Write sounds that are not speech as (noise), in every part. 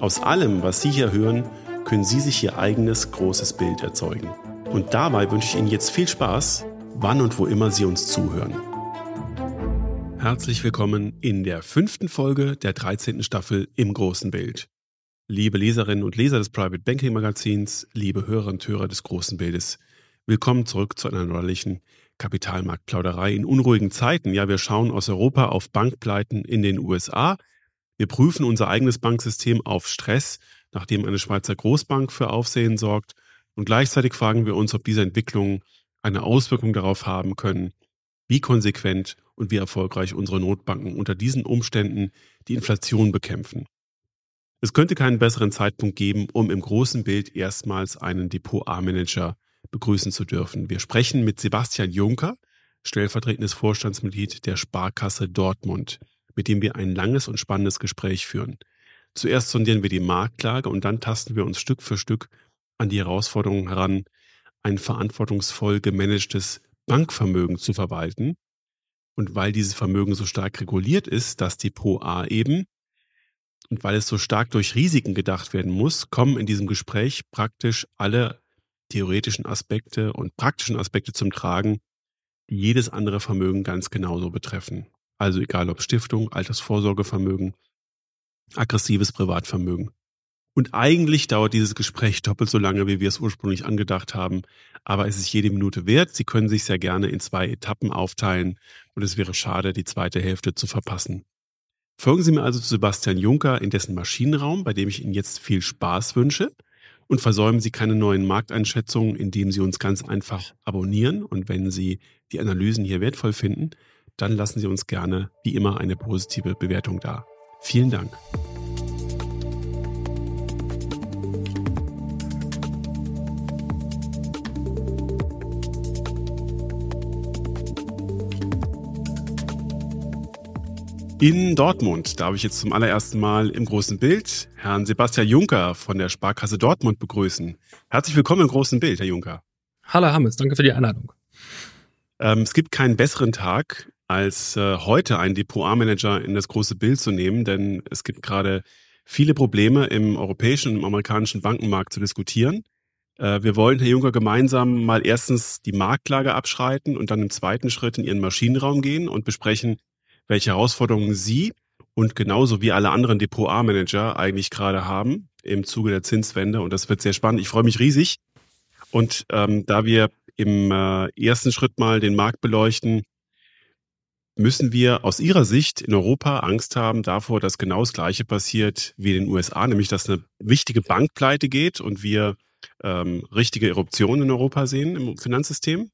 Aus allem, was Sie hier hören, können Sie sich Ihr eigenes großes Bild erzeugen. Und dabei wünsche ich Ihnen jetzt viel Spaß wann und wo immer Sie uns zuhören. Herzlich willkommen in der fünften Folge der 13. Staffel im großen Bild. Liebe Leserinnen und Leser des Private Banking Magazins, liebe Hörer und Hörer des großen Bildes, willkommen zurück zu einer neuerlichen Kapitalmarktplauderei in unruhigen Zeiten. Ja, wir schauen aus Europa auf Bankpleiten in den USA. Wir prüfen unser eigenes Banksystem auf Stress, nachdem eine Schweizer Großbank für Aufsehen sorgt. Und gleichzeitig fragen wir uns, ob diese Entwicklungen eine Auswirkung darauf haben können, wie konsequent und wie erfolgreich unsere Notbanken unter diesen Umständen die Inflation bekämpfen. Es könnte keinen besseren Zeitpunkt geben, um im großen Bild erstmals einen Depot A-Manager begrüßen zu dürfen. Wir sprechen mit Sebastian Juncker, stellvertretendes Vorstandsmitglied der Sparkasse Dortmund, mit dem wir ein langes und spannendes Gespräch führen. Zuerst sondieren wir die Marktlage und dann tasten wir uns Stück für Stück an die Herausforderungen heran, ein verantwortungsvoll gemanagtes Bankvermögen zu verwalten. Und weil dieses Vermögen so stark reguliert ist, das Depot A eben, und weil es so stark durch Risiken gedacht werden muss, kommen in diesem Gespräch praktisch alle theoretischen Aspekte und praktischen Aspekte zum Tragen, die jedes andere Vermögen ganz genauso betreffen. Also egal ob Stiftung, Altersvorsorgevermögen, aggressives Privatvermögen. Und eigentlich dauert dieses Gespräch doppelt so lange, wie wir es ursprünglich angedacht haben. Aber es ist jede Minute wert. Sie können sich sehr gerne in zwei Etappen aufteilen und es wäre schade, die zweite Hälfte zu verpassen. Folgen Sie mir also zu Sebastian Juncker in dessen Maschinenraum, bei dem ich Ihnen jetzt viel Spaß wünsche. Und versäumen Sie keine neuen Markteinschätzungen, indem Sie uns ganz einfach abonnieren. Und wenn Sie die Analysen hier wertvoll finden, dann lassen Sie uns gerne wie immer eine positive Bewertung da. Vielen Dank. In Dortmund darf ich jetzt zum allerersten Mal im großen Bild Herrn Sebastian Juncker von der Sparkasse Dortmund begrüßen. Herzlich willkommen im großen Bild, Herr Juncker. Hallo Hammes, danke für die Einladung. Ähm, es gibt keinen besseren Tag, als äh, heute einen Depot-A-Manager in das große Bild zu nehmen, denn es gibt gerade viele Probleme im europäischen und amerikanischen Bankenmarkt zu diskutieren. Äh, wir wollen, Herr Juncker, gemeinsam mal erstens die Marktlage abschreiten und dann im zweiten Schritt in Ihren Maschinenraum gehen und besprechen, welche Herausforderungen Sie und genauso wie alle anderen Depot-A-Manager eigentlich gerade haben im Zuge der Zinswende. Und das wird sehr spannend. Ich freue mich riesig. Und ähm, da wir im äh, ersten Schritt mal den Markt beleuchten, müssen wir aus Ihrer Sicht in Europa Angst haben davor, dass genau das Gleiche passiert wie in den USA, nämlich dass eine wichtige Bankpleite geht und wir ähm, richtige Eruptionen in Europa sehen im Finanzsystem?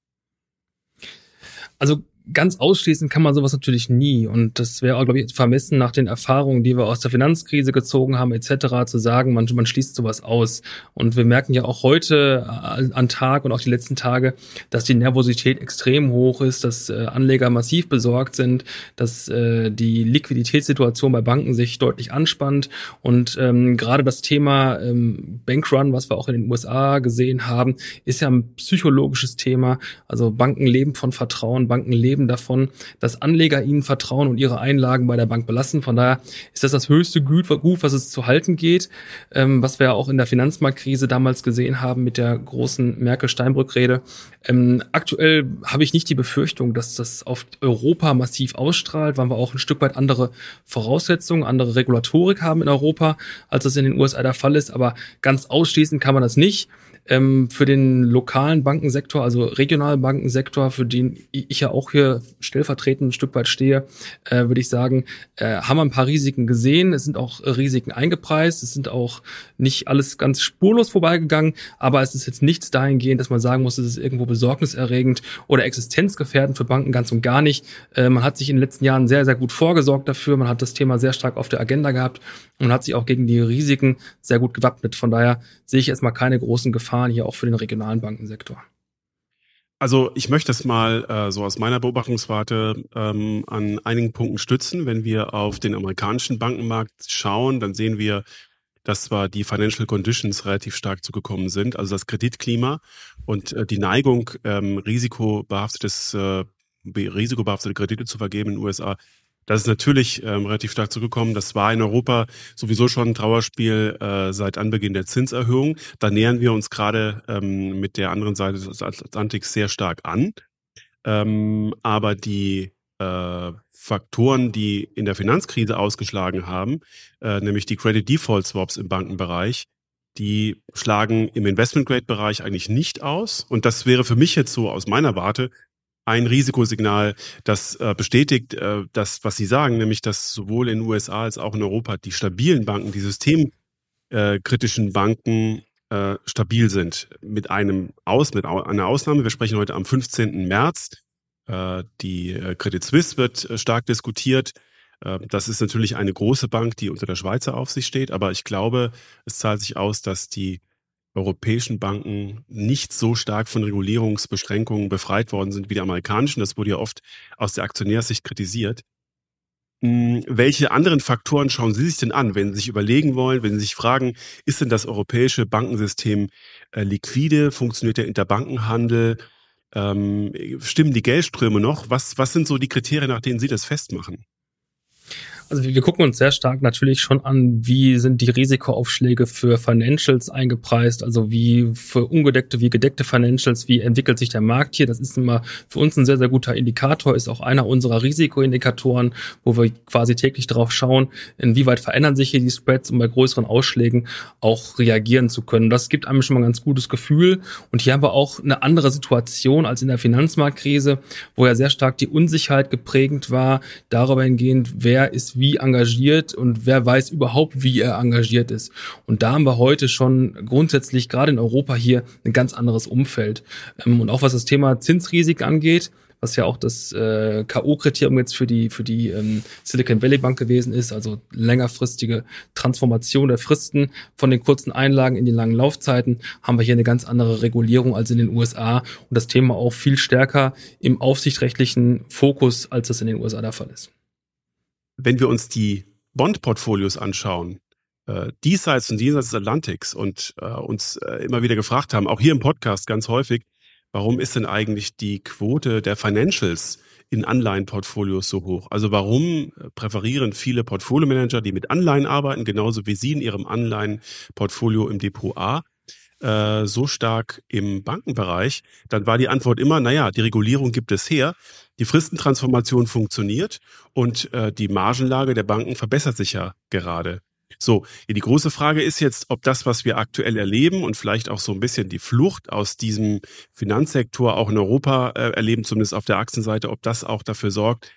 Also ganz ausschließen kann man sowas natürlich nie. Und das wäre auch, glaube ich, vermessen nach den Erfahrungen, die wir aus der Finanzkrise gezogen haben, etc., zu sagen, man, man schließt sowas aus. Und wir merken ja auch heute äh, an Tag und auch die letzten Tage, dass die Nervosität extrem hoch ist, dass äh, Anleger massiv besorgt sind, dass äh, die Liquiditätssituation bei Banken sich deutlich anspannt. Und ähm, gerade das Thema ähm, Bankrun, was wir auch in den USA gesehen haben, ist ja ein psychologisches Thema. Also Banken leben von Vertrauen, Banken leben leben davon, dass Anleger ihnen vertrauen und ihre Einlagen bei der Bank belassen. Von daher ist das das höchste Gut, was es zu halten geht, ähm, was wir auch in der Finanzmarktkrise damals gesehen haben mit der großen Merkel-Steinbrück-Rede. Ähm, aktuell habe ich nicht die Befürchtung, dass das auf Europa massiv ausstrahlt, weil wir auch ein Stück weit andere Voraussetzungen, andere Regulatorik haben in Europa, als das in den USA der Fall ist. Aber ganz ausschließen kann man das nicht. Ähm, für den lokalen Bankensektor, also regionalen Bankensektor, für den ich ja auch hier stellvertretend ein Stück weit stehe, äh, würde ich sagen, äh, haben wir ein paar Risiken gesehen. Es sind auch Risiken eingepreist. Es sind auch nicht alles ganz spurlos vorbeigegangen, aber es ist jetzt nichts dahingehend, dass man sagen muss, es ist irgendwo besorgniserregend oder existenzgefährdend für Banken ganz und gar nicht. Äh, man hat sich in den letzten Jahren sehr, sehr gut vorgesorgt dafür. Man hat das Thema sehr stark auf der Agenda gehabt und hat sich auch gegen die Risiken sehr gut gewappnet. Von daher sehe ich erstmal keine großen Gefahren Gefahren hier auch für den regionalen Bankensektor? Also ich möchte es mal äh, so aus meiner Beobachtungswarte ähm, an einigen Punkten stützen. Wenn wir auf den amerikanischen Bankenmarkt schauen, dann sehen wir, dass zwar die Financial Conditions relativ stark zugekommen sind, also das Kreditklima und äh, die Neigung, ähm, risikobehaftetes, äh, risikobehaftete Kredite zu vergeben in den USA das ist natürlich ähm, relativ stark zurückgekommen. Das war in Europa sowieso schon ein Trauerspiel äh, seit Anbeginn der Zinserhöhung. Da nähern wir uns gerade ähm, mit der anderen Seite des Atlantiks sehr stark an. Ähm, aber die äh, Faktoren, die in der Finanzkrise ausgeschlagen haben, äh, nämlich die Credit Default Swaps im Bankenbereich, die schlagen im Investment-Grade-Bereich eigentlich nicht aus. Und das wäre für mich jetzt so aus meiner Warte ein Risikosignal, das äh, bestätigt äh, das, was Sie sagen, nämlich dass sowohl in den USA als auch in Europa die stabilen Banken, die systemkritischen Banken äh, stabil sind. Mit einem Aus, mit einer Ausnahme. Wir sprechen heute am 15. März. Äh, die äh, Credit Suisse wird äh, stark diskutiert. Äh, das ist natürlich eine große Bank, die unter der Schweizer Aufsicht steht, aber ich glaube, es zahlt sich aus, dass die europäischen Banken nicht so stark von Regulierungsbeschränkungen befreit worden sind wie die amerikanischen. Das wurde ja oft aus der Aktionärssicht kritisiert. Hm, welche anderen Faktoren schauen Sie sich denn an, wenn Sie sich überlegen wollen, wenn Sie sich fragen, ist denn das europäische Bankensystem äh, liquide? Funktioniert der Interbankenhandel? Ähm, stimmen die Geldströme noch? Was, was sind so die Kriterien, nach denen Sie das festmachen? Also wir gucken uns sehr stark natürlich schon an, wie sind die Risikoaufschläge für Financials eingepreist, also wie für ungedeckte, wie gedeckte Financials, wie entwickelt sich der Markt hier. Das ist immer für uns ein sehr, sehr guter Indikator, ist auch einer unserer Risikoindikatoren, wo wir quasi täglich drauf schauen, inwieweit verändern sich hier die Spreads, um bei größeren Ausschlägen auch reagieren zu können. Das gibt einem schon mal ein ganz gutes Gefühl. Und hier haben wir auch eine andere Situation als in der Finanzmarktkrise, wo ja sehr stark die Unsicherheit geprägt war, darüber hingehend, wer ist wie engagiert und wer weiß überhaupt, wie er engagiert ist. Und da haben wir heute schon grundsätzlich gerade in Europa hier ein ganz anderes Umfeld. Ähm, und auch was das Thema Zinsrisiken angeht, was ja auch das äh, K.O.-Kriterium jetzt für die für die ähm, Silicon Valley Bank gewesen ist, also längerfristige Transformation der Fristen von den kurzen Einlagen in die langen Laufzeiten, haben wir hier eine ganz andere Regulierung als in den USA und das Thema auch viel stärker im aufsichtsrechtlichen Fokus, als das in den USA der Fall ist wenn wir uns die Bond-Portfolios anschauen, äh, diesseits und jenseits des Atlantiks und äh, uns äh, immer wieder gefragt haben, auch hier im Podcast ganz häufig, warum ist denn eigentlich die Quote der Financials in Anleihenportfolios so hoch? Also warum äh, präferieren viele Portfolio-Manager, die mit Anleihen arbeiten, genauso wie Sie in Ihrem Anleihenportfolio im Depot A, äh, so stark im Bankenbereich? Dann war die Antwort immer, naja, die Regulierung gibt es her die Fristentransformation funktioniert und äh, die Margenlage der Banken verbessert sich ja gerade. So, die große Frage ist jetzt, ob das, was wir aktuell erleben und vielleicht auch so ein bisschen die Flucht aus diesem Finanzsektor auch in Europa äh, erleben, zumindest auf der Achsenseite, ob das auch dafür sorgt,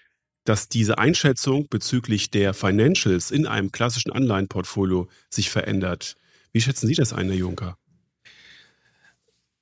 dass diese Einschätzung bezüglich der Financials in einem klassischen Anleihenportfolio sich verändert. Wie schätzen Sie das ein, Herr Juncker?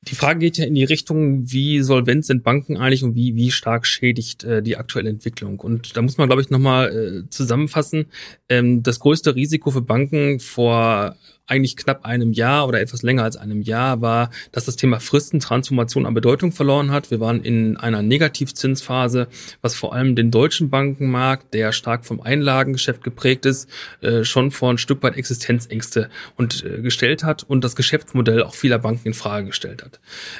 Die Frage geht ja in die Richtung, wie solvent sind Banken eigentlich und wie, wie stark schädigt äh, die aktuelle Entwicklung. Und da muss man, glaube ich, nochmal äh, zusammenfassen. Ähm, das größte Risiko für Banken vor eigentlich knapp einem Jahr oder etwas länger als einem Jahr war, dass das Thema Fristentransformation an Bedeutung verloren hat. Wir waren in einer Negativzinsphase, was vor allem den deutschen Bankenmarkt, der stark vom Einlagengeschäft geprägt ist, äh, schon vor ein Stück weit Existenzängste und äh, gestellt hat und das Geschäftsmodell auch vieler Banken in Frage gestellt hat.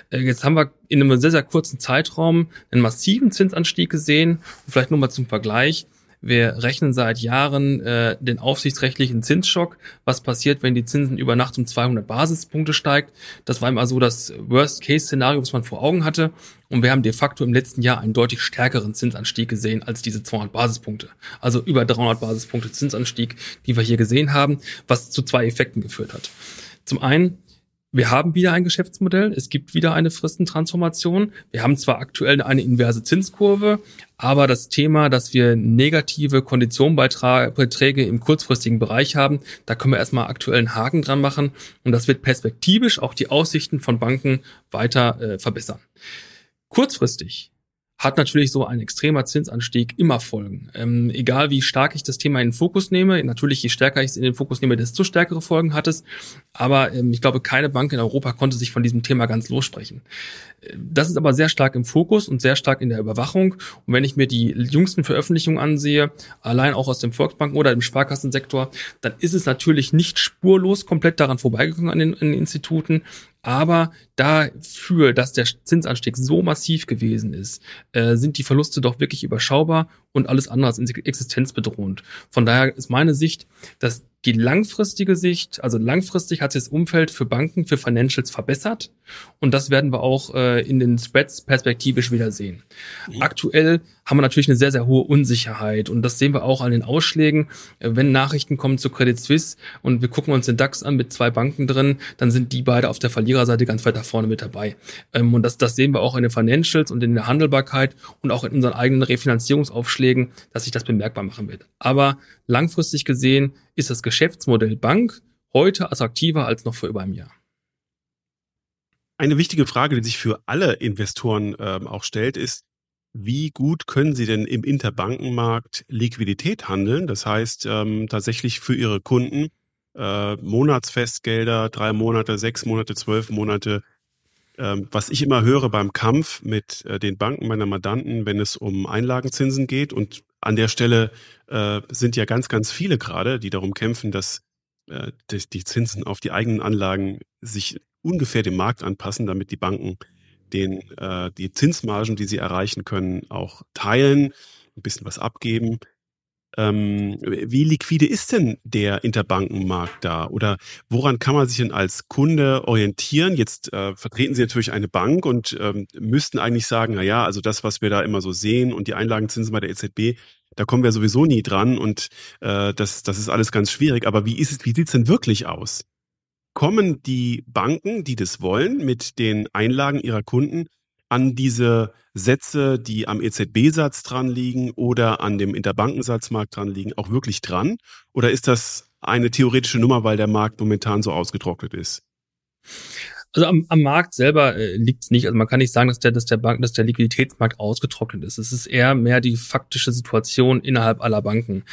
Äh, jetzt haben wir in einem sehr, sehr kurzen Zeitraum einen massiven Zinsanstieg gesehen. Vielleicht nur mal zum Vergleich. Wir rechnen seit Jahren äh, den aufsichtsrechtlichen Zinsschock. Was passiert, wenn die Zinsen über Nacht um 200 Basispunkte steigt? Das war immer so das Worst-Case-Szenario, was man vor Augen hatte. Und wir haben de facto im letzten Jahr einen deutlich stärkeren Zinsanstieg gesehen als diese 200 Basispunkte. Also über 300 Basispunkte Zinsanstieg, die wir hier gesehen haben, was zu zwei Effekten geführt hat. Zum einen wir haben wieder ein Geschäftsmodell, es gibt wieder eine Fristentransformation. Wir haben zwar aktuell eine inverse Zinskurve, aber das Thema, dass wir negative Konditionenbeiträge im kurzfristigen Bereich haben, da können wir erstmal aktuell einen Haken dran machen und das wird perspektivisch auch die Aussichten von Banken weiter äh, verbessern. Kurzfristig hat natürlich so ein extremer Zinsanstieg immer Folgen. Ähm, egal wie stark ich das Thema in den Fokus nehme, natürlich je stärker ich es in den Fokus nehme, desto stärkere Folgen hat es. Aber ähm, ich glaube, keine Bank in Europa konnte sich von diesem Thema ganz lossprechen. Das ist aber sehr stark im Fokus und sehr stark in der Überwachung. Und wenn ich mir die jüngsten Veröffentlichungen ansehe, allein auch aus dem Volksbanken oder dem Sparkassensektor, dann ist es natürlich nicht spurlos komplett daran vorbeigegangen an den, an den Instituten. Aber dafür, dass der Zinsanstieg so massiv gewesen ist, äh, sind die Verluste doch wirklich überschaubar und alles andere als existenzbedrohend. Von daher ist meine Sicht, dass die langfristige Sicht, also langfristig hat sich das Umfeld für Banken, für Financials verbessert und das werden wir auch äh, in den Spreads perspektivisch wieder sehen. Mhm. Aktuell haben wir natürlich eine sehr, sehr hohe Unsicherheit und das sehen wir auch an den Ausschlägen. Äh, wenn Nachrichten kommen zu Credit Suisse und wir gucken uns den DAX an mit zwei Banken drin, dann sind die beide auf der Verliererseite ganz weit da vorne mit dabei. Ähm, und das, das sehen wir auch in den Financials und in der Handelbarkeit und auch in unseren eigenen Refinanzierungsaufschlägen, dass sich das bemerkbar machen wird. Aber langfristig gesehen ist das Geschäftsmodell Bank heute attraktiver als noch vor über einem Jahr. Eine wichtige Frage, die sich für alle Investoren ähm, auch stellt, ist, wie gut können Sie denn im Interbankenmarkt Liquidität handeln? Das heißt, ähm, tatsächlich für Ihre Kunden äh, Monatsfestgelder, drei Monate, sechs Monate, zwölf Monate. Ähm, was ich immer höre beim Kampf mit äh, den Banken meiner Mandanten, wenn es um Einlagenzinsen geht und an der Stelle äh, sind ja ganz, ganz viele gerade, die darum kämpfen, dass äh, die, die Zinsen auf die eigenen Anlagen sich ungefähr dem Markt anpassen, damit die Banken den, äh, die Zinsmargen, die sie erreichen können, auch teilen, ein bisschen was abgeben. Ähm, wie liquide ist denn der Interbankenmarkt da? Oder woran kann man sich denn als Kunde orientieren? Jetzt äh, vertreten Sie natürlich eine Bank und ähm, müssten eigentlich sagen, na ja, also das, was wir da immer so sehen und die Einlagenzinsen bei der EZB, da kommen wir sowieso nie dran und äh, das, das ist alles ganz schwierig. Aber wie ist es, denn wirklich aus? Kommen die Banken, die das wollen, mit den Einlagen ihrer Kunden an diese Sätze, die am EZB-Satz dran liegen oder an dem Interbankensatzmarkt dran liegen, auch wirklich dran? Oder ist das eine theoretische Nummer, weil der Markt momentan so ausgetrocknet ist? Also am, am Markt selber äh, liegt es nicht. Also man kann nicht sagen, dass der, dass der Bank, dass der Liquiditätsmarkt ausgetrocknet ist. Es ist eher mehr die faktische Situation innerhalb aller Banken.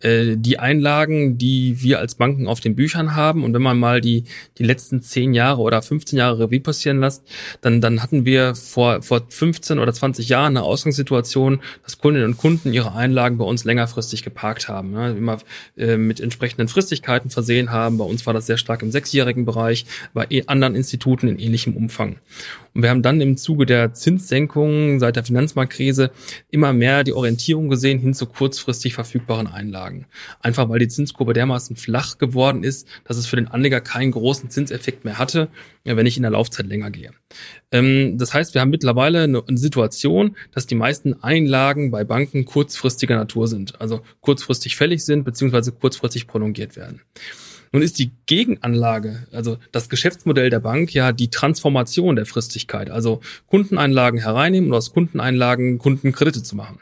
Äh, die Einlagen, die wir als Banken auf den Büchern haben, und wenn man mal die, die letzten zehn Jahre oder 15 Jahre Revue passieren lässt, dann, dann hatten wir vor, vor 15 oder 20 Jahren eine Ausgangssituation, dass Kundinnen und Kunden ihre Einlagen bei uns längerfristig geparkt haben. Ja, immer äh, mit entsprechenden Fristigkeiten versehen haben. Bei uns war das sehr stark im sechsjährigen Bereich, bei anderen Institutionen Instituten in ähnlichem Umfang. Und wir haben dann im Zuge der Zinssenkungen seit der Finanzmarktkrise immer mehr die Orientierung gesehen hin zu kurzfristig verfügbaren Einlagen. Einfach weil die Zinskurve dermaßen flach geworden ist, dass es für den Anleger keinen großen Zinseffekt mehr hatte, wenn ich in der Laufzeit länger gehe. Ähm, das heißt, wir haben mittlerweile eine Situation, dass die meisten Einlagen bei Banken kurzfristiger Natur sind, also kurzfristig fällig sind beziehungsweise kurzfristig prolongiert werden. Nun ist die Gegenanlage, also das Geschäftsmodell der Bank ja die Transformation der Fristigkeit, also Kundeneinlagen hereinnehmen und aus Kundeneinlagen Kundenkredite zu machen.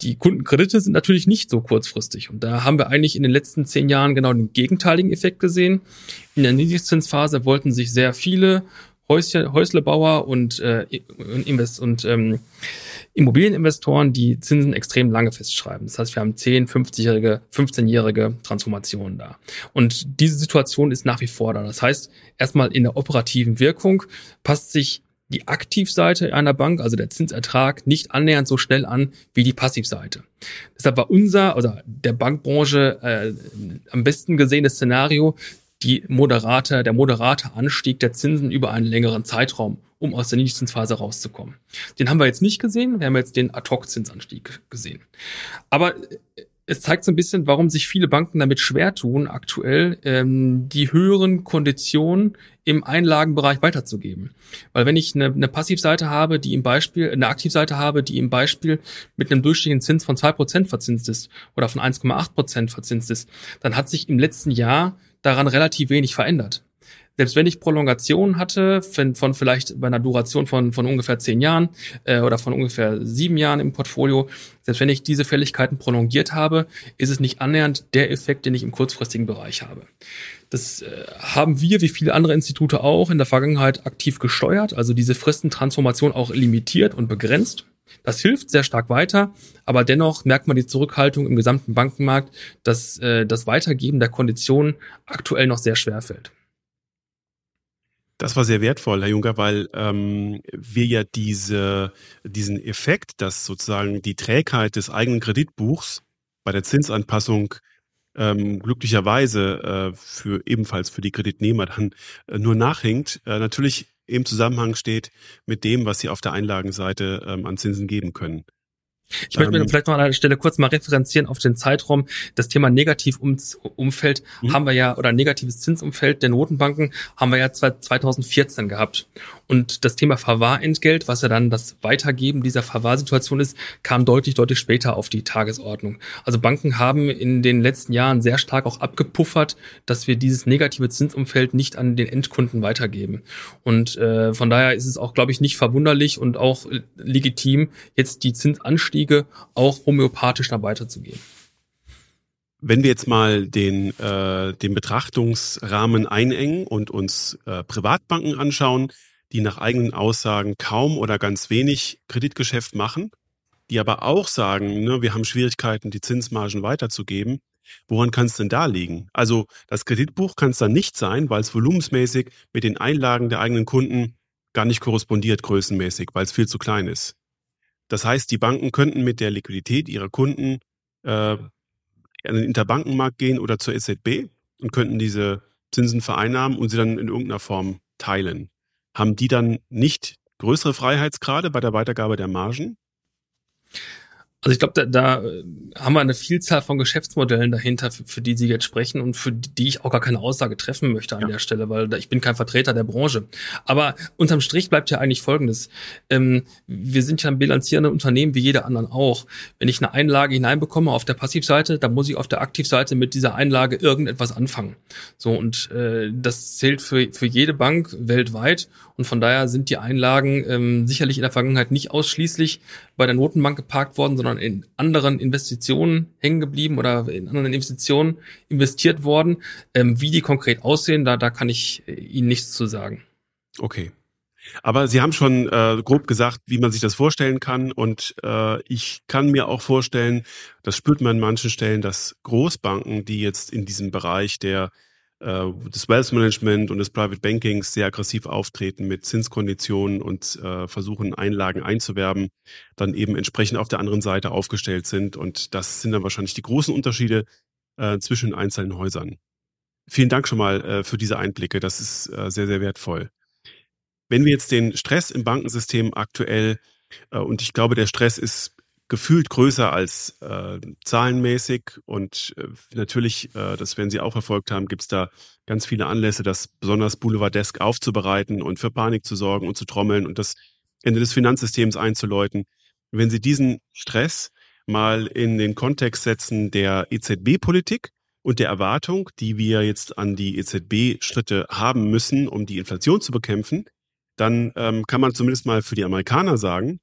Die Kundenkredite sind natürlich nicht so kurzfristig. Und da haben wir eigentlich in den letzten zehn Jahren genau den gegenteiligen Effekt gesehen. In der Niedrigzinsphase wollten sich sehr viele Häuschen, Häuslebauer und, äh, Invest und ähm, Immobilieninvestoren, die Zinsen extrem lange festschreiben. Das heißt, wir haben 10, 50-jährige, 15-jährige Transformationen da. Und diese Situation ist nach wie vor da. Das heißt, erstmal in der operativen Wirkung passt sich die Aktivseite einer Bank, also der Zinsertrag, nicht annähernd so schnell an wie die Passivseite. Deshalb war unser oder der Bankbranche äh, am besten gesehenes Szenario, die moderate, der moderate Anstieg der Zinsen über einen längeren Zeitraum, um aus der Niedrigzinsphase rauszukommen. Den haben wir jetzt nicht gesehen, wir haben jetzt den Ad-Hoc-Zinsanstieg gesehen. Aber es zeigt so ein bisschen, warum sich viele Banken damit schwer tun, aktuell ähm, die höheren Konditionen im Einlagenbereich weiterzugeben. Weil wenn ich eine, eine Passivseite habe, die im Beispiel, eine Aktivseite habe, die im Beispiel mit einem durchschnittlichen Zins von zwei Prozent verzinst ist oder von 1,8 Prozent verzinst ist, dann hat sich im letzten Jahr daran relativ wenig verändert selbst wenn ich Prolongation hatte von, von vielleicht bei einer Duration von, von ungefähr zehn Jahren äh, oder von ungefähr sieben Jahren im Portfolio, selbst wenn ich diese Fälligkeiten prolongiert habe, ist es nicht annähernd der Effekt, den ich im kurzfristigen Bereich habe. Das äh, haben wir, wie viele andere Institute auch, in der Vergangenheit aktiv gesteuert, also diese Fristentransformation auch limitiert und begrenzt. Das hilft sehr stark weiter, aber dennoch merkt man die Zurückhaltung im gesamten Bankenmarkt, dass äh, das Weitergeben der Konditionen aktuell noch sehr schwer fällt. Das war sehr wertvoll, Herr Juncker, weil ähm, wir ja diese, diesen Effekt, dass sozusagen die Trägheit des eigenen Kreditbuchs bei der Zinsanpassung ähm, glücklicherweise äh, für ebenfalls für die Kreditnehmer dann äh, nur nachhinkt, äh, natürlich im Zusammenhang steht mit dem, was sie auf der Einlagenseite ähm, an Zinsen geben können. Ich möchte ähm, vielleicht noch an der Stelle kurz mal referenzieren auf den Zeitraum. Das Thema Negativumfeld mhm. haben wir ja, oder negatives Zinsumfeld der Notenbanken haben wir ja 2014 gehabt. Und das Thema Verwahrentgelt, was ja dann das Weitergeben dieser Verwahrsituation ist, kam deutlich, deutlich später auf die Tagesordnung. Also Banken haben in den letzten Jahren sehr stark auch abgepuffert, dass wir dieses negative Zinsumfeld nicht an den Endkunden weitergeben. Und äh, von daher ist es auch, glaube ich, nicht verwunderlich und auch legitim, jetzt die Zinsanstiege auch homöopathisch da weiterzugeben. Wenn wir jetzt mal den, äh, den Betrachtungsrahmen einengen und uns äh, Privatbanken anschauen, die nach eigenen Aussagen kaum oder ganz wenig Kreditgeschäft machen, die aber auch sagen, ne, wir haben Schwierigkeiten, die Zinsmargen weiterzugeben. Woran kann es denn da liegen? Also das Kreditbuch kann es dann nicht sein, weil es volumensmäßig mit den Einlagen der eigenen Kunden gar nicht korrespondiert größenmäßig, weil es viel zu klein ist. Das heißt, die Banken könnten mit der Liquidität ihrer Kunden äh, an den Interbankenmarkt gehen oder zur EZB und könnten diese Zinsen vereinnahmen und sie dann in irgendeiner Form teilen haben die dann nicht größere Freiheitsgrade bei der Weitergabe der Margen? Also ich glaube, da, da äh, haben wir eine Vielzahl von Geschäftsmodellen dahinter, für, für, die Sie jetzt sprechen und für die ich auch gar keine Aussage treffen möchte an ja. der Stelle, weil da, ich bin kein Vertreter der Branche. Aber unterm Strich bleibt ja eigentlich Folgendes. Ähm, wir sind ja ein bilanzierender Unternehmen wie jeder anderen auch. Wenn ich eine Einlage hineinbekomme auf der Passivseite, dann muss ich auf der Aktivseite mit dieser Einlage irgendetwas anfangen. So und äh, das zählt für, für jede Bank weltweit und von daher sind die Einlagen ähm, sicherlich in der Vergangenheit nicht ausschließlich bei der Notenbank geparkt worden, sondern in anderen Investitionen hängen geblieben oder in anderen Investitionen investiert worden. Ähm, wie die konkret aussehen, da, da kann ich äh, Ihnen nichts zu sagen. Okay. Aber Sie haben schon äh, grob gesagt, wie man sich das vorstellen kann. Und äh, ich kann mir auch vorstellen, das spürt man an manchen Stellen, dass Großbanken, die jetzt in diesem Bereich der äh, des Wealth Management und des Private Bankings sehr aggressiv auftreten mit Zinskonditionen und äh, versuchen, Einlagen einzuwerben, dann eben entsprechend auf der anderen Seite aufgestellt sind. Und das sind dann wahrscheinlich die großen Unterschiede äh, zwischen einzelnen Häusern. Vielen Dank schon mal äh, für diese Einblicke. Das ist äh, sehr, sehr wertvoll. Wenn wir jetzt den Stress im Bankensystem aktuell, äh, und ich glaube, der Stress ist gefühlt größer als äh, zahlenmäßig. Und äh, natürlich, äh, das werden Sie auch verfolgt haben, gibt es da ganz viele Anlässe, das besonders boulevardesk aufzubereiten und für Panik zu sorgen und zu trommeln und das Ende des Finanzsystems einzuläuten. Wenn Sie diesen Stress mal in den Kontext setzen der EZB-Politik und der Erwartung, die wir jetzt an die EZB-Schritte haben müssen, um die Inflation zu bekämpfen, dann ähm, kann man zumindest mal für die Amerikaner sagen,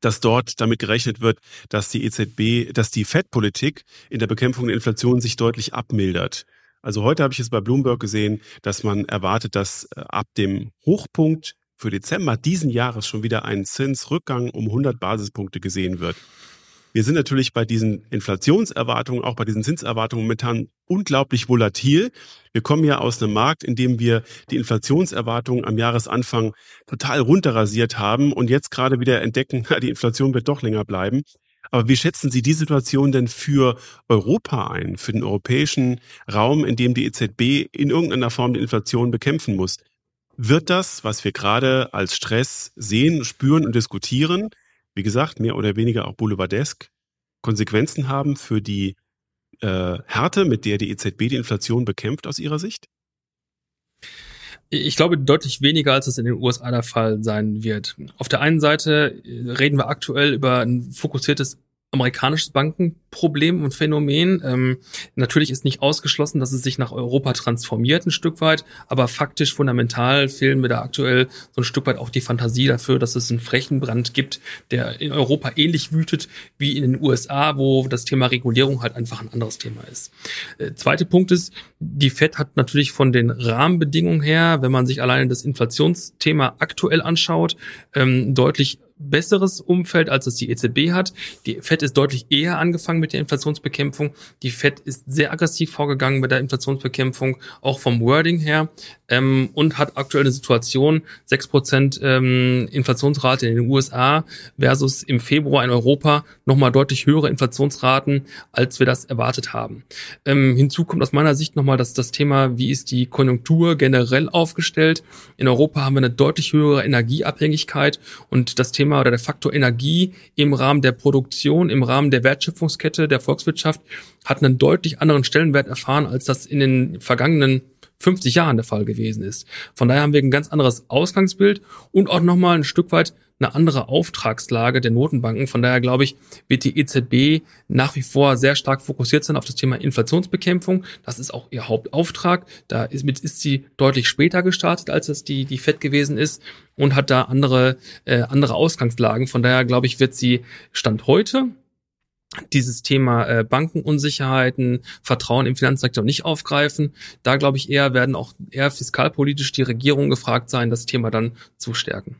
dass dort damit gerechnet wird, dass die EZB, dass die Fed-Politik in der Bekämpfung der Inflation sich deutlich abmildert. Also heute habe ich es bei Bloomberg gesehen, dass man erwartet, dass äh, ab dem Hochpunkt für Dezember diesen Jahres schon wieder ein Zinsrückgang um 100 Basispunkte gesehen wird. Wir sind natürlich bei diesen Inflationserwartungen, auch bei diesen Zinserwartungen momentan unglaublich volatil. Wir kommen ja aus einem Markt, in dem wir die Inflationserwartungen am Jahresanfang total runterrasiert haben und jetzt gerade wieder entdecken, (laughs) die Inflation wird doch länger bleiben. Aber wie schätzen Sie die Situation denn für Europa ein, für den europäischen Raum, in dem die EZB in irgendeiner Form die Inflation bekämpfen muss? Wird das, was wir gerade als Stress sehen, spüren und diskutieren, wie gesagt, mehr oder weniger auch boulevardesk, Konsequenzen haben für die äh, Härte, mit der die EZB die Inflation bekämpft aus Ihrer Sicht? Ich glaube deutlich weniger, als es in den USA der Fall sein wird. Auf der einen Seite reden wir aktuell über ein fokussiertes amerikanisches Bankenproblem und Phänomen. Ähm, natürlich ist nicht ausgeschlossen, dass es sich nach Europa transformiert ein Stück weit, aber faktisch fundamental fehlen mir da aktuell so ein Stück weit auch die Fantasie dafür, dass es einen Flächenbrand gibt, der in Europa ähnlich wütet wie in den USA, wo das Thema Regulierung halt einfach ein anderes Thema ist. Äh, zweiter Punkt ist, die Fed hat natürlich von den Rahmenbedingungen her, wenn man sich alleine das Inflationsthema aktuell anschaut, ähm, deutlich besseres Umfeld, als es die EZB hat. Die Fed ist deutlich eher angefangen mit der Inflationsbekämpfung. Die Fed ist sehr aggressiv vorgegangen mit der Inflationsbekämpfung, auch vom Wording her, ähm, und hat aktuell eine Situation, 6% ähm, Inflationsrate in den USA versus im Februar in Europa nochmal deutlich höhere Inflationsraten, als wir das erwartet haben. Ähm, hinzu kommt aus meiner Sicht nochmal das, das Thema, wie ist die Konjunktur generell aufgestellt. In Europa haben wir eine deutlich höhere Energieabhängigkeit und das Thema Thema oder der Faktor Energie im Rahmen der Produktion, im Rahmen der Wertschöpfungskette der Volkswirtschaft hat einen deutlich anderen Stellenwert erfahren, als das in den vergangenen 50 Jahren der Fall gewesen ist. Von daher haben wir ein ganz anderes Ausgangsbild und auch nochmal ein Stück weit eine andere Auftragslage der Notenbanken. Von daher glaube ich, wird die EZB nach wie vor sehr stark fokussiert sein auf das Thema Inflationsbekämpfung. Das ist auch ihr Hauptauftrag. Da ist, mit, ist sie deutlich später gestartet, als es die, die FED gewesen ist und hat da andere, äh, andere Ausgangslagen. Von daher glaube ich, wird sie Stand heute dieses Thema äh, Bankenunsicherheiten, Vertrauen im Finanzsektor nicht aufgreifen. Da glaube ich eher werden auch eher fiskalpolitisch die Regierung gefragt sein, das Thema dann zu stärken.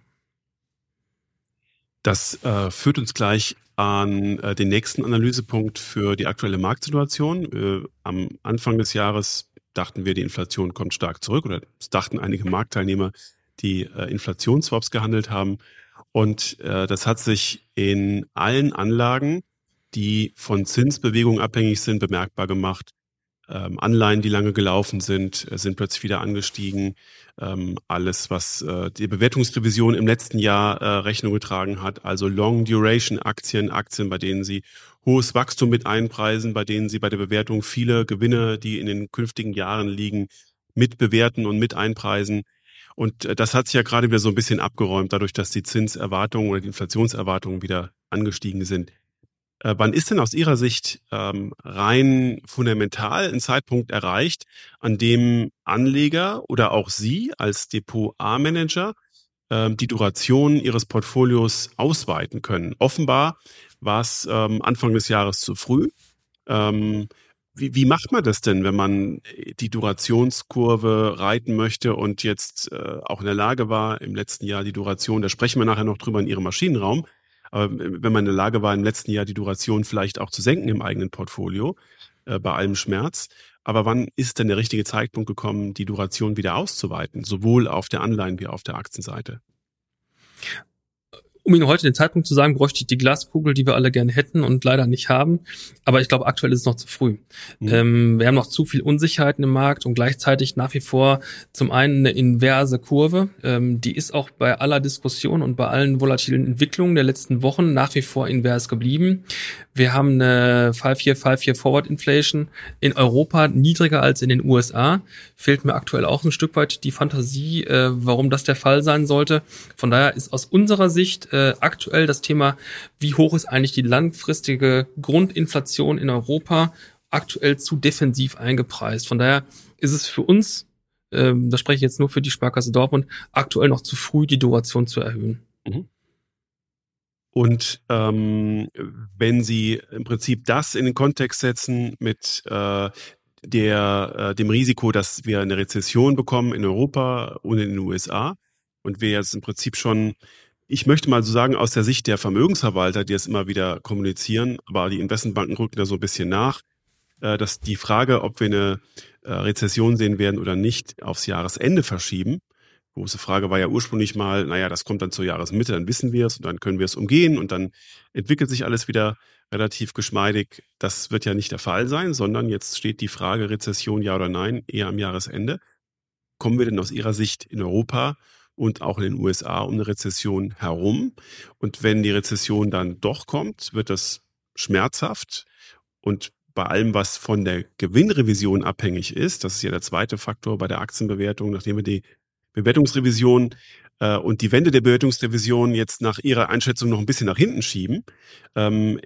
Das äh, führt uns gleich an äh, den nächsten Analysepunkt für die aktuelle Marktsituation. Äh, am Anfang des Jahres dachten wir, die Inflation kommt stark zurück oder es dachten einige Marktteilnehmer, die äh, Inflationsswaps gehandelt haben. Und äh, das hat sich in allen Anlagen, die von Zinsbewegungen abhängig sind, bemerkbar gemacht. Ähm, Anleihen, die lange gelaufen sind, äh, sind plötzlich wieder angestiegen. Ähm, alles, was äh, die Bewertungsrevision im letzten Jahr äh, Rechnung getragen hat, also Long-Duration-Aktien, Aktien, bei denen sie hohes Wachstum mit einpreisen, bei denen sie bei der Bewertung viele Gewinne, die in den künftigen Jahren liegen, mit bewerten und mit einpreisen. Und das hat sich ja gerade wieder so ein bisschen abgeräumt, dadurch, dass die Zinserwartungen oder die Inflationserwartungen wieder angestiegen sind. Äh, wann ist denn aus Ihrer Sicht ähm, rein fundamental ein Zeitpunkt erreicht, an dem Anleger oder auch Sie als Depot A-Manager ähm, die Duration Ihres Portfolios ausweiten können? Offenbar war es ähm, Anfang des Jahres zu früh. Ähm, wie, wie macht man das denn, wenn man die Durationskurve reiten möchte und jetzt äh, auch in der Lage war, im letzten Jahr die Duration, da sprechen wir nachher noch drüber in Ihrem Maschinenraum, aber wenn man in der Lage war, im letzten Jahr die Duration vielleicht auch zu senken im eigenen Portfolio, äh, bei allem Schmerz. Aber wann ist denn der richtige Zeitpunkt gekommen, die Duration wieder auszuweiten, sowohl auf der Anleihen wie auf der Aktienseite? Um Ihnen heute den Zeitpunkt zu sagen, bräuchte ich die Glaskugel, die wir alle gerne hätten und leider nicht haben. Aber ich glaube, aktuell ist es noch zu früh. Mhm. Ähm, wir haben noch zu viel Unsicherheiten im Markt und gleichzeitig nach wie vor zum einen eine inverse Kurve. Ähm, die ist auch bei aller Diskussion und bei allen volatilen Entwicklungen der letzten Wochen nach wie vor invers geblieben. Wir haben eine 5-Year, 5-Year Forward Inflation in Europa niedriger als in den USA. Fehlt mir aktuell auch ein Stück weit die Fantasie, äh, warum das der Fall sein sollte. Von daher ist aus unserer Sicht äh, aktuell das Thema, wie hoch ist eigentlich die langfristige Grundinflation in Europa, aktuell zu defensiv eingepreist. Von daher ist es für uns, ähm, da spreche ich jetzt nur für die Sparkasse Dortmund, aktuell noch zu früh, die Duration zu erhöhen. Mhm. Und ähm, wenn Sie im Prinzip das in den Kontext setzen mit äh, der, äh, dem Risiko, dass wir eine Rezession bekommen in Europa und in den USA und wir jetzt im Prinzip schon ich möchte mal so sagen, aus der Sicht der Vermögensverwalter, die es immer wieder kommunizieren, aber die Investmentbanken rücken da so ein bisschen nach, äh, dass die Frage, ob wir eine äh, Rezession sehen werden oder nicht, aufs Jahresende verschieben, Große Frage war ja ursprünglich mal, naja, das kommt dann zur Jahresmitte, dann wissen wir es und dann können wir es umgehen und dann entwickelt sich alles wieder relativ geschmeidig. Das wird ja nicht der Fall sein, sondern jetzt steht die Frage Rezession ja oder nein eher am Jahresende. Kommen wir denn aus Ihrer Sicht in Europa und auch in den USA um eine Rezession herum? Und wenn die Rezession dann doch kommt, wird das schmerzhaft und bei allem, was von der Gewinnrevision abhängig ist, das ist ja der zweite Faktor bei der Aktienbewertung, nachdem wir die Bewertungsrevision äh, und die Wende der Bewertungsrevision jetzt nach Ihrer Einschätzung noch ein bisschen nach hinten schieben, ähm,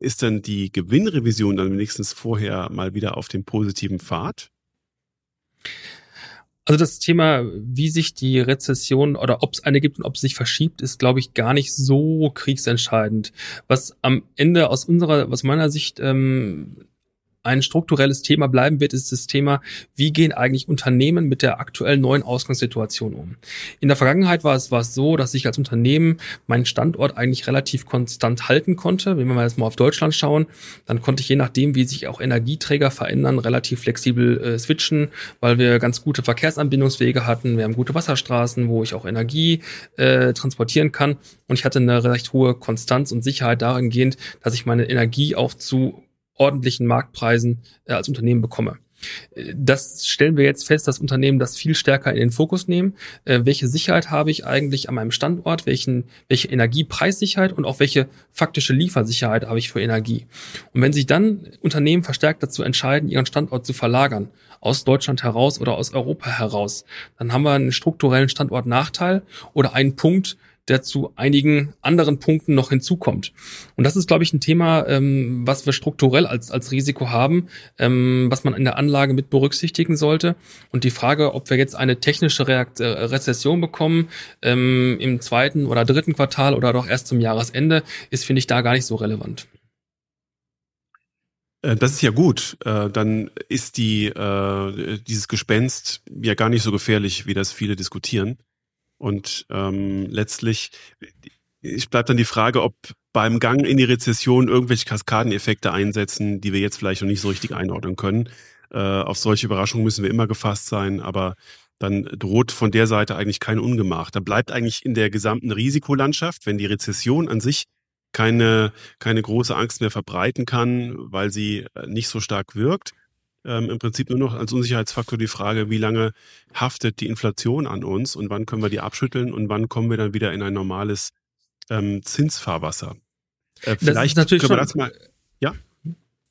ist dann die Gewinnrevision dann wenigstens vorher mal wieder auf dem positiven Pfad? Also das Thema, wie sich die Rezession oder ob es eine gibt und ob es sich verschiebt, ist, glaube ich, gar nicht so kriegsentscheidend. Was am Ende aus unserer, aus meiner Sicht ähm, ein strukturelles Thema bleiben wird, ist das Thema, wie gehen eigentlich Unternehmen mit der aktuellen neuen Ausgangssituation um. In der Vergangenheit war es, war es so, dass ich als Unternehmen meinen Standort eigentlich relativ konstant halten konnte. Wenn wir jetzt mal auf Deutschland schauen, dann konnte ich je nachdem, wie sich auch Energieträger verändern, relativ flexibel äh, switchen, weil wir ganz gute Verkehrsanbindungswege hatten. Wir haben gute Wasserstraßen, wo ich auch Energie äh, transportieren kann. Und ich hatte eine recht hohe Konstanz und Sicherheit dahingehend, dass ich meine Energie auch zu ordentlichen Marktpreisen äh, als Unternehmen bekomme. Äh, das stellen wir jetzt fest, dass Unternehmen das viel stärker in den Fokus nehmen. Äh, welche Sicherheit habe ich eigentlich an meinem Standort? Welchen, welche Energiepreissicherheit und auch welche faktische Liefersicherheit habe ich für Energie? Und wenn sich dann Unternehmen verstärkt dazu entscheiden, ihren Standort zu verlagern, aus Deutschland heraus oder aus Europa heraus, dann haben wir einen strukturellen Standortnachteil oder einen Punkt, der zu einigen anderen Punkten noch hinzukommt. Und das ist, glaube ich, ein Thema, ähm, was wir strukturell als, als Risiko haben, ähm, was man in der Anlage mit berücksichtigen sollte. Und die Frage, ob wir jetzt eine technische Reakt äh, Rezession bekommen ähm, im zweiten oder dritten Quartal oder doch erst zum Jahresende, ist, finde ich, da gar nicht so relevant. Äh, das ist ja gut. Äh, dann ist die, dieses Gespenst ja gar nicht so gefährlich, wie das viele diskutieren. Und ähm, letztlich ich bleibt dann die Frage, ob beim Gang in die Rezession irgendwelche Kaskadeneffekte einsetzen, die wir jetzt vielleicht noch nicht so richtig einordnen können. Äh, auf solche Überraschungen müssen wir immer gefasst sein, aber dann droht von der Seite eigentlich kein Ungemach. Da bleibt eigentlich in der gesamten Risikolandschaft, wenn die Rezession an sich keine, keine große Angst mehr verbreiten kann, weil sie äh, nicht so stark wirkt, ähm, im Prinzip nur noch als Unsicherheitsfaktor die Frage, wie lange haftet die Inflation an uns und wann können wir die abschütteln und wann kommen wir dann wieder in ein normales ähm, Zinsfahrwasser. Äh, vielleicht können wir das mal. Ja?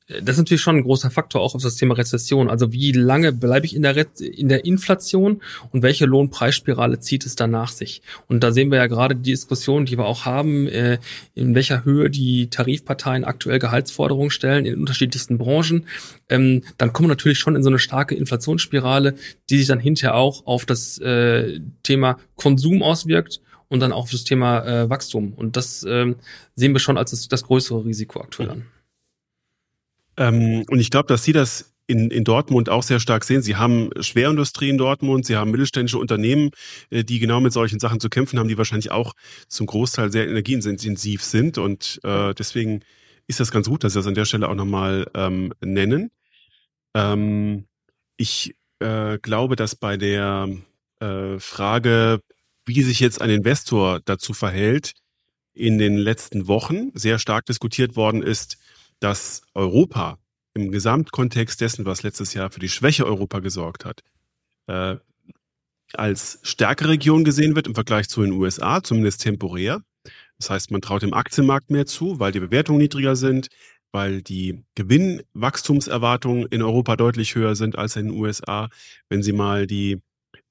Das ist natürlich schon ein großer Faktor auch auf das Thema Rezession. Also wie lange bleibe ich in der, Re in der Inflation und welche Lohnpreisspirale zieht es dann nach sich? Und da sehen wir ja gerade die Diskussion, die wir auch haben, äh, in welcher Höhe die Tarifparteien aktuell Gehaltsforderungen stellen in unterschiedlichsten Branchen. Ähm, dann kommen wir natürlich schon in so eine starke Inflationsspirale, die sich dann hinterher auch auf das äh, Thema Konsum auswirkt und dann auch auf das Thema äh, Wachstum. Und das ähm, sehen wir schon als das, das größere Risiko aktuell an. Ähm, und ich glaube, dass Sie das in, in Dortmund auch sehr stark sehen. Sie haben Schwerindustrie in Dortmund, Sie haben mittelständische Unternehmen, äh, die genau mit solchen Sachen zu kämpfen haben, die wahrscheinlich auch zum Großteil sehr energieintensiv sind. Und äh, deswegen ist das ganz gut, dass Sie das an der Stelle auch nochmal ähm, nennen. Ähm, ich äh, glaube, dass bei der äh, Frage, wie sich jetzt ein Investor dazu verhält, in den letzten Wochen sehr stark diskutiert worden ist, dass Europa im Gesamtkontext dessen, was letztes Jahr für die Schwäche Europa gesorgt hat, äh, als stärkere Region gesehen wird im Vergleich zu den USA, zumindest temporär. Das heißt, man traut dem Aktienmarkt mehr zu, weil die Bewertungen niedriger sind, weil die Gewinnwachstumserwartungen in Europa deutlich höher sind als in den USA. Wenn Sie mal die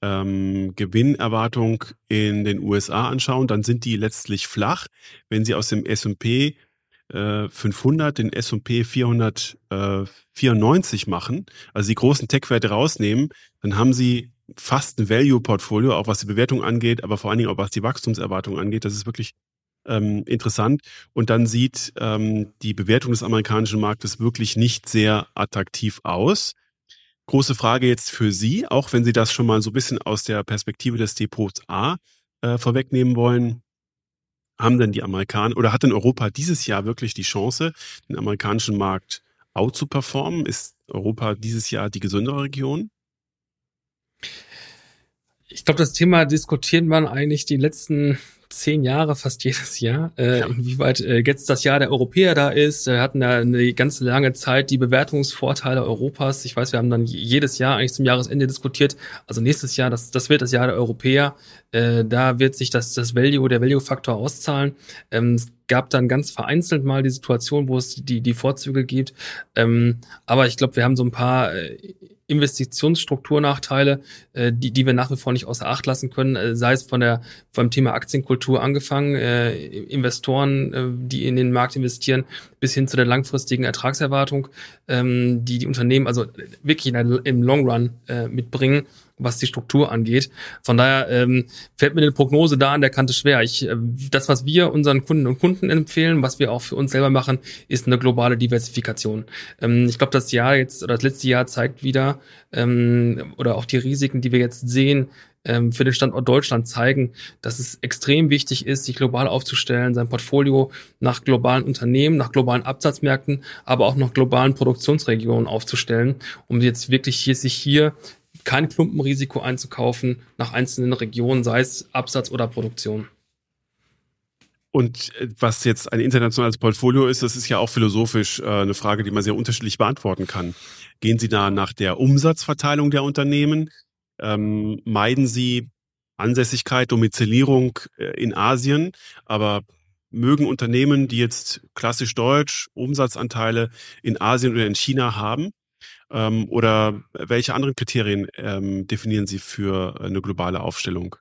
ähm, Gewinnerwartung in den USA anschauen, dann sind die letztlich flach. Wenn Sie aus dem S&P 500 den S&P 494 machen, also die großen Tech-Werte rausnehmen, dann haben sie fast ein Value-Portfolio, auch was die Bewertung angeht, aber vor allen Dingen auch was die Wachstumserwartung angeht. Das ist wirklich ähm, interessant. Und dann sieht ähm, die Bewertung des amerikanischen Marktes wirklich nicht sehr attraktiv aus. Große Frage jetzt für Sie, auch wenn Sie das schon mal so ein bisschen aus der Perspektive des Depots A äh, vorwegnehmen wollen haben denn die Amerikaner oder hat denn Europa dieses Jahr wirklich die Chance, den amerikanischen Markt out zu performen? Ist Europa dieses Jahr die gesündere Region? Ich glaube, das Thema diskutiert man eigentlich die letzten zehn Jahre, fast jedes Jahr, äh, ja. inwieweit äh, jetzt das Jahr der Europäer da ist. Wir hatten ja eine ganz lange Zeit die Bewertungsvorteile Europas. Ich weiß, wir haben dann jedes Jahr eigentlich zum Jahresende diskutiert. Also nächstes Jahr, das, das wird das Jahr der Europäer. Äh, da wird sich das, das Value, der Value-Faktor auszahlen. Ähm, es gab dann ganz vereinzelt mal die Situation, wo es die, die Vorzüge gibt. Ähm, aber ich glaube, wir haben so ein paar äh, Investitionsstrukturnachteile, äh, die, die wir nach wie vor nicht außer Acht lassen können, äh, sei es von der vom Thema Aktienkultur angefangen, äh, Investoren, äh, die in den Markt investieren, bis hin zu der langfristigen Ertragserwartung, ähm, die die Unternehmen also wirklich in der, im Long Run äh, mitbringen was die Struktur angeht. Von daher ähm, fällt mir eine Prognose da an der Kante schwer. Ich, äh, das, was wir unseren Kunden und Kunden empfehlen, was wir auch für uns selber machen, ist eine globale Diversifikation. Ähm, ich glaube, das Jahr jetzt oder das letzte Jahr zeigt wieder ähm, oder auch die Risiken, die wir jetzt sehen, ähm, für den Standort Deutschland zeigen, dass es extrem wichtig ist, sich global aufzustellen, sein Portfolio nach globalen Unternehmen, nach globalen Absatzmärkten, aber auch nach globalen Produktionsregionen aufzustellen, um jetzt wirklich hier, sich hier kein Klumpenrisiko einzukaufen nach einzelnen Regionen, sei es Absatz oder Produktion. Und äh, was jetzt ein internationales Portfolio ist, das ist ja auch philosophisch äh, eine Frage, die man sehr unterschiedlich beantworten kann. Gehen Sie da nach der Umsatzverteilung der Unternehmen? Ähm, meiden Sie Ansässigkeit, Domizilierung äh, in Asien, aber mögen Unternehmen, die jetzt klassisch deutsch Umsatzanteile in Asien oder in China haben? Ähm, oder welche anderen Kriterien ähm, definieren Sie für eine globale Aufstellung?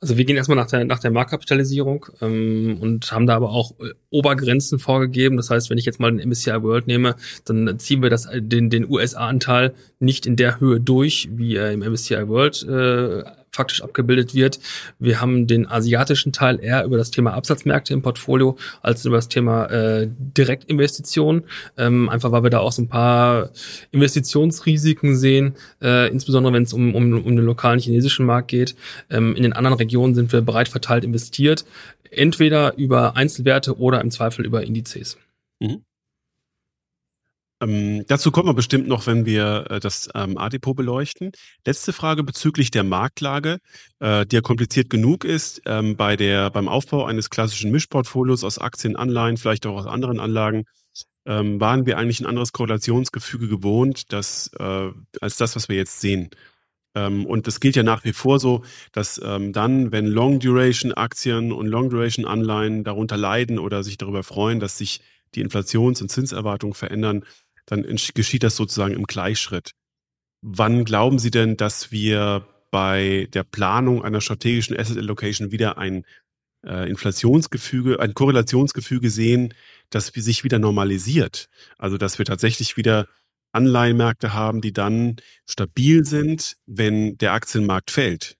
Also wir gehen erstmal nach der, nach der Marktkapitalisierung ähm, und haben da aber auch äh, Obergrenzen vorgegeben. Das heißt, wenn ich jetzt mal den MSCI World nehme, dann ziehen wir das, den, den USA-Anteil nicht in der Höhe durch, wie er im MSCI World äh, faktisch abgebildet wird. Wir haben den asiatischen Teil eher über das Thema Absatzmärkte im Portfolio als über das Thema äh, Direktinvestitionen. Ähm, einfach weil wir da auch so ein paar Investitionsrisiken sehen, äh, insbesondere wenn es um, um, um den lokalen chinesischen Markt geht. Ähm, in den anderen Regionen sind wir breit verteilt investiert, entweder über Einzelwerte oder im Zweifel über Indizes. Mhm. Ähm, dazu kommen wir bestimmt noch, wenn wir äh, das ähm, A-Depot beleuchten. Letzte Frage bezüglich der Marktlage, äh, die ja kompliziert genug ist. Ähm, bei der, beim Aufbau eines klassischen Mischportfolios aus Aktien, Anleihen, vielleicht auch aus anderen Anlagen, ähm, waren wir eigentlich ein anderes Korrelationsgefüge gewohnt, das, äh, als das, was wir jetzt sehen. Ähm, und das gilt ja nach wie vor so, dass ähm, dann, wenn Long-Duration-Aktien und Long-Duration-Anleihen darunter leiden oder sich darüber freuen, dass sich die Inflations- und Zinserwartungen verändern, dann geschieht das sozusagen im Gleichschritt. Wann glauben Sie denn, dass wir bei der Planung einer strategischen Asset Allocation wieder ein äh, Inflationsgefüge, ein Korrelationsgefüge sehen, das sich wieder normalisiert? Also, dass wir tatsächlich wieder Anleihenmärkte haben, die dann stabil sind, wenn der Aktienmarkt fällt?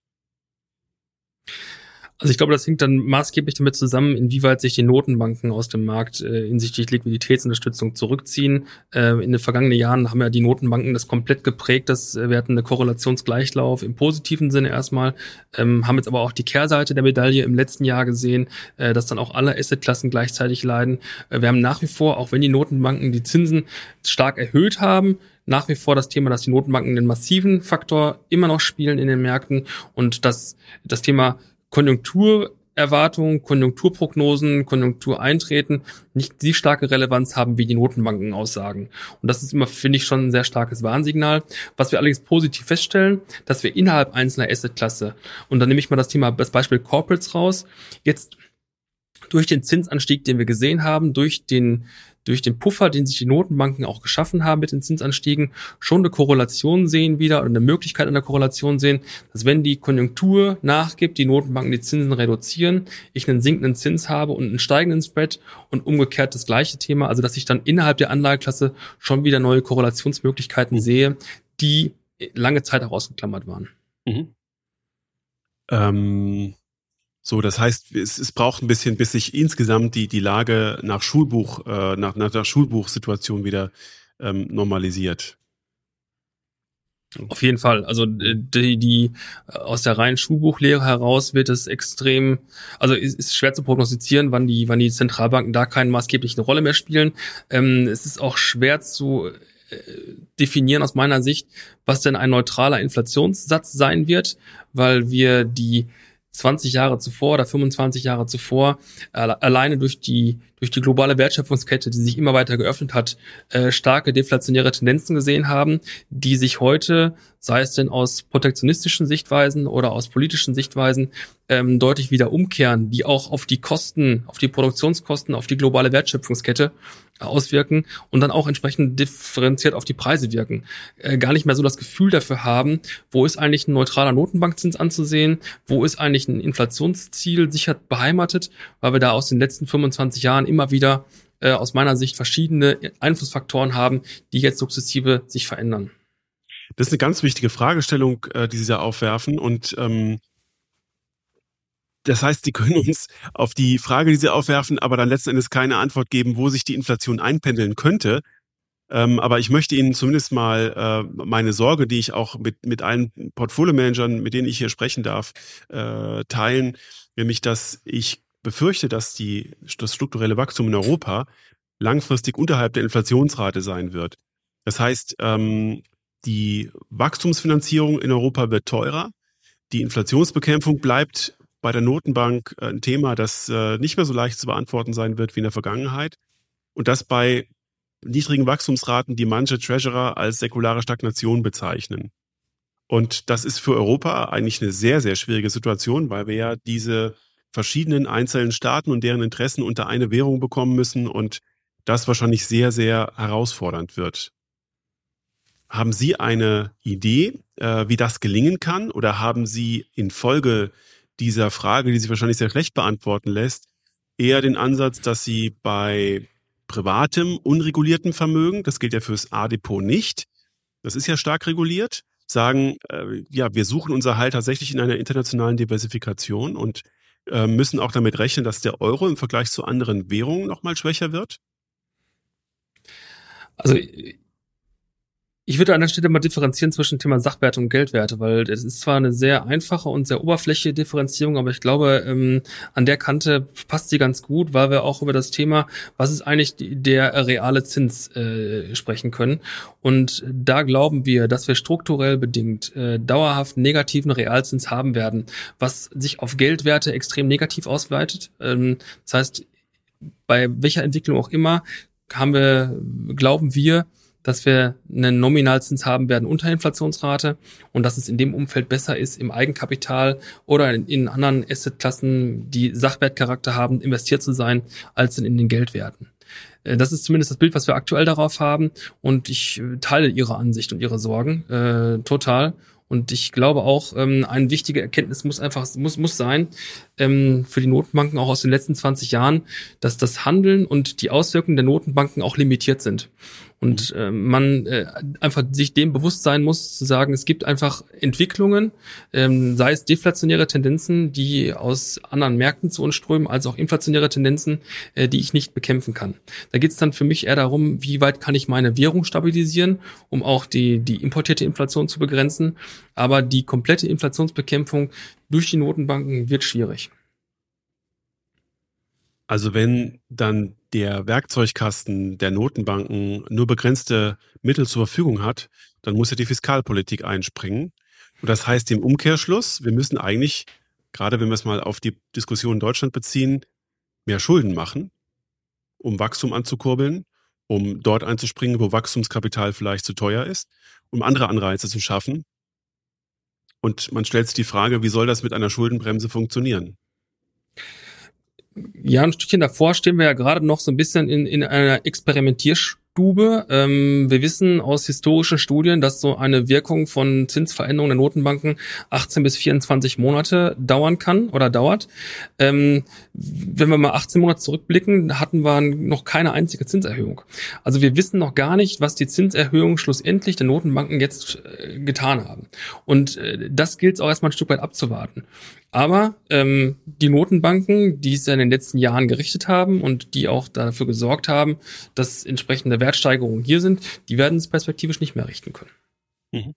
Also ich glaube, das hängt dann maßgeblich damit zusammen, inwieweit sich die Notenbanken aus dem Markt äh, hinsichtlich Liquiditätsunterstützung zurückziehen. Äh, in den vergangenen Jahren haben ja die Notenbanken das komplett geprägt. Dass, äh, wir hatten eine Korrelationsgleichlauf im positiven Sinne erstmal, ähm, haben jetzt aber auch die Kehrseite der Medaille im letzten Jahr gesehen, äh, dass dann auch alle Assetklassen gleichzeitig leiden. Äh, wir haben nach wie vor, auch wenn die Notenbanken die Zinsen stark erhöht haben, nach wie vor das Thema, dass die Notenbanken den massiven Faktor immer noch spielen in den Märkten und dass das Thema Konjunkturerwartungen, Konjunkturprognosen, Konjunktureintreten nicht die starke Relevanz haben wie die Notenbankenaussagen. Und das ist immer, finde ich, schon ein sehr starkes Warnsignal. Was wir allerdings positiv feststellen, dass wir innerhalb einzelner Assetklasse, und dann nehme ich mal das Thema, das Beispiel Corporates raus, jetzt durch den Zinsanstieg, den wir gesehen haben, durch den durch den Puffer, den sich die Notenbanken auch geschaffen haben mit den Zinsanstiegen, schon eine Korrelation sehen wieder oder eine Möglichkeit einer Korrelation sehen, dass wenn die Konjunktur nachgibt, die Notenbanken die Zinsen reduzieren, ich einen sinkenden Zins habe und einen steigenden Spread und umgekehrt das gleiche Thema, also dass ich dann innerhalb der Anlageklasse schon wieder neue Korrelationsmöglichkeiten sehe, die lange Zeit herausgeklammert waren. Mhm. Ähm so, das heißt, es, es braucht ein bisschen, bis sich insgesamt die, die Lage nach Schulbuch, äh, nach, nach der Schulbuchsituation wieder ähm, normalisiert. Auf jeden Fall. Also äh, die, die äh, aus der reinen Schulbuchlehre heraus wird es extrem, also ist, ist schwer zu prognostizieren, wann die, wann die Zentralbanken da keine maßgebliche Rolle mehr spielen. Ähm, es ist auch schwer zu definieren aus meiner Sicht, was denn ein neutraler Inflationssatz sein wird, weil wir die 20 Jahre zuvor oder 25 Jahre zuvor alleine durch die durch die globale Wertschöpfungskette, die sich immer weiter geöffnet hat, äh, starke deflationäre Tendenzen gesehen haben, die sich heute, sei es denn aus protektionistischen Sichtweisen oder aus politischen Sichtweisen, ähm, deutlich wieder umkehren, die auch auf die Kosten, auf die Produktionskosten, auf die globale Wertschöpfungskette auswirken und dann auch entsprechend differenziert auf die Preise wirken. Äh, gar nicht mehr so das Gefühl dafür haben, wo ist eigentlich ein neutraler Notenbankzins anzusehen, wo ist eigentlich ein Inflationsziel sicher beheimatet, weil wir da aus den letzten 25 Jahren immer wieder äh, aus meiner Sicht verschiedene Einflussfaktoren haben, die jetzt sukzessive sich verändern. Das ist eine ganz wichtige Fragestellung, äh, die Sie da aufwerfen. Und ähm, das heißt, Sie können uns auf die Frage, die Sie aufwerfen, aber dann letzten Endes keine Antwort geben, wo sich die Inflation einpendeln könnte. Ähm, aber ich möchte Ihnen zumindest mal äh, meine Sorge, die ich auch mit, mit allen Portfolio-Managern, mit denen ich hier sprechen darf, äh, teilen, nämlich dass ich befürchte, dass die, das strukturelle Wachstum in Europa langfristig unterhalb der Inflationsrate sein wird. Das heißt, ähm, die Wachstumsfinanzierung in Europa wird teurer. Die Inflationsbekämpfung bleibt bei der Notenbank äh, ein Thema, das äh, nicht mehr so leicht zu beantworten sein wird wie in der Vergangenheit. Und das bei niedrigen Wachstumsraten, die manche Treasurer als säkulare Stagnation bezeichnen. Und das ist für Europa eigentlich eine sehr, sehr schwierige Situation, weil wir ja diese verschiedenen einzelnen Staaten und deren Interessen unter eine Währung bekommen müssen und das wahrscheinlich sehr, sehr herausfordernd wird. Haben Sie eine Idee, äh, wie das gelingen kann? Oder haben Sie infolge dieser Frage, die sich wahrscheinlich sehr schlecht beantworten lässt, eher den Ansatz, dass Sie bei privatem, unreguliertem Vermögen, das gilt ja fürs A-Depot nicht, das ist ja stark reguliert, sagen, äh, ja, wir suchen unser Halt tatsächlich in einer internationalen Diversifikation und äh, müssen auch damit rechnen, dass der Euro im Vergleich zu anderen Währungen nochmal schwächer wird? Also ich würde an der Stelle mal differenzieren zwischen Thema Sachwerte und Geldwerte, weil es ist zwar eine sehr einfache und sehr oberflächliche Differenzierung, aber ich glaube, ähm, an der Kante passt sie ganz gut, weil wir auch über das Thema, was ist eigentlich der reale Zins äh, sprechen können. Und da glauben wir, dass wir strukturell bedingt äh, dauerhaft negativen Realzins haben werden, was sich auf Geldwerte extrem negativ ausweitet. Ähm, das heißt, bei welcher Entwicklung auch immer haben wir, glauben wir, dass wir einen Nominalzins haben werden unter Inflationsrate und dass es in dem Umfeld besser ist, im Eigenkapital oder in, anderen Assetklassen, die Sachwertcharakter haben, investiert zu sein, als in den Geldwerten. Äh, das ist zumindest das Bild, was wir aktuell darauf haben. Und ich äh, teile Ihre Ansicht und Ihre Sorgen äh, total. Und ich glaube auch, ähm, eine wichtige Erkenntnis muss einfach, muss, muss sein, ähm, für die Notenbanken auch aus den letzten 20 Jahren, dass das Handeln und die Auswirkungen der Notenbanken auch limitiert sind. Und äh, man äh, einfach sich dem bewusst sein muss, zu sagen, es gibt einfach Entwicklungen, ähm, sei es deflationäre Tendenzen, die aus anderen Märkten zu uns strömen, als auch inflationäre Tendenzen, äh, die ich nicht bekämpfen kann. Da geht es dann für mich eher darum, wie weit kann ich meine Währung stabilisieren, um auch die, die importierte Inflation zu begrenzen. Aber die komplette Inflationsbekämpfung durch die Notenbanken wird schwierig. Also wenn dann der Werkzeugkasten der Notenbanken nur begrenzte Mittel zur Verfügung hat, dann muss ja die Fiskalpolitik einspringen. Und das heißt im Umkehrschluss, wir müssen eigentlich, gerade wenn wir es mal auf die Diskussion in Deutschland beziehen, mehr Schulden machen, um Wachstum anzukurbeln, um dort einzuspringen, wo Wachstumskapital vielleicht zu teuer ist, um andere Anreize zu schaffen. Und man stellt sich die Frage, wie soll das mit einer Schuldenbremse funktionieren? Ja, ein Stückchen davor stehen wir ja gerade noch so ein bisschen in, in einer Experimentierstube. Ähm, wir wissen aus historischen Studien, dass so eine Wirkung von Zinsveränderungen der Notenbanken 18 bis 24 Monate dauern kann oder dauert. Ähm, wenn wir mal 18 Monate zurückblicken, hatten wir noch keine einzige Zinserhöhung. Also wir wissen noch gar nicht, was die Zinserhöhungen schlussendlich der Notenbanken jetzt äh, getan haben. Und äh, das gilt es auch erstmal ein Stück weit abzuwarten. Aber ähm, die Notenbanken, die es in den letzten Jahren gerichtet haben und die auch dafür gesorgt haben, dass entsprechende Wertsteigerungen hier sind, die werden es perspektivisch nicht mehr richten können. Mhm.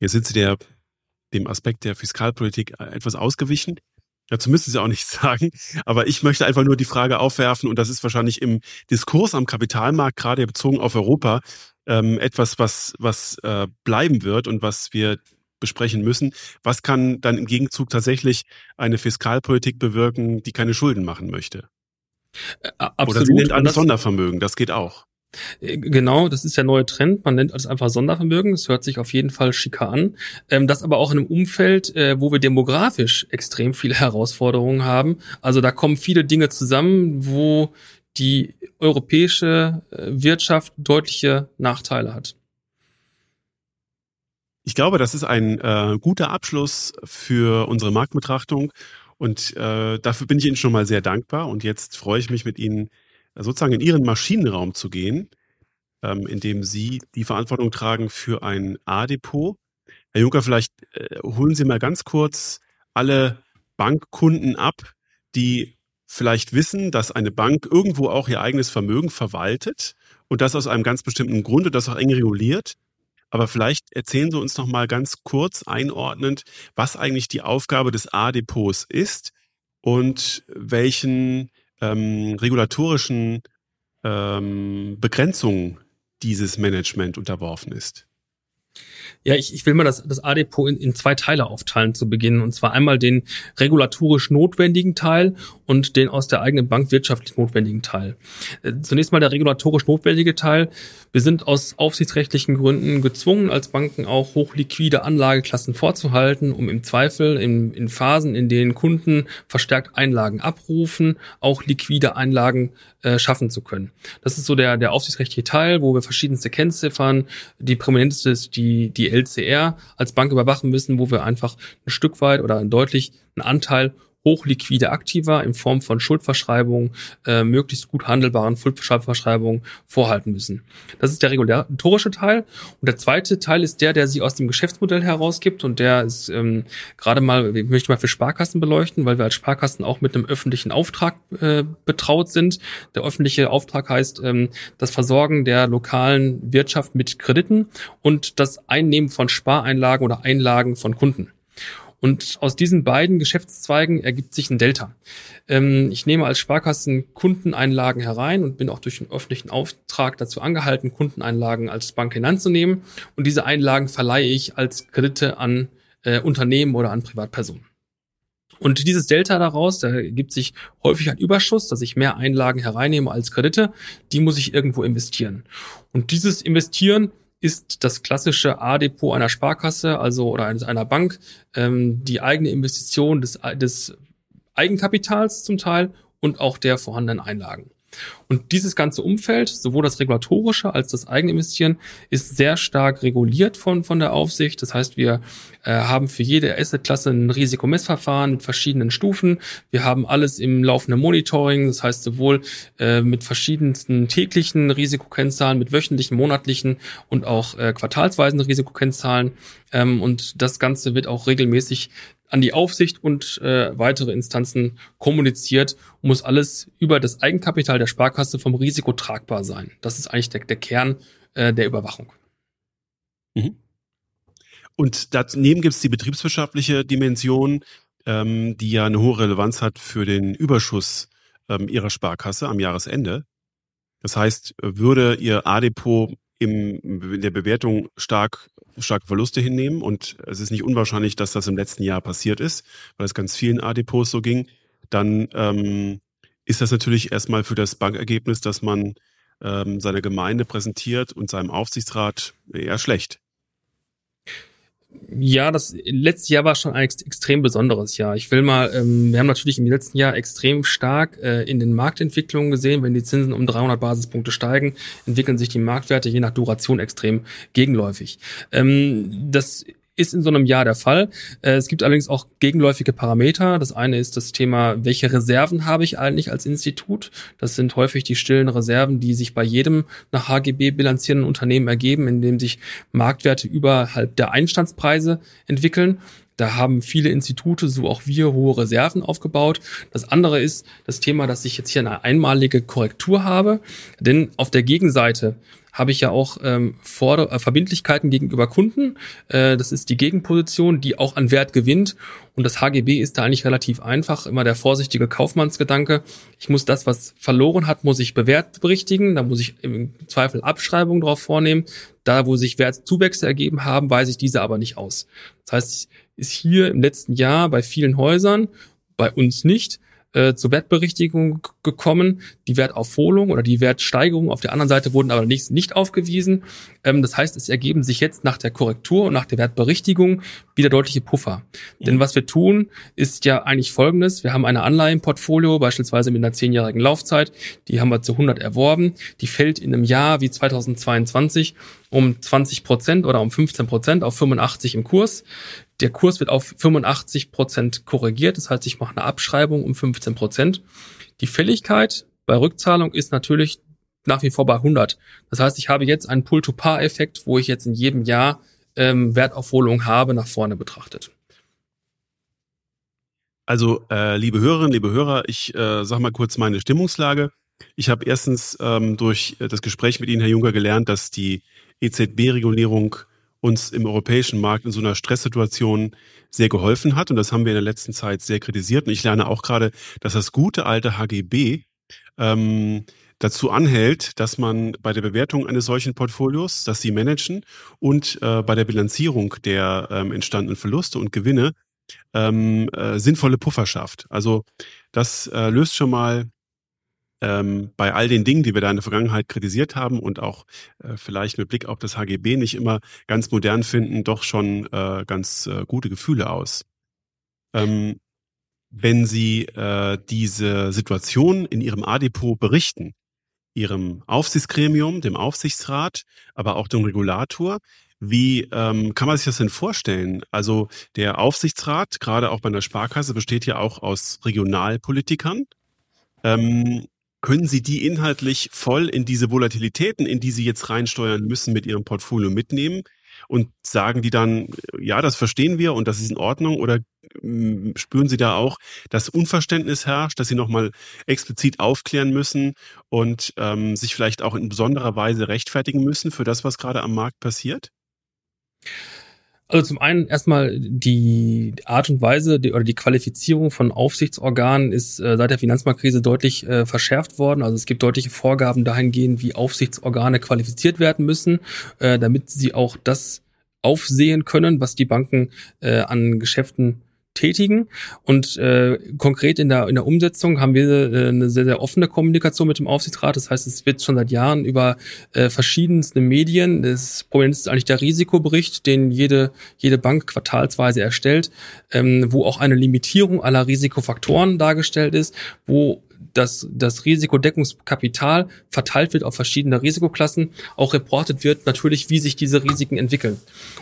Jetzt sind Sie der, dem Aspekt der Fiskalpolitik etwas ausgewichen. Dazu müssen Sie auch nichts (laughs) sagen. Aber ich möchte einfach nur die Frage aufwerfen, und das ist wahrscheinlich im Diskurs am Kapitalmarkt, gerade bezogen auf Europa, ähm, etwas, was, was äh, bleiben wird und was wir besprechen müssen. Was kann dann im Gegenzug tatsächlich eine Fiskalpolitik bewirken, die keine Schulden machen möchte? Absolut. Oder sie nennt alles Sondervermögen, das geht auch. Äh, genau, das ist der neue Trend. Man nennt es einfach Sondervermögen. Das hört sich auf jeden Fall schicker an. Ähm, das aber auch in einem Umfeld, äh, wo wir demografisch extrem viele (laughs) Herausforderungen haben. Also da kommen viele Dinge zusammen, wo die europäische äh, Wirtschaft deutliche Nachteile hat. Ich glaube, das ist ein äh, guter Abschluss für unsere Marktbetrachtung. Und äh, dafür bin ich Ihnen schon mal sehr dankbar. Und jetzt freue ich mich mit Ihnen sozusagen in Ihren Maschinenraum zu gehen, ähm, in dem Sie die Verantwortung tragen für ein A-Depot. Herr Juncker, vielleicht äh, holen Sie mal ganz kurz alle Bankkunden ab, die vielleicht wissen, dass eine Bank irgendwo auch ihr eigenes Vermögen verwaltet und das aus einem ganz bestimmten Grund und das auch eng reguliert. Aber vielleicht erzählen Sie uns noch mal ganz kurz einordnend, was eigentlich die Aufgabe des A-Depots ist und welchen ähm, regulatorischen ähm, Begrenzungen dieses Management unterworfen ist. Ja, ich, ich will mal das, das A-Depot in, in zwei Teile aufteilen zu Beginn. Und zwar einmal den regulatorisch notwendigen Teil und den aus der eigenen Bank wirtschaftlich notwendigen Teil. Äh, zunächst mal der regulatorisch notwendige Teil. Wir sind aus aufsichtsrechtlichen Gründen gezwungen, als Banken auch hochliquide Anlageklassen vorzuhalten, um im Zweifel in, in Phasen, in denen Kunden verstärkt Einlagen abrufen, auch liquide Einlagen äh, schaffen zu können. Das ist so der, der aufsichtsrechtliche Teil, wo wir verschiedenste Kennziffern, die prominenteste ist die, die LCR als Bank überwachen müssen, wo wir einfach ein Stück weit oder deutlich einen Anteil hochliquide Aktiva in Form von Schuldverschreibungen, äh, möglichst gut handelbaren Schuldverschreibungen vorhalten müssen. Das ist der regulatorische Teil. Und der zweite Teil ist der, der sie aus dem Geschäftsmodell herausgibt und der ist ähm, gerade mal, ich möchte mal für Sparkassen beleuchten, weil wir als Sparkassen auch mit einem öffentlichen Auftrag äh, betraut sind. Der öffentliche Auftrag heißt ähm, das Versorgen der lokalen Wirtschaft mit Krediten und das Einnehmen von Spareinlagen oder Einlagen von Kunden. Und aus diesen beiden Geschäftszweigen ergibt sich ein Delta. Ähm, ich nehme als Sparkassen Kundeneinlagen herein und bin auch durch den öffentlichen Auftrag dazu angehalten, Kundeneinlagen als Bank hineinzunehmen. Und diese Einlagen verleihe ich als Kredite an äh, Unternehmen oder an Privatpersonen. Und dieses Delta daraus, da ergibt sich häufig ein Überschuss, dass ich mehr Einlagen hereinnehme als Kredite, die muss ich irgendwo investieren. Und dieses Investieren ist das klassische A-Depot einer Sparkasse, also oder einer Bank, ähm, die eigene Investition des, des Eigenkapitals zum Teil und auch der vorhandenen Einlagen. Und dieses ganze Umfeld, sowohl das regulatorische als das Eigeninvestieren, ist sehr stark reguliert von, von der Aufsicht. Das heißt, wir äh, haben für jede Assetklasse ein Risikomessverfahren mit verschiedenen Stufen. Wir haben alles im laufenden Monitoring, das heißt sowohl äh, mit verschiedensten täglichen Risikokennzahlen, mit wöchentlichen, monatlichen und auch äh, quartalsweisen Risikokennzahlen. Ähm, und das Ganze wird auch regelmäßig an die Aufsicht und äh, weitere Instanzen kommuniziert, muss alles über das Eigenkapital der Sparkasse vom Risiko tragbar sein. Das ist eigentlich der, der Kern äh, der Überwachung. Mhm. Und daneben gibt es die betriebswirtschaftliche Dimension, ähm, die ja eine hohe Relevanz hat für den Überschuss ähm, ihrer Sparkasse am Jahresende. Das heißt, würde ihr A-Depot im, in der Bewertung stark starke Verluste hinnehmen. Und es ist nicht unwahrscheinlich, dass das im letzten Jahr passiert ist, weil es ganz vielen A-Depots so ging. Dann ähm, ist das natürlich erstmal für das Bankergebnis, das man ähm, seiner Gemeinde präsentiert und seinem Aufsichtsrat eher schlecht. Ja, das letzte Jahr war schon ein extrem besonderes Jahr. Ich will mal, ähm, wir haben natürlich im letzten Jahr extrem stark äh, in den Marktentwicklungen gesehen. Wenn die Zinsen um 300 Basispunkte steigen, entwickeln sich die Marktwerte je nach Duration extrem gegenläufig. Ähm, das ist in so einem Jahr der Fall. Äh, es gibt allerdings auch gegenläufige Parameter. Das eine ist das Thema, welche Reserven habe ich eigentlich als Institut? Das sind häufig die stillen Reserven, die sich bei jedem nach HGB bilanzierenden Unternehmen ergeben, indem sich Marktwerte überhalb der Einstandspreise entwickeln. Da haben viele Institute, so auch wir, hohe Reserven aufgebaut. Das andere ist das Thema, dass ich jetzt hier eine einmalige Korrektur habe. Denn auf der Gegenseite habe ich ja auch ähm, Forder äh, Verbindlichkeiten gegenüber Kunden. Äh, das ist die Gegenposition, die auch an Wert gewinnt. Und das HGB ist da eigentlich relativ einfach. Immer der vorsichtige Kaufmannsgedanke. Ich muss das, was verloren hat, muss ich bewertberichtigen. Da muss ich im Zweifel Abschreibungen drauf vornehmen. Da, wo sich Wertzuwächse ergeben haben, weise ich diese aber nicht aus. Das heißt, ist hier im letzten Jahr bei vielen Häusern, bei uns nicht, äh, zur Wertberichtigung gekommen. Die Wertaufholung oder die Wertsteigerung auf der anderen Seite wurden aber nicht, nicht aufgewiesen. Ähm, das heißt, es ergeben sich jetzt nach der Korrektur und nach der Wertberichtigung wieder deutliche Puffer. Mhm. Denn was wir tun, ist ja eigentlich Folgendes. Wir haben eine Anleihenportfolio, beispielsweise mit einer zehnjährigen Laufzeit. Die haben wir zu 100 erworben. Die fällt in einem Jahr wie 2022 um 20 Prozent oder um 15 Prozent auf 85 im Kurs. Der Kurs wird auf 85 Prozent korrigiert. Das heißt, ich mache eine Abschreibung um 15 Prozent. Die Fälligkeit bei Rückzahlung ist natürlich nach wie vor bei 100. Das heißt, ich habe jetzt einen Pull-to-Par-Effekt, wo ich jetzt in jedem Jahr ähm, Wertaufholung habe, nach vorne betrachtet. Also, äh, liebe Hörerinnen, liebe Hörer, ich äh, sage mal kurz meine Stimmungslage. Ich habe erstens ähm, durch das Gespräch mit Ihnen, Herr Juncker, gelernt, dass die EZB-Regulierung uns im europäischen Markt in so einer Stresssituation sehr geholfen hat. Und das haben wir in der letzten Zeit sehr kritisiert. Und ich lerne auch gerade, dass das gute alte HGB ähm, dazu anhält, dass man bei der Bewertung eines solchen Portfolios, dass sie managen und äh, bei der Bilanzierung der ähm, entstandenen Verluste und Gewinne ähm, äh, sinnvolle Puffer schafft. Also das äh, löst schon mal ähm, bei all den Dingen, die wir da in der Vergangenheit kritisiert haben und auch äh, vielleicht mit Blick auf das HGB nicht immer ganz modern finden, doch schon äh, ganz äh, gute Gefühle aus. Ähm, wenn Sie äh, diese Situation in Ihrem A-Depot berichten, Ihrem Aufsichtsgremium, dem Aufsichtsrat, aber auch dem Regulator, wie ähm, kann man sich das denn vorstellen? Also der Aufsichtsrat, gerade auch bei einer Sparkasse, besteht ja auch aus Regionalpolitikern. Ähm, können Sie die inhaltlich voll in diese Volatilitäten, in die Sie jetzt reinsteuern müssen, mit Ihrem Portfolio mitnehmen? Und sagen die dann, ja, das verstehen wir und das ist in Ordnung? Oder hm, spüren Sie da auch, dass Unverständnis herrscht, dass Sie nochmal explizit aufklären müssen und ähm, sich vielleicht auch in besonderer Weise rechtfertigen müssen für das, was gerade am Markt passiert? Also zum einen erstmal die Art und Weise die, oder die Qualifizierung von Aufsichtsorganen ist äh, seit der Finanzmarktkrise deutlich äh, verschärft worden. Also es gibt deutliche Vorgaben dahingehend, wie Aufsichtsorgane qualifiziert werden müssen, äh, damit sie auch das aufsehen können, was die Banken äh, an Geschäften tätigen. Und äh, konkret in der, in der Umsetzung haben wir äh, eine sehr, sehr offene Kommunikation mit dem Aufsichtsrat. Das heißt, es wird schon seit Jahren über äh, verschiedenste Medien, das Problem ist eigentlich der Risikobericht, den jede, jede Bank quartalsweise erstellt, ähm, wo auch eine Limitierung aller Risikofaktoren dargestellt ist, wo dass das Risikodeckungskapital verteilt wird auf verschiedene Risikoklassen, auch reportet wird natürlich, wie sich diese Risiken entwickeln.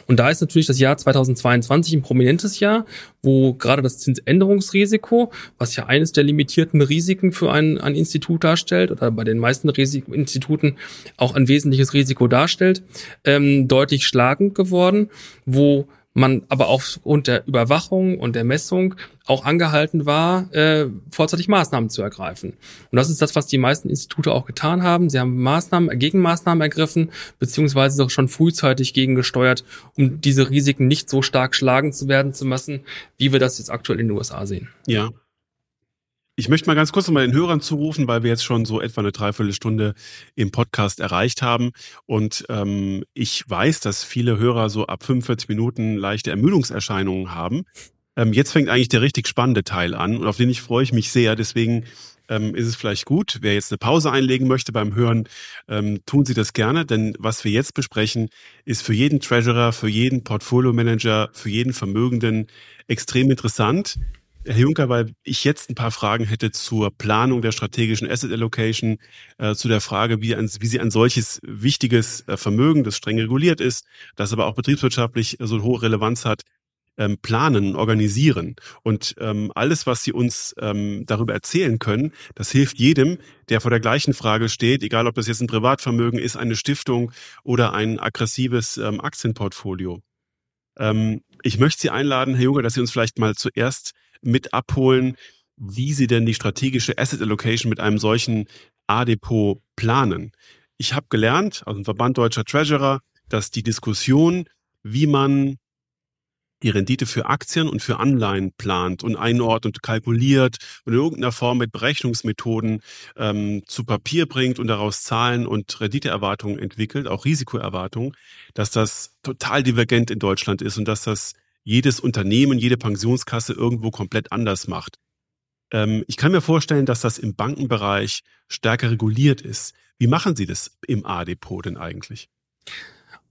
Und da ist natürlich das Jahr 2022 ein prominentes Jahr, wo gerade das Zinsänderungsrisiko, was ja eines der limitierten Risiken für ein, ein Institut darstellt oder bei den meisten Risikoinstituten auch ein wesentliches Risiko darstellt, ähm, deutlich schlagend geworden, wo man aber aufgrund der Überwachung und der Messung auch angehalten war, äh, vorzeitig Maßnahmen zu ergreifen. Und das ist das, was die meisten Institute auch getan haben. Sie haben Maßnahmen, Gegenmaßnahmen ergriffen, beziehungsweise auch schon frühzeitig gegengesteuert, um diese Risiken nicht so stark schlagen zu werden zu müssen, wie wir das jetzt aktuell in den USA sehen. Ja, ich möchte mal ganz kurz nochmal den Hörern zurufen, weil wir jetzt schon so etwa eine Dreiviertelstunde im Podcast erreicht haben. Und ähm, ich weiß, dass viele Hörer so ab 45 Minuten leichte Ermüdungserscheinungen haben. Ähm, jetzt fängt eigentlich der richtig spannende Teil an und auf den ich freue ich mich sehr. Deswegen ähm, ist es vielleicht gut, wer jetzt eine Pause einlegen möchte beim Hören, ähm, tun Sie das gerne, denn was wir jetzt besprechen, ist für jeden Treasurer, für jeden Portfolio Manager, für jeden Vermögenden extrem interessant. Herr Juncker, weil ich jetzt ein paar Fragen hätte zur Planung der strategischen Asset Allocation, äh, zu der Frage, wie, ein, wie Sie ein solches wichtiges äh, Vermögen, das streng reguliert ist, das aber auch betriebswirtschaftlich so hohe Relevanz hat, ähm, planen, organisieren. Und ähm, alles, was Sie uns ähm, darüber erzählen können, das hilft jedem, der vor der gleichen Frage steht, egal ob das jetzt ein Privatvermögen ist, eine Stiftung oder ein aggressives ähm, Aktienportfolio. Ähm, ich möchte Sie einladen, Herr Juncker, dass Sie uns vielleicht mal zuerst mit abholen, wie Sie denn die strategische Asset Allocation mit einem solchen A-Depot planen. ich habe gelernt, also im Verband Deutscher Treasurer, dass die Diskussion, wie man die Rendite für Aktien und für Anleihen plant und einordnet, kalkuliert und in irgendeiner Form mit Berechnungsmethoden ähm, zu Papier bringt und daraus Zahlen und Renditeerwartungen entwickelt, auch Risikoerwartungen, dass das total divergent in Deutschland ist und dass das jedes Unternehmen, jede Pensionskasse irgendwo komplett anders macht. Ähm, ich kann mir vorstellen, dass das im Bankenbereich stärker reguliert ist. Wie machen Sie das im A-Depot denn eigentlich?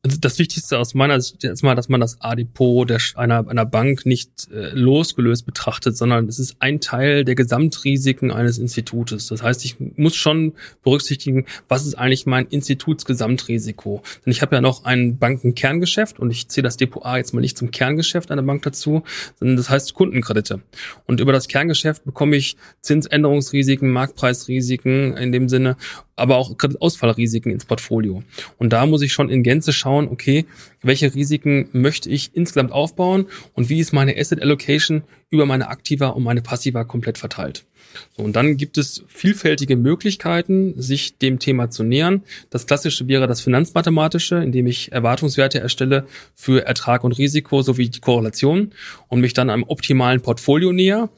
Also das Wichtigste aus meiner Sicht ist mal, dass man das A-Depot einer, einer Bank nicht äh, losgelöst betrachtet, sondern es ist ein Teil der Gesamtrisiken eines Institutes. Das heißt, ich muss schon berücksichtigen, was ist eigentlich mein Institutsgesamtrisiko. Denn ich habe ja noch ein Bankenkerngeschäft und ich zähle das Depot A jetzt mal nicht zum Kerngeschäft einer Bank dazu, sondern das heißt Kundenkredite. Und über das Kerngeschäft bekomme ich Zinsänderungsrisiken, Marktpreisrisiken in dem Sinne aber auch Ausfallrisiken ins Portfolio. Und da muss ich schon in Gänze schauen, okay, welche Risiken möchte ich insgesamt aufbauen und wie ist meine Asset Allocation über meine Aktiva und meine Passiva komplett verteilt. So, und dann gibt es vielfältige Möglichkeiten, sich dem Thema zu nähern. Das klassische wäre das Finanzmathematische, indem ich Erwartungswerte erstelle für Ertrag und Risiko sowie die Korrelation und mich dann einem optimalen Portfolio näher.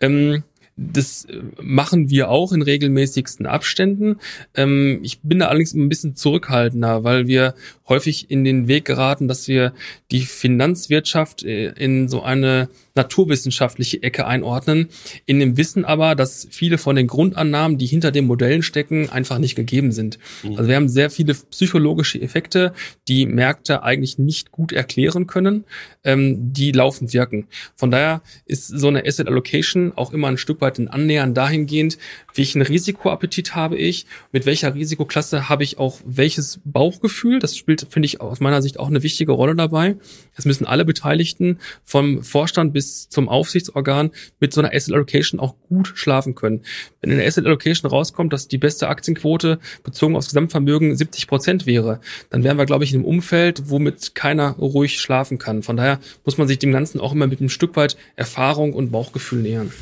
Ähm, das äh, machen wir auch in regelmäßigsten Abständen. Ähm, ich bin da allerdings ein bisschen zurückhaltender, weil wir häufig in den Weg geraten, dass wir die Finanzwirtschaft äh, in so eine naturwissenschaftliche Ecke einordnen, in dem Wissen aber, dass viele von den Grundannahmen, die hinter den Modellen stecken, einfach nicht gegeben sind. Mhm. Also wir haben sehr viele psychologische Effekte, die Märkte eigentlich nicht gut erklären können, ähm, die laufend wirken. Von daher ist so eine Asset Allocation auch immer ein Stück weit ein Annähern dahingehend, welchen Risikoappetit habe ich, mit welcher Risikoklasse habe ich auch welches Bauchgefühl. Das spielt, finde ich, aus meiner Sicht auch eine wichtige Rolle dabei. Es müssen alle Beteiligten vom Vorstand bis zum Aufsichtsorgan mit so einer Asset Allocation auch gut schlafen können. Wenn in der Asset Allocation rauskommt, dass die beste Aktienquote bezogen aufs Gesamtvermögen 70 Prozent wäre, dann wären wir, glaube ich, in einem Umfeld, womit keiner ruhig schlafen kann. Von daher muss man sich dem Ganzen auch immer mit einem Stück weit Erfahrung und Bauchgefühl nähern.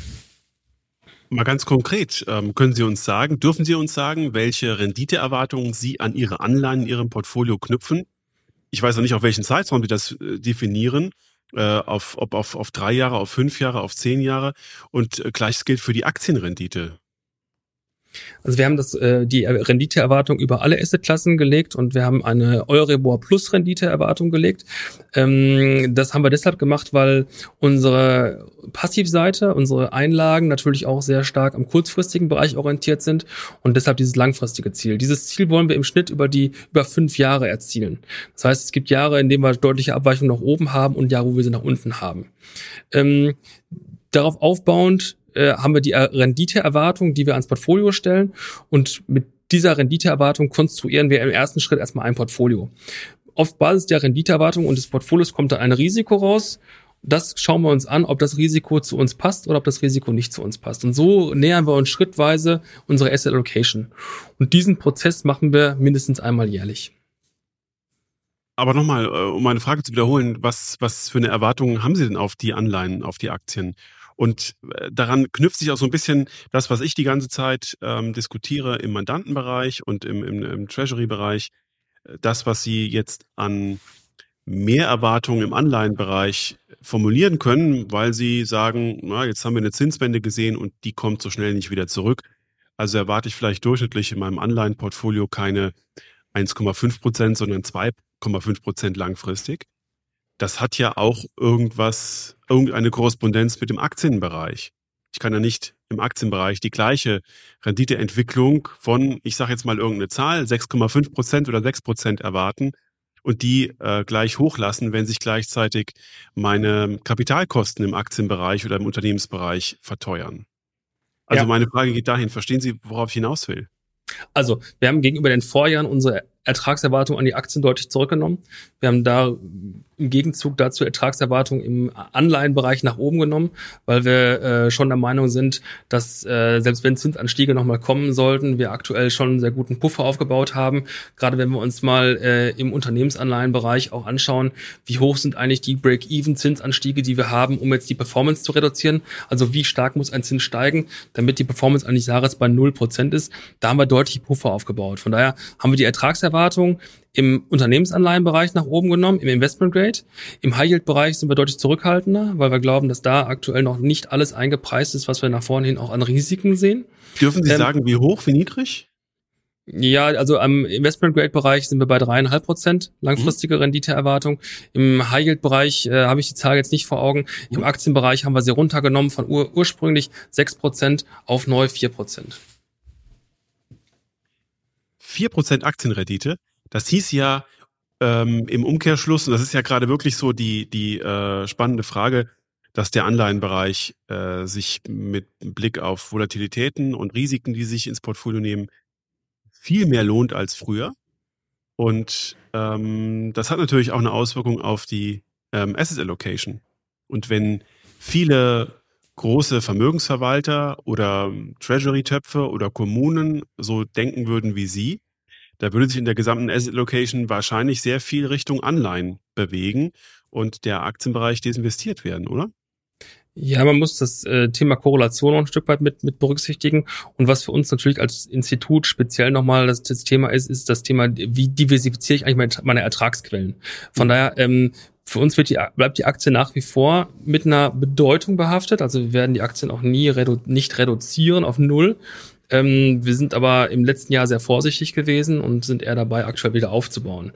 Mal ganz konkret, ähm, können Sie uns sagen, dürfen Sie uns sagen, welche Renditeerwartungen Sie an Ihre Anleihen in Ihrem Portfolio knüpfen? Ich weiß noch nicht, auf welchen Zeitraum Sie das äh, definieren äh, auf, ob auf, auf drei Jahre, auf fünf Jahre, auf zehn Jahre. Und äh, gleiches gilt für die Aktienrendite. Also wir haben das, äh, die Renditeerwartung über alle Assetklassen gelegt und wir haben eine Euribor Plus Renditeerwartung gelegt. Ähm, das haben wir deshalb gemacht, weil unsere Passivseite, unsere Einlagen natürlich auch sehr stark am kurzfristigen Bereich orientiert sind und deshalb dieses langfristige Ziel. Dieses Ziel wollen wir im Schnitt über die über fünf Jahre erzielen. Das heißt, es gibt Jahre, in denen wir deutliche Abweichungen nach oben haben und Jahre, wo wir sie nach unten haben. Ähm, darauf aufbauend äh, haben wir die Renditeerwartung, die wir ans Portfolio stellen und mit dieser Renditeerwartung konstruieren wir im ersten Schritt erstmal ein Portfolio. Auf Basis der Renditeerwartung und des Portfolios kommt da ein Risiko raus. Das schauen wir uns an, ob das Risiko zu uns passt oder ob das Risiko nicht zu uns passt. Und so nähern wir uns schrittweise unsere Asset Allocation. Und diesen Prozess machen wir mindestens einmal jährlich. Aber nochmal, äh, um meine Frage zu wiederholen, was, was für eine Erwartung haben Sie denn auf die Anleihen, auf die Aktien? Und äh, daran knüpft sich auch so ein bisschen das, was ich die ganze Zeit ähm, diskutiere im Mandantenbereich und im, im, im Treasury-Bereich. Äh, das, was Sie jetzt an Mehrerwartungen im Anleihenbereich formulieren können, weil Sie sagen, na, jetzt haben wir eine Zinswende gesehen und die kommt so schnell nicht wieder zurück. Also erwarte ich vielleicht durchschnittlich in meinem Anleihenportfolio keine 1,5 Prozent, sondern 2,5 Prozent langfristig das hat ja auch irgendwas, irgendeine Korrespondenz mit dem Aktienbereich. Ich kann ja nicht im Aktienbereich die gleiche Renditeentwicklung von, ich sage jetzt mal irgendeine Zahl, 6,5 Prozent oder 6 Prozent erwarten und die äh, gleich hochlassen, wenn sich gleichzeitig meine Kapitalkosten im Aktienbereich oder im Unternehmensbereich verteuern. Also ja. meine Frage geht dahin, verstehen Sie, worauf ich hinaus will? Also, wir haben gegenüber den Vorjahren unsere Ertragserwartung an die Aktien deutlich zurückgenommen. Wir haben da im Gegenzug dazu Ertragserwartungen im Anleihenbereich nach oben genommen, weil wir äh, schon der Meinung sind, dass äh, selbst wenn Zinsanstiege nochmal kommen sollten, wir aktuell schon einen sehr guten Puffer aufgebaut haben. Gerade wenn wir uns mal äh, im Unternehmensanleihenbereich auch anschauen, wie hoch sind eigentlich die Break-Even-Zinsanstiege, die wir haben, um jetzt die Performance zu reduzieren. Also wie stark muss ein Zins steigen, damit die Performance eines Jahres bei 0% ist. Da haben wir deutlich Puffer aufgebaut. Von daher haben wir die Ertragserwartung im Unternehmensanleihenbereich nach oben genommen, im Investment Grade. Im High Yield Bereich sind wir deutlich zurückhaltender, weil wir glauben, dass da aktuell noch nicht alles eingepreist ist, was wir nach vorne hin auch an Risiken sehen. Dürfen Sie ähm, sagen, wie hoch, wie niedrig? Ja, also am Investment Grade Bereich sind wir bei dreieinhalb Prozent langfristige mhm. Renditeerwartung. Im High Yield Bereich äh, habe ich die Zahl jetzt nicht vor Augen. Mhm. Im Aktienbereich haben wir sie runtergenommen von ur ursprünglich sechs Prozent auf neu vier Prozent. Vier Prozent Aktienrendite. Das hieß ja ähm, im Umkehrschluss, und das ist ja gerade wirklich so die, die äh, spannende Frage, dass der Anleihenbereich äh, sich mit Blick auf Volatilitäten und Risiken, die sich ins Portfolio nehmen, viel mehr lohnt als früher. Und ähm, das hat natürlich auch eine Auswirkung auf die ähm, Asset Allocation. Und wenn viele große Vermögensverwalter oder Treasury-Töpfe oder Kommunen so denken würden wie Sie, da würde sich in der gesamten Asset Location wahrscheinlich sehr viel Richtung Anleihen bewegen und der Aktienbereich desinvestiert werden, oder? Ja, man muss das äh, Thema Korrelation noch ein Stück weit mit, mit berücksichtigen. Und was für uns natürlich als Institut speziell nochmal das, das Thema ist, ist das Thema, wie diversifiziere ich eigentlich meine, meine Ertragsquellen. Von mhm. daher, ähm, für uns wird die, bleibt die Aktie nach wie vor mit einer Bedeutung behaftet. Also wir werden die Aktien auch nie redu nicht reduzieren auf null, ähm, wir sind aber im letzten Jahr sehr vorsichtig gewesen und sind eher dabei, aktuell wieder aufzubauen.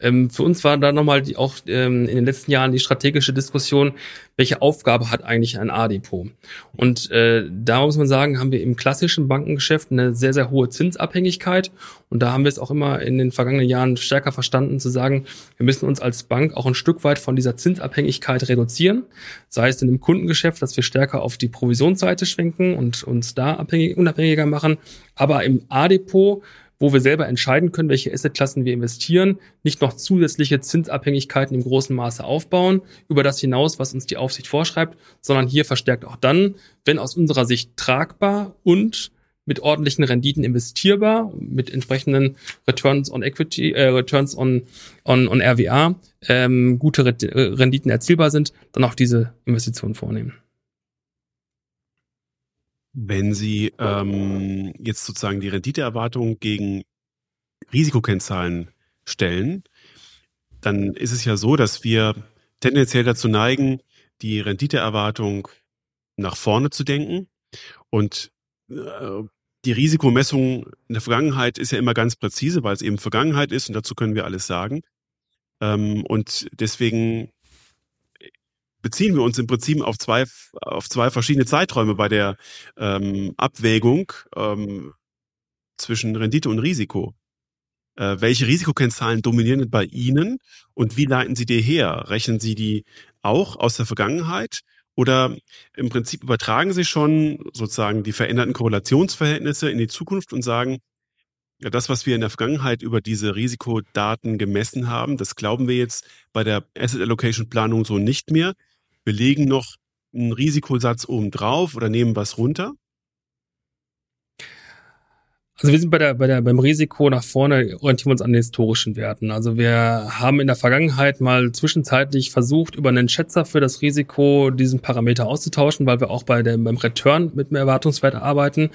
Ähm, für uns war da nochmal die, auch ähm, in den letzten Jahren die strategische Diskussion, welche Aufgabe hat eigentlich ein A-Depot? Und äh, da muss man sagen, haben wir im klassischen Bankengeschäft eine sehr, sehr hohe Zinsabhängigkeit. Und da haben wir es auch immer in den vergangenen Jahren stärker verstanden, zu sagen, wir müssen uns als Bank auch ein Stück weit von dieser Zinsabhängigkeit reduzieren. Sei es in dem Kundengeschäft, dass wir stärker auf die Provisionsseite schwenken und uns da abhängig, unabhängiger machen. Aber im A-Depot wo wir selber entscheiden können, welche Assetklassen wir investieren, nicht noch zusätzliche Zinsabhängigkeiten im großen Maße aufbauen, über das hinaus, was uns die Aufsicht vorschreibt, sondern hier verstärkt auch dann, wenn aus unserer Sicht tragbar und mit ordentlichen Renditen investierbar, mit entsprechenden Returns on Equity, äh, Returns on, on, on RWA, ähm, gute Renditen erzielbar sind, dann auch diese Investitionen vornehmen. Wenn Sie ähm, jetzt sozusagen die Renditeerwartung gegen Risikokennzahlen stellen, dann ist es ja so, dass wir tendenziell dazu neigen, die Renditeerwartung nach vorne zu denken. Und äh, die Risikomessung in der Vergangenheit ist ja immer ganz präzise, weil es eben Vergangenheit ist und dazu können wir alles sagen. Ähm, und deswegen beziehen wir uns im Prinzip auf zwei, auf zwei verschiedene Zeiträume bei der ähm, Abwägung ähm, zwischen Rendite und Risiko. Äh, welche Risikokennzahlen dominieren bei Ihnen und wie leiten Sie die her? Rechnen Sie die auch aus der Vergangenheit oder im Prinzip übertragen Sie schon sozusagen die veränderten Korrelationsverhältnisse in die Zukunft und sagen, ja, das, was wir in der Vergangenheit über diese Risikodaten gemessen haben, das glauben wir jetzt bei der Asset Allocation Planung so nicht mehr. Wir legen noch einen Risikosatz oben drauf oder nehmen was runter. Also wir sind bei der, bei der, beim Risiko nach vorne orientieren wir uns an den historischen Werten. Also wir haben in der Vergangenheit mal zwischenzeitlich versucht, über einen Schätzer für das Risiko diesen Parameter auszutauschen, weil wir auch bei dem, beim Return mit einem Erwartungswert arbeiten.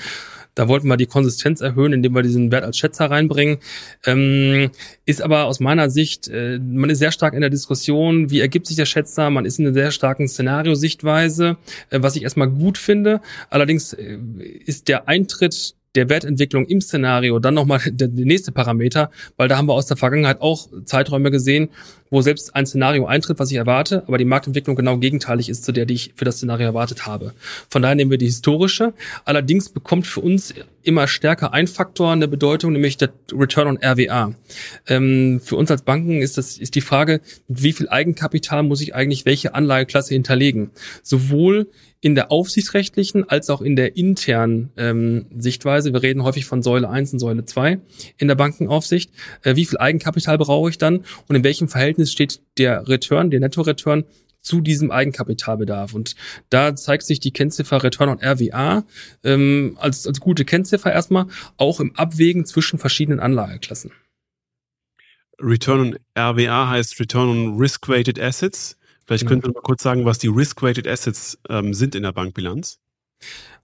Da wollten wir die Konsistenz erhöhen, indem wir diesen Wert als Schätzer reinbringen. Ähm, ist aber aus meiner Sicht, äh, man ist sehr stark in der Diskussion, wie ergibt sich der Schätzer? Man ist in einer sehr starken Szenariosichtweise, äh, was ich erstmal gut finde. Allerdings äh, ist der Eintritt der Wertentwicklung im Szenario dann nochmal (laughs) der, der nächste Parameter, weil da haben wir aus der Vergangenheit auch Zeiträume gesehen, wo selbst ein Szenario eintritt, was ich erwarte, aber die Marktentwicklung genau gegenteilig ist zu der, die ich für das Szenario erwartet habe. Von daher nehmen wir die historische. Allerdings bekommt für uns immer stärker ein Faktor eine Bedeutung, nämlich der Return on RWA. Ähm, für uns als Banken ist das ist die Frage, mit wie viel Eigenkapital muss ich eigentlich welche Anlageklasse hinterlegen? Sowohl in der aufsichtsrechtlichen als auch in der internen ähm, Sichtweise. Wir reden häufig von Säule 1 und Säule 2 in der Bankenaufsicht. Äh, wie viel Eigenkapital brauche ich dann und in welchem Verhältnis steht der Return, der Netto-Return zu diesem Eigenkapitalbedarf. Und da zeigt sich die Kennziffer Return on RWA ähm, als, als gute Kennziffer erstmal, auch im Abwägen zwischen verschiedenen Anlageklassen. Return on RWA heißt Return on Risk-Weighted Assets. Vielleicht genau. könnt ihr mal kurz sagen, was die Risk-Weighted Assets ähm, sind in der Bankbilanz.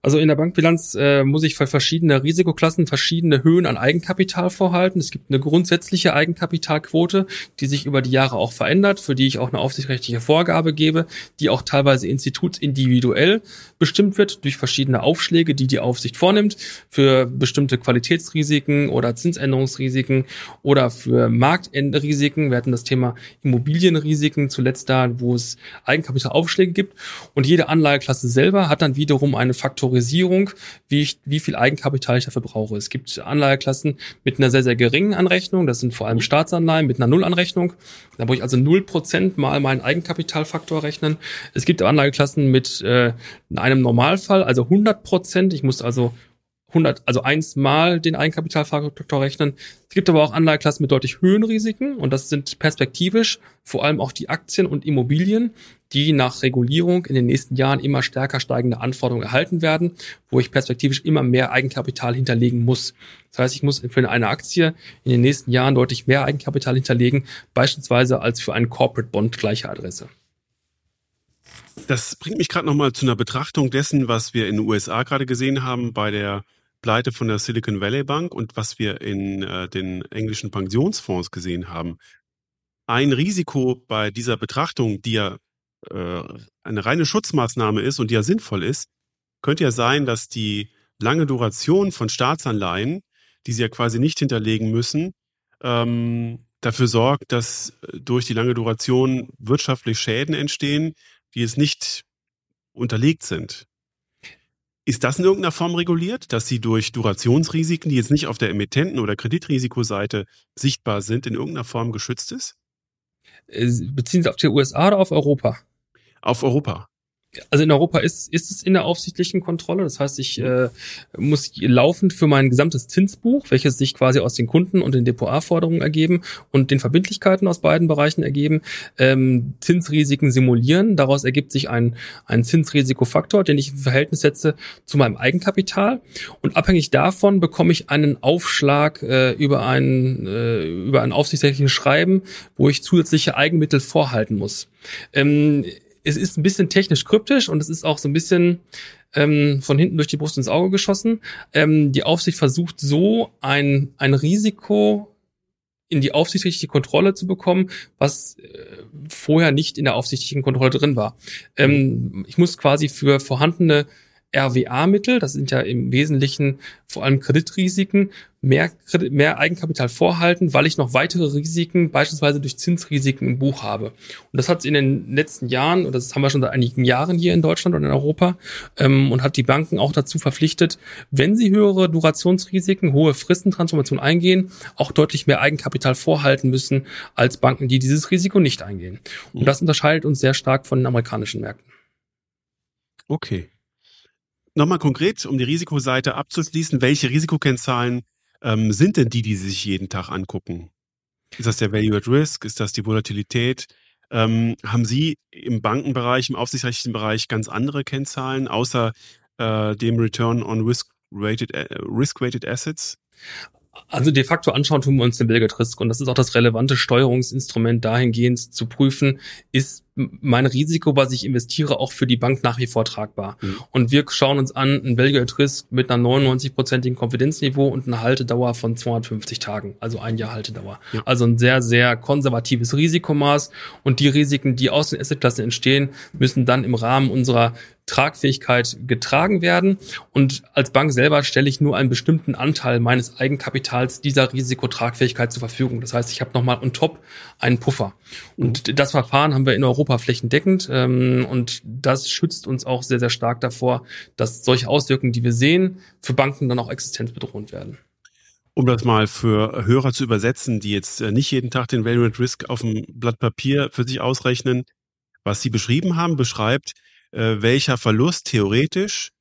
Also in der Bankbilanz äh, muss ich für verschiedene Risikoklassen verschiedene Höhen an Eigenkapital vorhalten. Es gibt eine grundsätzliche Eigenkapitalquote, die sich über die Jahre auch verändert, für die ich auch eine aufsichtsrechtliche Vorgabe gebe, die auch teilweise institutsindividuell bestimmt wird durch verschiedene Aufschläge, die die Aufsicht vornimmt, für bestimmte Qualitätsrisiken oder Zinsänderungsrisiken oder für Marktendrisiken. Wir hatten das Thema Immobilienrisiken zuletzt da, wo es Eigenkapitalaufschläge gibt. Und jede Anlageklasse selber hat dann wiederum eine Faktor Faktorisierung, wie, ich, wie viel Eigenkapital ich dafür brauche. Es gibt Anleiheklassen mit einer sehr, sehr geringen Anrechnung. Das sind vor allem Staatsanleihen mit einer Nullanrechnung. Da muss ich also 0% mal meinen Eigenkapitalfaktor rechnen. Es gibt Anlageklassen mit äh, einem Normalfall, also 100%. Ich muss also 100, also eins mal den Eigenkapitalfaktor rechnen. Es gibt aber auch Anlageklassen mit deutlich höheren Risiken und das sind perspektivisch vor allem auch die Aktien und Immobilien, die nach Regulierung in den nächsten Jahren immer stärker steigende Anforderungen erhalten werden, wo ich perspektivisch immer mehr Eigenkapital hinterlegen muss. Das heißt, ich muss für eine Aktie in den nächsten Jahren deutlich mehr Eigenkapital hinterlegen, beispielsweise als für einen Corporate Bond gleicher Adresse. Das bringt mich gerade nochmal zu einer Betrachtung dessen, was wir in den USA gerade gesehen haben bei der Pleite von der Silicon Valley Bank und was wir in äh, den englischen Pensionsfonds gesehen haben. Ein Risiko bei dieser Betrachtung, die ja äh, eine reine Schutzmaßnahme ist und die ja sinnvoll ist, könnte ja sein, dass die lange Duration von Staatsanleihen, die sie ja quasi nicht hinterlegen müssen, ähm, dafür sorgt, dass durch die lange Duration wirtschaftlich Schäden entstehen, die es nicht unterlegt sind. Ist das in irgendeiner Form reguliert, dass sie durch Durationsrisiken, die jetzt nicht auf der Emittenten- oder Kreditrisikoseite sichtbar sind, in irgendeiner Form geschützt ist? Äh, beziehen Sie auf die USA oder auf Europa? Auf Europa. Also in Europa ist, ist es in der aufsichtlichen Kontrolle. Das heißt, ich äh, muss laufend für mein gesamtes Zinsbuch, welches sich quasi aus den Kunden und den Depot-A-Forderungen ergeben und den Verbindlichkeiten aus beiden Bereichen ergeben, ähm, Zinsrisiken simulieren. Daraus ergibt sich ein, ein Zinsrisikofaktor, den ich im Verhältnis setze zu meinem Eigenkapital. Und abhängig davon bekomme ich einen Aufschlag äh, über, ein, äh, über ein aufsichtsrechtliches Schreiben, wo ich zusätzliche Eigenmittel vorhalten muss. Ähm, es ist ein bisschen technisch kryptisch und es ist auch so ein bisschen ähm, von hinten durch die Brust ins Auge geschossen. Ähm, die Aufsicht versucht so ein, ein Risiko in die aufsichtsrechtliche Kontrolle zu bekommen, was äh, vorher nicht in der aufsichtlichen Kontrolle drin war. Ähm, ich muss quasi für vorhandene RWA-Mittel, das sind ja im Wesentlichen vor allem Kreditrisiken, mehr, mehr Eigenkapital vorhalten, weil ich noch weitere Risiken, beispielsweise durch Zinsrisiken im Buch habe. Und das hat in den letzten Jahren, und das haben wir schon seit einigen Jahren hier in Deutschland und in Europa, ähm, und hat die Banken auch dazu verpflichtet, wenn sie höhere Durationsrisiken, hohe Fristentransformation eingehen, auch deutlich mehr Eigenkapital vorhalten müssen als Banken, die dieses Risiko nicht eingehen. Und das unterscheidet uns sehr stark von den amerikanischen Märkten. Okay. Nochmal konkret, um die Risikoseite abzuschließen, welche Risikokennzahlen ähm, sind denn die, die Sie sich jeden Tag angucken? Ist das der Value at Risk? Ist das die Volatilität? Ähm, haben Sie im Bankenbereich, im aufsichtsrechtlichen Bereich ganz andere Kennzahlen, außer äh, dem Return on Risk-Weighted äh, Risk Assets? Also de facto anschauen tun wir uns den Belged Risk und das ist auch das relevante Steuerungsinstrument dahingehend zu prüfen, ist mein Risiko, was ich investiere, auch für die Bank nach wie vor tragbar. Mhm. Und wir schauen uns an, ein Belged Risk mit einer 99-prozentigen Konfidenzniveau und einer Haltedauer von 250 Tagen, also ein Jahr Haltedauer. Ja. Also ein sehr, sehr konservatives Risikomaß und die Risiken, die aus den Assetklassen entstehen, müssen dann im Rahmen unserer Tragfähigkeit getragen werden. Und als Bank selber stelle ich nur einen bestimmten Anteil meines Eigenkapitals dieser Risikotragfähigkeit zur Verfügung. Das heißt, ich habe nochmal on top einen Puffer. Und das Verfahren haben wir in Europa flächendeckend. Ähm, und das schützt uns auch sehr, sehr stark davor, dass solche Auswirkungen, die wir sehen, für Banken dann auch existenzbedrohend werden. Um das mal für Hörer zu übersetzen, die jetzt äh, nicht jeden Tag den Value at Risk auf dem Blatt Papier für sich ausrechnen, was Sie beschrieben haben, beschreibt, äh, welcher Verlust theoretisch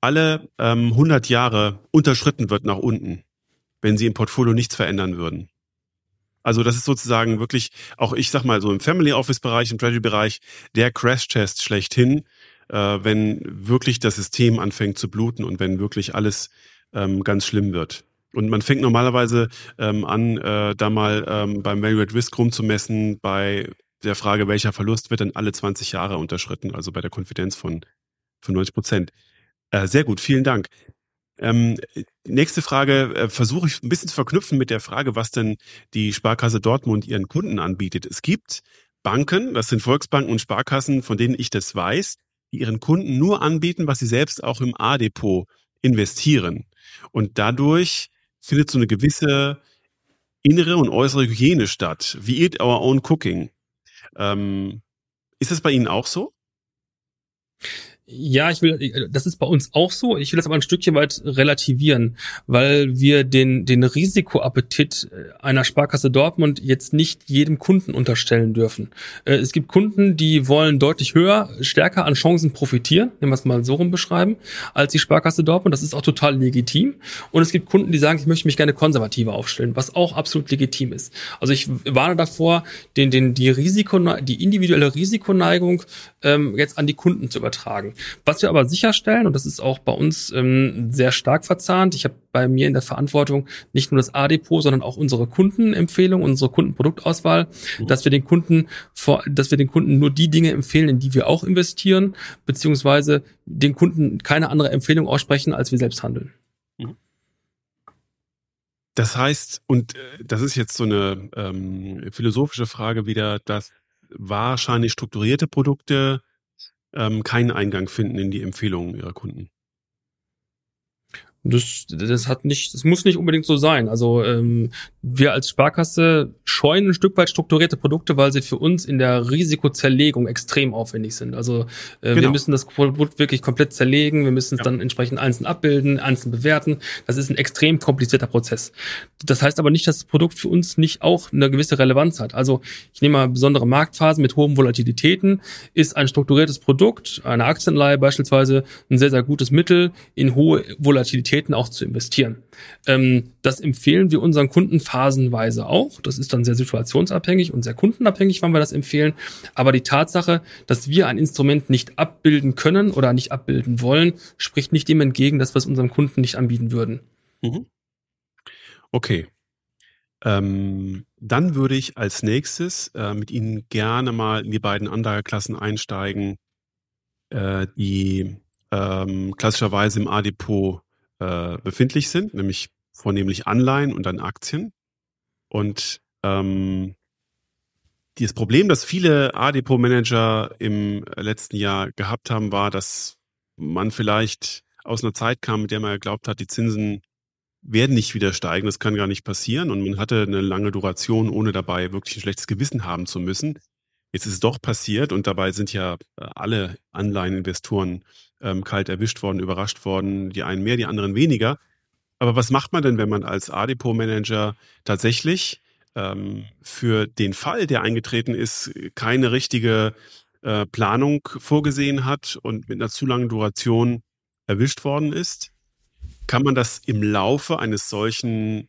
alle ähm, 100 Jahre unterschritten wird nach unten, wenn Sie im Portfolio nichts verändern würden. Also das ist sozusagen wirklich, auch ich sag mal so im Family Office Bereich, im Treasury Bereich, der Crash Test schlechthin, äh, wenn wirklich das System anfängt zu bluten und wenn wirklich alles ähm, ganz schlimm wird. Und man fängt normalerweise ähm, an, äh, da mal ähm, beim Value at Risk rumzumessen bei der Frage, welcher Verlust wird denn alle 20 Jahre unterschritten, also bei der Konfidenz von, von 90 Prozent. Äh, sehr gut, vielen Dank. Ähm, nächste Frage äh, versuche ich ein bisschen zu verknüpfen mit der Frage, was denn die Sparkasse Dortmund ihren Kunden anbietet. Es gibt Banken, das sind Volksbanken und Sparkassen, von denen ich das weiß, die ihren Kunden nur anbieten, was sie selbst auch im A-Depot investieren. Und dadurch findet so eine gewisse innere und äußere Hygiene statt. We eat our own cooking. Ähm, ist das bei Ihnen auch so? Ja, ich will, das ist bei uns auch so. Ich will das aber ein Stückchen weit relativieren, weil wir den, den Risikoappetit einer Sparkasse Dortmund jetzt nicht jedem Kunden unterstellen dürfen. Äh, es gibt Kunden, die wollen deutlich höher, stärker an Chancen profitieren, wenn wir es mal so rum beschreiben, als die Sparkasse Dortmund. Das ist auch total legitim. Und es gibt Kunden, die sagen, ich möchte mich gerne konservativer aufstellen, was auch absolut legitim ist. Also ich warne davor, den, den, die Risiko, die individuelle Risikoneigung ähm, jetzt an die Kunden zu übertragen. Was wir aber sicherstellen, und das ist auch bei uns ähm, sehr stark verzahnt, ich habe bei mir in der Verantwortung nicht nur das A-Depot, sondern auch unsere Kundenempfehlung, unsere Kundenproduktauswahl, mhm. dass wir den Kunden vor, dass wir den Kunden nur die Dinge empfehlen, in die wir auch investieren, beziehungsweise den Kunden keine andere Empfehlung aussprechen, als wir selbst handeln. Mhm. Das heißt, und äh, das ist jetzt so eine ähm, philosophische Frage wieder, dass wahrscheinlich strukturierte Produkte ähm, keinen Eingang finden in die Empfehlungen ihrer Kunden. Das, das hat nicht, das muss nicht unbedingt so sein. Also ähm, wir als Sparkasse scheuen ein Stück weit strukturierte Produkte, weil sie für uns in der Risikozerlegung extrem aufwendig sind. Also äh, genau. wir müssen das Produkt wirklich komplett zerlegen, wir müssen es ja. dann entsprechend einzeln abbilden, einzeln bewerten. Das ist ein extrem komplizierter Prozess. Das heißt aber nicht, dass das Produkt für uns nicht auch eine gewisse Relevanz hat. Also ich nehme mal besondere Marktphasen mit hohen Volatilitäten, ist ein strukturiertes Produkt, eine Aktienleihe beispielsweise, ein sehr, sehr gutes Mittel in hohe Volatilität Aktivitäten auch zu investieren. Ähm, das empfehlen wir unseren Kunden phasenweise auch. Das ist dann sehr situationsabhängig und sehr kundenabhängig, wann wir das empfehlen. Aber die Tatsache, dass wir ein Instrument nicht abbilden können oder nicht abbilden wollen, spricht nicht dem entgegen, dass wir es unserem Kunden nicht anbieten würden. Mhm. Okay. Ähm, dann würde ich als nächstes äh, mit Ihnen gerne mal in die beiden Anlageklassen einsteigen, äh, die ähm, klassischerweise im A-Depot äh, befindlich sind, nämlich vornehmlich Anleihen und dann Aktien. Und ähm, das Problem, das viele A-Depot-Manager im letzten Jahr gehabt haben, war, dass man vielleicht aus einer Zeit kam, mit der man geglaubt hat, die Zinsen werden nicht wieder steigen, das kann gar nicht passieren. Und man hatte eine lange Duration, ohne dabei wirklich ein schlechtes Gewissen haben zu müssen. Jetzt ist es doch passiert und dabei sind ja äh, alle Anleiheninvestoren ähm, kalt erwischt worden, überrascht worden, die einen mehr, die anderen weniger. Aber was macht man denn, wenn man als A-Depot-Manager tatsächlich ähm, für den Fall, der eingetreten ist, keine richtige äh, Planung vorgesehen hat und mit einer zu langen Duration erwischt worden ist? Kann man das im Laufe eines solchen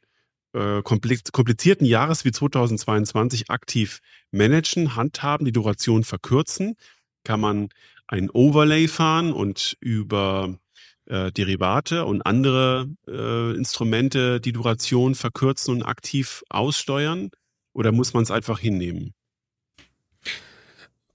äh, komplizierten Jahres wie 2022 aktiv managen, handhaben, die Duration verkürzen? Kann man ein Overlay fahren und über äh, Derivate und andere äh, Instrumente die Duration verkürzen und aktiv aussteuern? Oder muss man es einfach hinnehmen?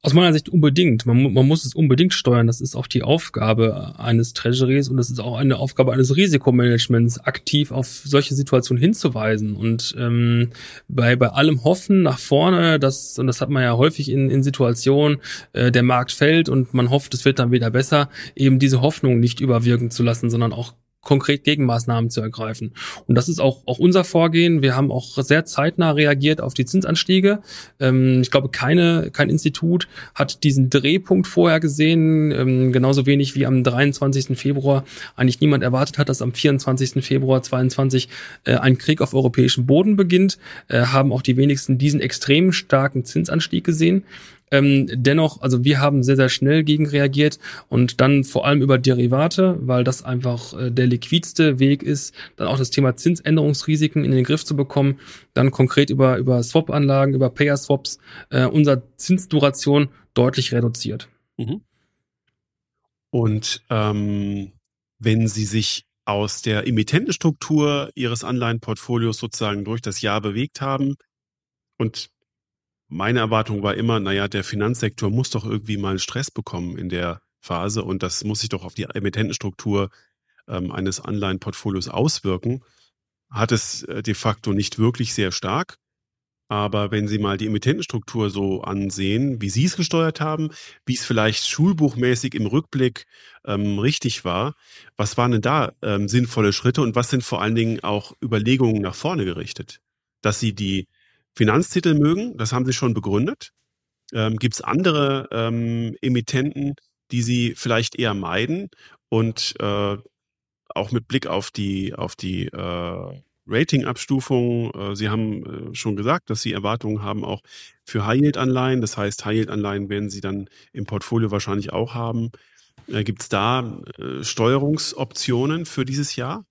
Aus meiner Sicht unbedingt. Man, man, muss es unbedingt steuern. Das ist auch die Aufgabe eines Treasuries und das ist auch eine Aufgabe eines Risikomanagements, aktiv auf solche Situationen hinzuweisen. Und ähm, bei, bei allem Hoffen nach vorne, das, und das hat man ja häufig in, in Situationen, äh, der Markt fällt und man hofft, es wird dann wieder besser, eben diese Hoffnung nicht überwirken zu lassen, sondern auch konkret Gegenmaßnahmen zu ergreifen. Und das ist auch, auch unser Vorgehen. Wir haben auch sehr zeitnah reagiert auf die Zinsanstiege. Ähm, ich glaube, keine, kein Institut hat diesen Drehpunkt vorher gesehen, ähm, genauso wenig wie am 23. Februar eigentlich niemand erwartet hat, dass am 24. Februar 22 äh, ein Krieg auf europäischem Boden beginnt, äh, haben auch die wenigsten diesen extrem starken Zinsanstieg gesehen. Ähm, dennoch, also wir haben sehr, sehr schnell gegen reagiert und dann vor allem über Derivate, weil das einfach äh, der liquidste Weg ist, dann auch das Thema Zinsänderungsrisiken in den Griff zu bekommen, dann konkret über, über Swap-Anlagen, über Payer-Swaps, äh, unser Zinsduration deutlich reduziert. Mhm. Und ähm, wenn Sie sich aus der Emittentenstruktur Ihres Anleihenportfolios sozusagen durch das Jahr bewegt haben und meine Erwartung war immer, naja, der Finanzsektor muss doch irgendwie mal Stress bekommen in der Phase und das muss sich doch auf die Emittentenstruktur ähm, eines Anleihenportfolios auswirken. Hat es äh, de facto nicht wirklich sehr stark. Aber wenn Sie mal die Emittentenstruktur so ansehen, wie Sie es gesteuert haben, wie es vielleicht schulbuchmäßig im Rückblick ähm, richtig war, was waren denn da ähm, sinnvolle Schritte und was sind vor allen Dingen auch Überlegungen nach vorne gerichtet? Dass Sie die Finanztitel mögen, das haben Sie schon begründet. Ähm, Gibt es andere ähm, Emittenten, die Sie vielleicht eher meiden und äh, auch mit Blick auf die auf die äh, Ratingabstufung. Äh, Sie haben äh, schon gesagt, dass Sie Erwartungen haben auch für High-Yield-Anleihen. Das heißt, High-Yield-Anleihen werden Sie dann im Portfolio wahrscheinlich auch haben. Äh, Gibt es da Steuerungsoptionen für dieses Jahr?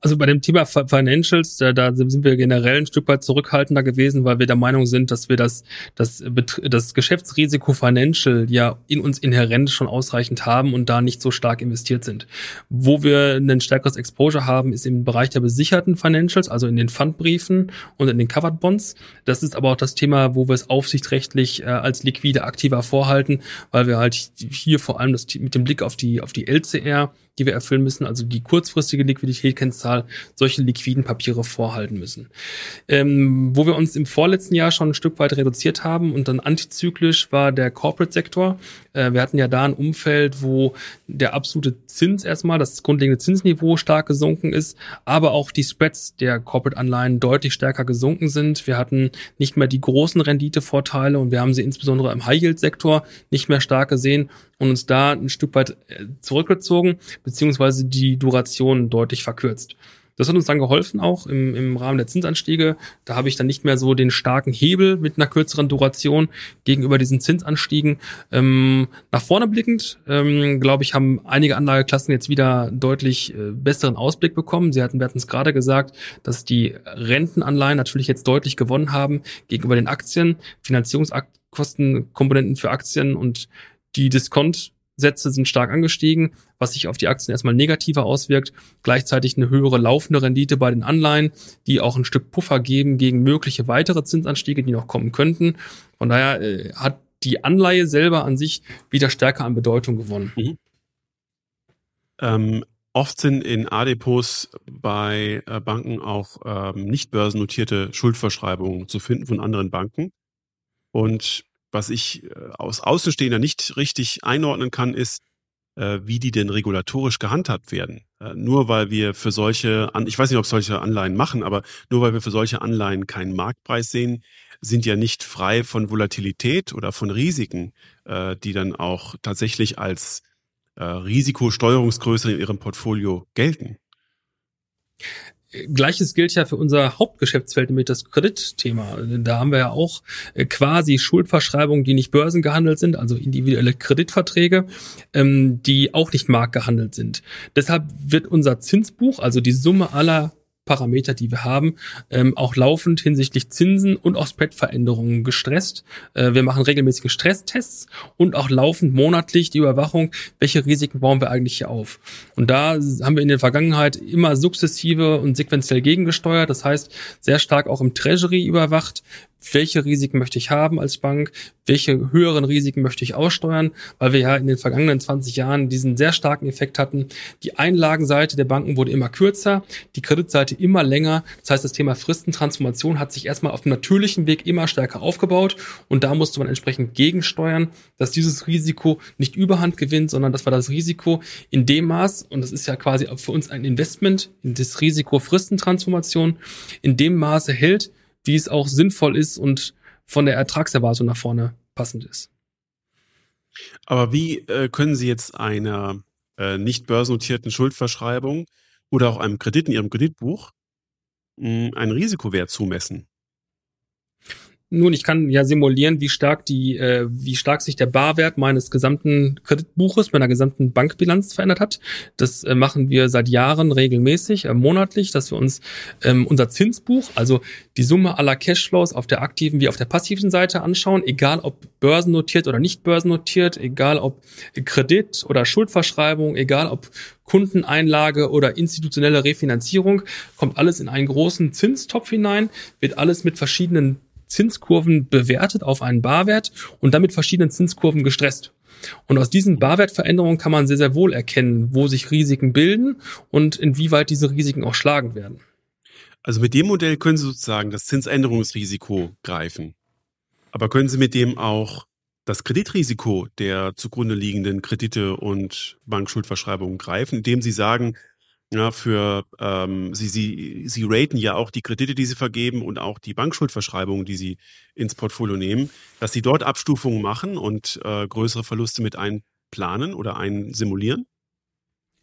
Also bei dem Thema Financials, da, da sind wir generell ein Stück weit zurückhaltender gewesen, weil wir der Meinung sind, dass wir das, das, das Geschäftsrisiko Financial ja in uns inhärent schon ausreichend haben und da nicht so stark investiert sind. Wo wir ein stärkeres Exposure haben, ist im Bereich der besicherten Financials, also in den Fundbriefen und in den Covered Bonds. Das ist aber auch das Thema, wo wir es aufsichtsrechtlich äh, als liquide aktiver vorhalten, weil wir halt hier vor allem das mit dem Blick auf die, auf die LCR die wir erfüllen müssen, also die kurzfristige Liquiditätskennzahl, solche liquiden Papiere vorhalten müssen. Ähm, wo wir uns im vorletzten Jahr schon ein Stück weit reduziert haben und dann antizyklisch war der Corporate-Sektor. Äh, wir hatten ja da ein Umfeld, wo der absolute Zins erstmal, das grundlegende Zinsniveau stark gesunken ist, aber auch die Spreads der Corporate-Anleihen deutlich stärker gesunken sind. Wir hatten nicht mehr die großen Renditevorteile und wir haben sie insbesondere im High-Yield-Sektor nicht mehr stark gesehen und uns da ein Stück weit äh, zurückgezogen, beziehungsweise die Duration deutlich verkürzt. Das hat uns dann geholfen auch im, im Rahmen der Zinsanstiege. Da habe ich dann nicht mehr so den starken Hebel mit einer kürzeren Duration gegenüber diesen Zinsanstiegen. Ähm, nach vorne blickend, ähm, glaube ich, haben einige Anlageklassen jetzt wieder deutlich äh, besseren Ausblick bekommen. Sie hatten, wir hatten es gerade gesagt, dass die Rentenanleihen natürlich jetzt deutlich gewonnen haben gegenüber den Aktien. Finanzierungskostenkomponenten für Aktien und die Diskontsätze sind stark angestiegen, was sich auf die Aktien erstmal negativer auswirkt. Gleichzeitig eine höhere laufende Rendite bei den Anleihen, die auch ein Stück Puffer geben gegen mögliche weitere Zinsanstiege, die noch kommen könnten. Von daher äh, hat die Anleihe selber an sich wieder stärker an Bedeutung gewonnen. Mhm. Ähm, oft sind in A-Depots bei äh, Banken auch ähm, nicht börsennotierte Schuldverschreibungen zu finden von anderen Banken. Und was ich äh, aus Außenstehender nicht richtig einordnen kann, ist, äh, wie die denn regulatorisch gehandhabt werden. Äh, nur weil wir für solche, ich weiß nicht, ob solche Anleihen machen, aber nur weil wir für solche Anleihen keinen Marktpreis sehen, sind ja nicht frei von Volatilität oder von Risiken, die dann auch tatsächlich als Risikosteuerungsgröße in ihrem Portfolio gelten. Gleiches gilt ja für unser Hauptgeschäftsfeld, nämlich das Kreditthema. Da haben wir ja auch äh, quasi Schuldverschreibungen, die nicht börsengehandelt sind, also individuelle Kreditverträge, ähm, die auch nicht marktgehandelt sind. Deshalb wird unser Zinsbuch, also die Summe aller Parameter, die wir haben, ähm, auch laufend hinsichtlich Zinsen und auch Spreadveränderungen gestresst. Äh, wir machen regelmäßige Stresstests und auch laufend monatlich die Überwachung, welche Risiken bauen wir eigentlich hier auf. Und da haben wir in der Vergangenheit immer sukzessive und sequenziell gegengesteuert. Das heißt, sehr stark auch im Treasury überwacht, welche Risiken möchte ich haben als Bank, welche höheren Risiken möchte ich aussteuern, weil wir ja in den vergangenen 20 Jahren diesen sehr starken Effekt hatten. Die Einlagenseite der Banken wurde immer kürzer, die Kreditseite immer länger. Das heißt, das Thema Fristentransformation hat sich erstmal auf dem natürlichen Weg immer stärker aufgebaut und da musste man entsprechend gegensteuern, dass dieses Risiko nicht überhand gewinnt, sondern dass wir das Risiko in dem Maß, und das ist ja quasi für uns ein Investment in das Risiko Fristentransformation, in dem Maße hält, wie es auch sinnvoll ist und von der Ertragserwartung nach vorne passend ist. Aber wie äh, können Sie jetzt einer äh, nicht börsennotierten Schuldverschreibung oder auch einem Kredit in Ihrem Kreditbuch mh, hm, einen Risikowert zumessen? Nun, ich kann ja simulieren, wie stark die, äh, wie stark sich der Barwert meines gesamten Kreditbuches, meiner gesamten Bankbilanz verändert hat. Das äh, machen wir seit Jahren regelmäßig, äh, monatlich, dass wir uns ähm, unser Zinsbuch, also die Summe aller Cashflows auf der aktiven wie auf der passiven Seite anschauen, egal ob börsennotiert oder nicht börsennotiert, egal ob Kredit oder Schuldverschreibung, egal ob Kundeneinlage oder institutionelle Refinanzierung, kommt alles in einen großen Zinstopf hinein, wird alles mit verschiedenen Zinskurven bewertet auf einen Barwert und dann mit verschiedenen Zinskurven gestresst. Und aus diesen Barwertveränderungen kann man sehr, sehr wohl erkennen, wo sich Risiken bilden und inwieweit diese Risiken auch schlagen werden. Also mit dem Modell können Sie sozusagen das Zinsänderungsrisiko greifen. Aber können Sie mit dem auch das Kreditrisiko der zugrunde liegenden Kredite und Bankschuldverschreibungen greifen, indem Sie sagen, ja, für ähm, sie, sie, sie raten ja auch die Kredite, die sie vergeben und auch die Bankschuldverschreibungen, die sie ins Portfolio nehmen, dass sie dort Abstufungen machen und äh, größere Verluste mit einplanen oder einsimulieren?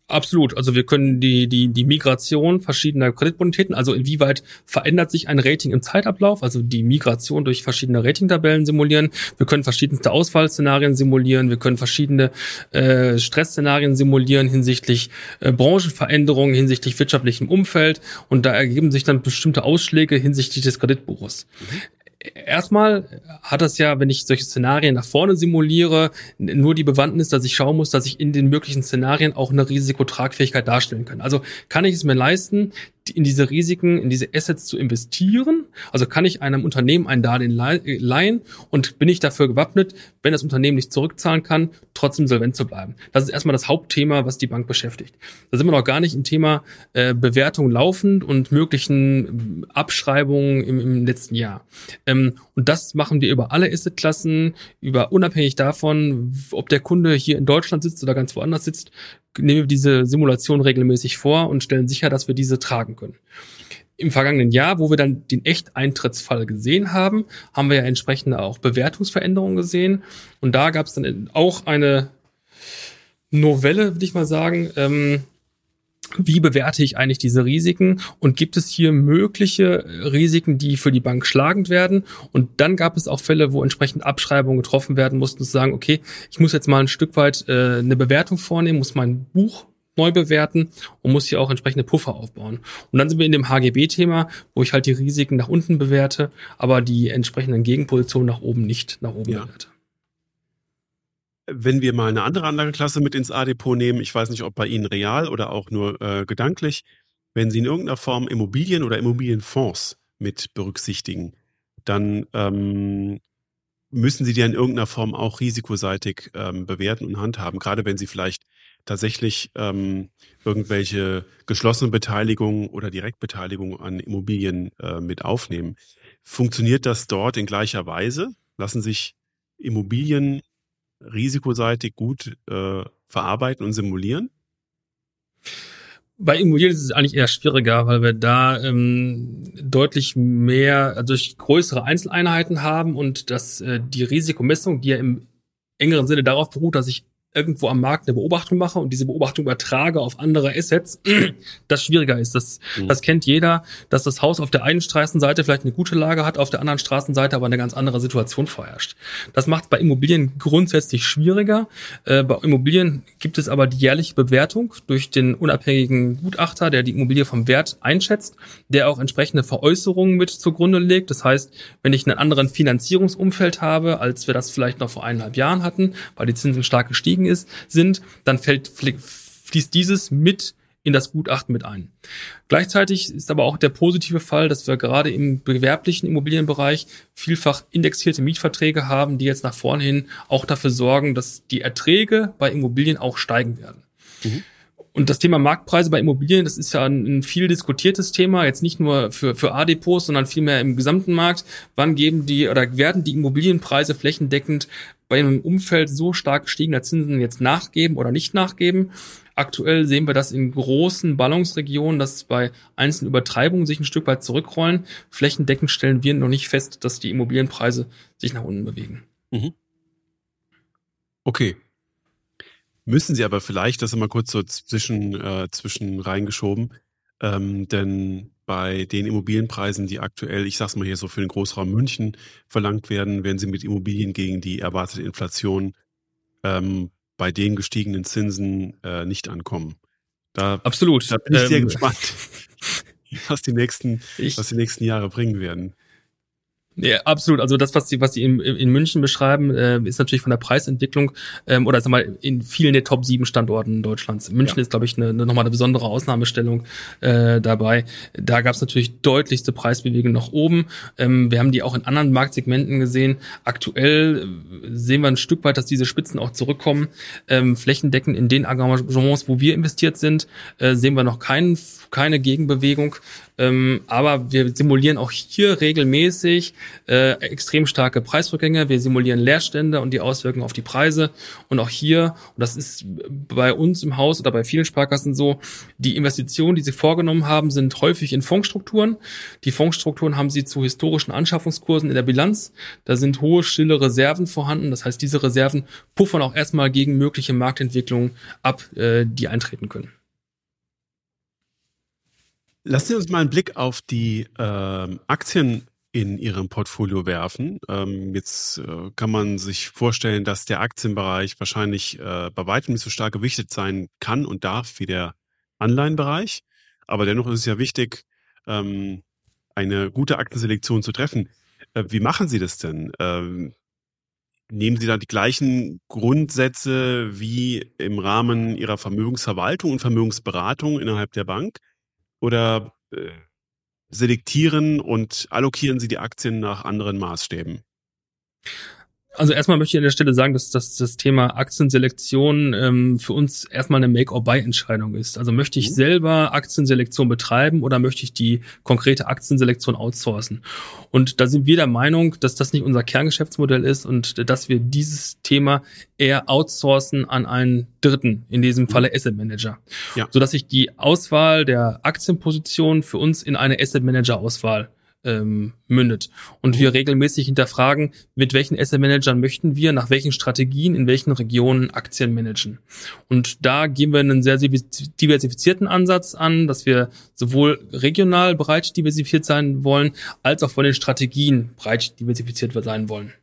Absolut. Also wir können die, die, die Migration verschiedener Kreditbonitäten, also inwieweit verändert sich ein Rating im Zeitablauf, also die Migration durch verschiedene Ratingtabellen simulieren. Wir können verschiedenste Ausfallszenarien simulieren. Wir können verschiedene äh, Stressszenarien simulieren hinsichtlich äh, Branchenveränderungen, hinsichtlich wirtschaftlichem Umfeld. Und da ergeben sich dann bestimmte Ausschläge hinsichtlich des Kreditbuches. Erstmal hat das ja, wenn ich solche Szenarien nach vorne simuliere, nur die Bewandtnis, dass ich schauen muss, dass ich in den möglichen Szenarien auch eine Risikotragfähigkeit darstellen kann. Also kann ich es mir leisten, in diese Risiken, in diese Assets zu investieren? Also kann ich einem Unternehmen ein Darlehen leihen und bin ich dafür gewappnet, wenn das Unternehmen nicht zurückzahlen kann, trotzdem solvent zu bleiben? Das ist erstmal das Hauptthema, was die Bank beschäftigt. Da sind wir noch gar nicht im Thema äh, Bewertung laufend und möglichen ähm, Abschreibungen im, im letzten Jahr. Ähm, und das machen wir über alle Assetklassen, über unabhängig davon, ob der Kunde hier in Deutschland sitzt oder ganz woanders sitzt, nehmen wir diese Simulation regelmäßig vor und stellen sicher, dass wir diese tragen können. Im vergangenen Jahr, wo wir dann den Echteintrittsfall gesehen haben, haben wir ja entsprechende auch Bewertungsveränderungen gesehen. Und da gab es dann auch eine Novelle, würde ich mal sagen, ähm, wie bewerte ich eigentlich diese Risiken und gibt es hier mögliche Risiken, die für die Bank schlagend werden? Und dann gab es auch Fälle, wo entsprechend Abschreibungen getroffen werden mussten, zu sagen, okay, ich muss jetzt mal ein Stück weit äh, eine Bewertung vornehmen, muss mein Buch neu bewerten und muss hier auch entsprechende Puffer aufbauen. Und dann sind wir in dem HGB-Thema, wo ich halt die Risiken nach unten bewerte, aber die entsprechenden Gegenpositionen nach oben nicht nach oben ja. bewerte. Wenn wir mal eine andere Anlageklasse mit ins A-Depot nehmen, ich weiß nicht, ob bei Ihnen real oder auch nur äh, gedanklich, wenn Sie in irgendeiner Form Immobilien oder Immobilienfonds mit berücksichtigen, dann ähm, müssen Sie die in irgendeiner Form auch risikoseitig ähm, bewerten und handhaben, gerade wenn Sie vielleicht tatsächlich ähm, irgendwelche geschlossene Beteiligungen oder Direktbeteiligung an Immobilien äh, mit aufnehmen. Funktioniert das dort in gleicher Weise? Lassen sich Immobilien risikoseitig gut äh, verarbeiten und simulieren? Bei Immobilien ist es eigentlich eher schwieriger, weil wir da ähm, deutlich mehr, also durch größere Einzeleinheiten haben und dass äh, die Risikomessung, die ja im engeren Sinne darauf beruht, dass ich irgendwo am Markt eine Beobachtung mache und diese Beobachtung übertrage auf andere Assets, (clears throat) das schwieriger ist. Das, mhm. das kennt jeder, dass das Haus auf der einen Straßenseite vielleicht eine gute Lage hat, auf der anderen Straßenseite aber eine ganz andere Situation vorherrscht. Das macht es bei Immobilien grundsätzlich schwieriger. Äh, bei Immobilien gibt es aber die jährliche Bewertung durch den unabhängigen Gutachter, der die Immobilie vom Wert einschätzt, der auch entsprechende Veräußerungen mit zugrunde legt. Das heißt, wenn ich einen anderen Finanzierungsumfeld habe, als wir das vielleicht noch vor eineinhalb Jahren hatten, weil die Zinsen stark gestiegen ist, sind, dann fällt, fließt dieses mit in das Gutachten mit ein. Gleichzeitig ist aber auch der positive Fall, dass wir gerade im gewerblichen Immobilienbereich vielfach indexierte Mietverträge haben, die jetzt nach vorne hin auch dafür sorgen, dass die Erträge bei Immobilien auch steigen werden. Mhm. Und das Thema Marktpreise bei Immobilien, das ist ja ein, viel diskutiertes Thema, jetzt nicht nur für, für A-Depots, sondern vielmehr im gesamten Markt. Wann geben die oder werden die Immobilienpreise flächendeckend bei einem Umfeld so stark gestiegener Zinsen jetzt nachgeben oder nicht nachgeben? Aktuell sehen wir das in großen Ballungsregionen, dass bei einzelnen Übertreibungen sich ein Stück weit zurückrollen. Flächendeckend stellen wir noch nicht fest, dass die Immobilienpreise sich nach unten bewegen. Mhm. Okay, Müssen sie aber vielleicht, das immer kurz so zwischen, äh, zwischen reingeschoben, Ähm, denn bei den Immobilienpreisen, die aktuell, ich sag's mal hier so für den Großraum München verlangt werden, werden sie mit Immobilien gegen die erwartete Inflation ähm, bei den gestiegenen Zinsen äh, nicht ankommen. Da, Absolut. Da bin ich sehr ähm, gespannt, (laughs) was die nächsten, ich, was die nächsten Jahre bringen werden. Ja, absolut. Also das, was Sie, was Sie in, in München beschreiben, äh, ist natürlich von der Preisentwicklung ähm, oder sag mal in vielen der Top 7 Standorten Deutschlands. München ja. ist, glaube ich, eine, eine, nochmal eine besondere Ausnahmestellung äh, dabei. Da gab es natürlich deutlichste Preisbewegungen nach oben. Ähm, wir haben die auch in anderen Marktsegmenten gesehen. Aktuell äh, sehen wir ein Stück weit, dass diese Spitzen auch zurückkommen. Ähm, flächendeckend in den Engagements, wo wir investiert sind, äh, sehen wir noch kein, keine Gegenbewegung. Ähm, aber wir simulieren auch hier regelmäßig äh, extrem starke Preisrückgänge. Wir simulieren Leerstände und die Auswirkungen auf die Preise. Und auch hier, und das ist bei uns im Haus oder bei vielen Sparkassen so, die Investitionen, die sie vorgenommen haben, sind häufig in Fondsstrukturen. Die Fondsstrukturen haben sie zu historischen Anschaffungskursen in der Bilanz. Da sind hohe stille Reserven vorhanden. Das heißt, diese Reserven puffern auch erstmal gegen mögliche Marktentwicklungen ab, äh, die eintreten können. Lassen Sie uns mal einen Blick auf die ähm, Aktien in Ihrem Portfolio werfen. Ähm, jetzt äh, kann man sich vorstellen, dass der Aktienbereich wahrscheinlich äh, bei weitem nicht so stark gewichtet sein kann und darf wie der Anleihenbereich. Aber dennoch ist es ja wichtig, ähm, eine gute Aktienselektion zu treffen. Äh, wie machen Sie das denn? Ähm, nehmen Sie da die gleichen Grundsätze wie im Rahmen Ihrer Vermögensverwaltung und Vermögensberatung innerhalb der Bank? Oder äh, selektieren und allokieren Sie die Aktien nach anderen Maßstäben? Also erstmal möchte ich an der Stelle sagen, dass, dass das Thema Aktienselektion ähm, für uns erstmal eine Make-or-Buy-Entscheidung ist. Also möchte ich mhm. selber Aktienselektion betreiben oder möchte ich die konkrete Aktienselektion outsourcen? Und da sind wir der Meinung, dass das nicht unser Kerngeschäftsmodell ist und dass wir dieses Thema eher outsourcen an einen Dritten, in diesem mhm. Falle Asset Manager. Ja. Sodass sich die Auswahl der Aktienposition für uns in eine Asset Manager Auswahl ähm, mündet. Und wir regelmäßig hinterfragen, mit welchen Asset Managern möchten wir, nach welchen Strategien, in welchen Regionen Aktien managen. Und da gehen wir einen sehr diversifizierten Ansatz an, dass wir sowohl regional breit diversifiziert sein wollen, als auch von den Strategien breit diversifiziert sein wollen.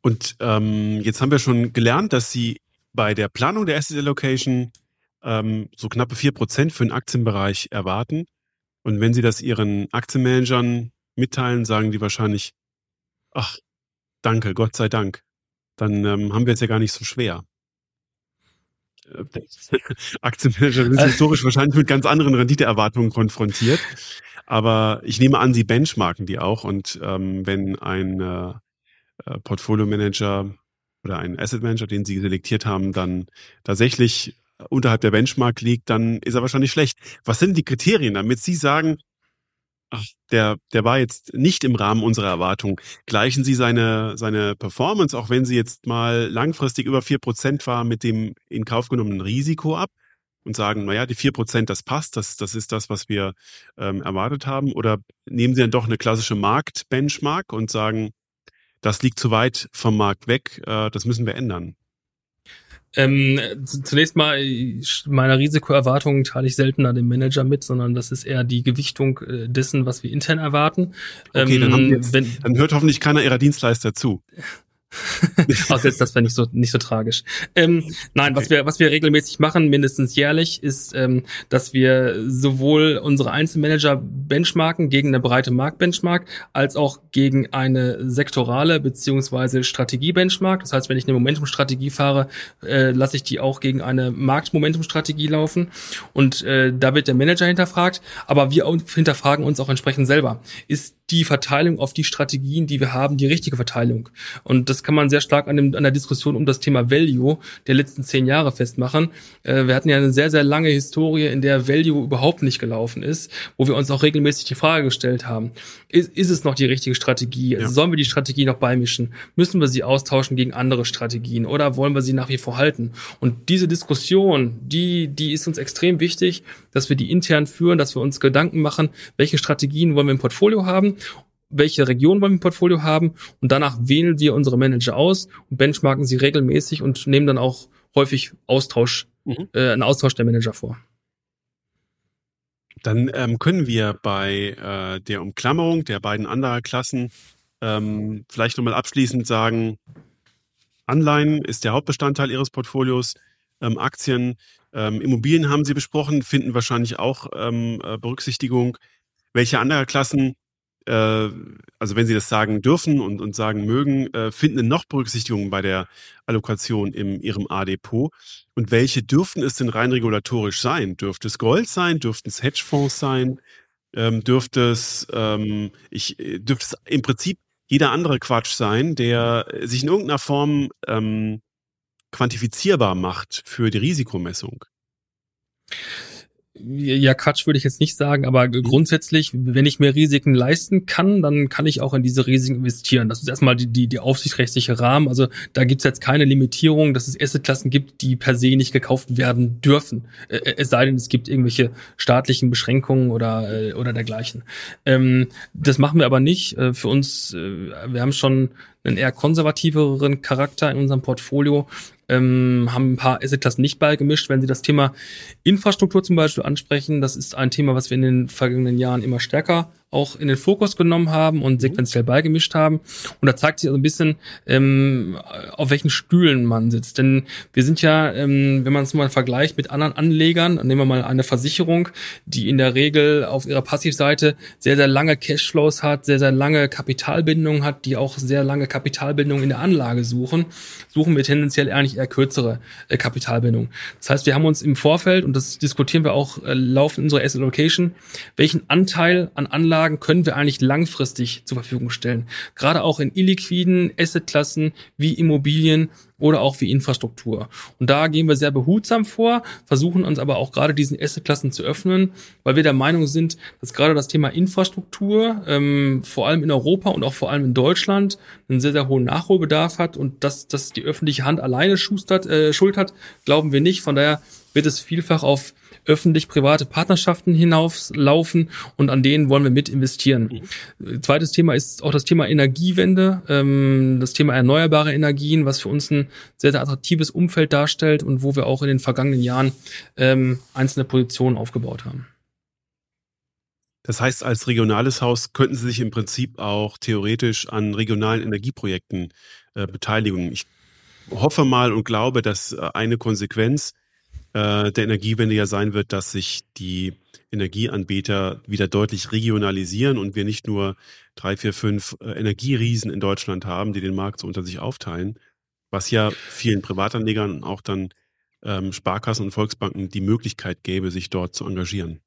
Und ähm, jetzt haben wir schon gelernt, dass Sie bei der Planung der Asset Allocation ähm, so knappe vier Prozent für den Aktienbereich erwarten. Und wenn Sie das Ihren Aktienmanagern mitteilen, sagen die wahrscheinlich, ach, danke, Gott sei Dank. Dann ähm, haben wir es ja gar nicht so schwer. Äh, (laughs) Aktienmanager sind historisch wahrscheinlich mit ganz anderen Renditeerwartungen konfrontiert. Aber ich nehme an, Sie benchmarken die auch. Und ähm, wenn ein äh, äh Portfolio-Manager oder ein Asset Manager, den Sie selektiert haben, dann tatsächlich unterhalb der Benchmark liegt, dann ist er wahrscheinlich schlecht. Was sind die Kriterien, damit Sie sagen, ach, der, der war jetzt nicht im Rahmen unserer Erwartung. Gleichen Sie seine, seine Performance, auch wenn sie jetzt mal langfristig über vier Prozent war, mit dem in Kauf genommenen Risiko ab und sagen, naja, die vier Prozent, das passt, das, das ist das, was wir ähm, erwartet haben? Oder nehmen Sie dann doch eine klassische Marktbenchmark und sagen, das liegt zu weit vom Markt weg, äh, das müssen wir ändern? Ähm, zunächst mal, meine Risikoerwartungen teile ich seltener dem Manager mit, sondern das ist eher die Gewichtung äh, dessen, was wir intern erwarten. Okay, ähm, dann, haben wir jetzt, wenn, dann hört hoffentlich keiner Ihrer Dienstleister zu. (laughs) Außer jetzt, das wäre nicht so nicht so tragisch. Ähm, nein, okay. was wir was wir regelmäßig machen, mindestens jährlich, ist, ähm, dass wir sowohl unsere Einzelmanager benchmarken gegen eine breite Marktbenchmark, als auch gegen eine sektorale beziehungsweise Strategie-Benchmark. Das heißt, wenn ich eine Momentum-Strategie fahre, äh, lasse ich die auch gegen eine Markt-Momentum-Strategie laufen. Und äh, da wird der Manager hinterfragt, aber wir hinterfragen uns auch entsprechend selber. Ist die Verteilung auf die Strategien, die wir haben, die richtige Verteilung? Und das kann man sehr stark an, dem, an der Diskussion um das Thema Value der letzten zehn Jahre festmachen. Äh, wir hatten ja eine sehr, sehr lange Historie, in der Value überhaupt nicht gelaufen ist, wo wir uns auch regelmäßig die Frage gestellt haben, ist, ist es noch die richtige Strategie? Ja. Sollen wir die Strategie noch beimischen? Müssen wir sie austauschen gegen andere Strategien oder wollen wir sie nach wie vor halten? Und diese Diskussion, die, die ist uns extrem wichtig, dass wir die intern führen, dass wir uns Gedanken machen, welche Strategien wollen wir im Portfolio haben welche Region wollen wir im Portfolio haben und danach wählen wir unsere Manager aus und benchmarken sie regelmäßig und nehmen dann auch häufig Austausch, mhm. äh, einen Austausch der Manager vor. Dann ähm, können wir bei äh, der Umklammerung der beiden Anlageklassen ähm, vielleicht nochmal abschließend sagen, Anleihen ist der Hauptbestandteil Ihres Portfolios, ähm, Aktien, ähm, Immobilien haben Sie besprochen, finden wahrscheinlich auch ähm, äh, Berücksichtigung. Welche Anlageklassen, äh, also wenn Sie das sagen dürfen und, und sagen mögen, äh, finden noch Berücksichtigung bei der Allokation in Ihrem A-Depot? Und welche dürften es denn rein regulatorisch sein? Dürfte es Gold sein? Dürften es Hedgefonds sein? Ähm, dürfte es, ähm, ich, äh, dürfte es im Prinzip jeder andere Quatsch sein, der sich in irgendeiner Form ähm, quantifizierbar macht für die Risikomessung? Ja, Quatsch würde ich jetzt nicht sagen, aber Mhm. grundsätzlich, wenn ich mir Risiken leisten kann, dann kann ich auch in diese Risiken investieren. Das ist erstmal die, die, die aufsichtsrechtliche Rahmen. Also da gibt's jetzt keine Limitierung, dass es Assetklassen gibt, die per se nicht gekauft werden dürfen. Äh, Es sei denn, es gibt irgendwelche staatlichen Beschränkungen oder, äh, oder dergleichen. Ähm, das machen wir aber nicht. Äh, Für uns, äh, wir haben schon einen eher konservativeren Charakter in unserem Portfolio ähm, haben ein paar Assetklassen nicht beigemischt. Wenn Sie das Thema Infrastruktur zum Beispiel ansprechen, das ist ein Thema, was wir in den vergangenen Jahren immer stärker auch in den Fokus genommen haben und sequenziell beigemischt haben. Und da zeigt sich also ein bisschen, ähm, auf welchen Stühlen man sitzt. Denn wir sind ja, ähm, wenn man es mal vergleicht mit anderen Anlegern, nehmen wir mal eine Versicherung, die in der Regel auf ihrer Passivseite sehr, sehr lange Cashflows hat, sehr, sehr lange Kapitalbindungen hat, die auch sehr lange Kapitalbindung in der Anlage suchen, suchen wir tendenziell eigentlich eher kürzere äh, Kapitalbindung. Das heißt, wir haben uns im Vorfeld, und das diskutieren wir auch äh, laufend in unserer Asset Allocation, welchen Anteil an Anlagen können wir eigentlich langfristig zur Verfügung stellen. Gerade auch in illiquiden Assetklassen wie Immobilien oder auch wie Infrastruktur. Und da gehen wir sehr behutsam vor, versuchen uns aber auch gerade diesen Assetklassen zu öffnen, weil wir der Meinung sind, dass gerade das Thema Infrastruktur ähm, vor allem in Europa und auch vor allem in Deutschland einen sehr, sehr hohen Nachholbedarf hat und dass, dass die öffentliche Hand alleine schustert, äh, schultert, glauben wir nicht. Von daher wird es vielfach auf öffentlich-private Partnerschaften hinauflaufen und an denen wollen wir mit investieren. Zweites Thema ist auch das Thema Energiewende, ähm, das Thema erneuerbare Energien, was für uns ein sehr, sehr attraktives Umfeld darstellt und wo wir auch in den vergangenen Jahren ähm, einzelne Positionen aufgebaut haben. Das heißt, als regionales Haus könnten Sie sich im Prinzip auch theoretisch an regionalen Energieprojekten äh, beteiligen. Ich hoffe mal und glaube, dass äh, eine Konsequenz äh, der Energiewende ja sein wird, dass sich die Energieanbieter wieder deutlich regionalisieren und wir nicht nur drei, vier, fünf äh, Energieriesen in Deutschland haben, die den Markt so unter sich aufteilen, was ja vielen Privatanlegern und auch dann ähm, Sparkassen und Volksbanken die Möglichkeit gäbe, sich dort zu engagieren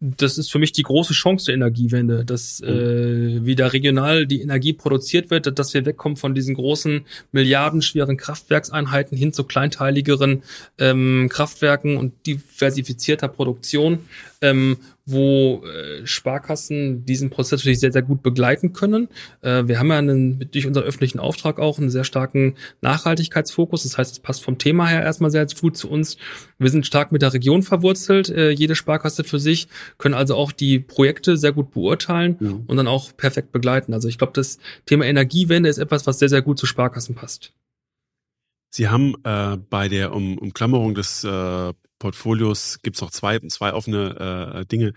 das ist für mich die große Chance der Energiewende, dass äh, wieder regional die Energie produziert wird, dass wir wegkommen von diesen großen milliardenschweren Kraftwerkseinheiten hin zu kleinteiligeren ähm, Kraftwerken und diversifizierter Produktion, ähm, wo äh, Sparkassen diesen Prozess natürlich sehr, sehr gut begleiten können. Äh, wir haben ja einen, durch unseren öffentlichen Auftrag auch einen sehr starken Nachhaltigkeitsfokus. Das heißt, es passt vom Thema her erstmal sehr gut zu uns. Wir sind stark mit der Region verwurzelt, äh, jede Sparkasse für sich, können also auch die Projekte sehr gut beurteilen mhm. und dann auch perfekt begleiten. Also ich glaube, das Thema Energiewende ist etwas, was sehr, sehr gut zu Sparkassen passt. Sie haben äh, bei der um Umklammerung des äh, Portfolios gibt es noch zwei, zwei offene äh, Dinge,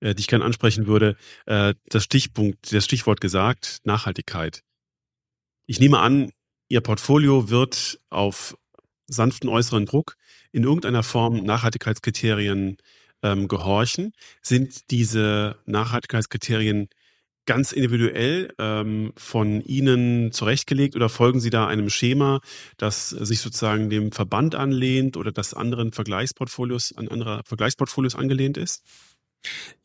äh, die ich gerne ansprechen würde. Äh, das Stichpunkt, das Stichwort gesagt, Nachhaltigkeit. Ich nehme an, Ihr Portfolio wird auf sanften äußeren Druck in irgendeiner Form Nachhaltigkeitskriterien ähm, gehorchen. Sind diese Nachhaltigkeitskriterien ganz individuell ähm, von Ihnen zurechtgelegt oder folgen Sie da einem Schema, das sich sozusagen dem Verband anlehnt oder das anderen Vergleichsportfolios an anderer Vergleichsportfolios angelehnt ist?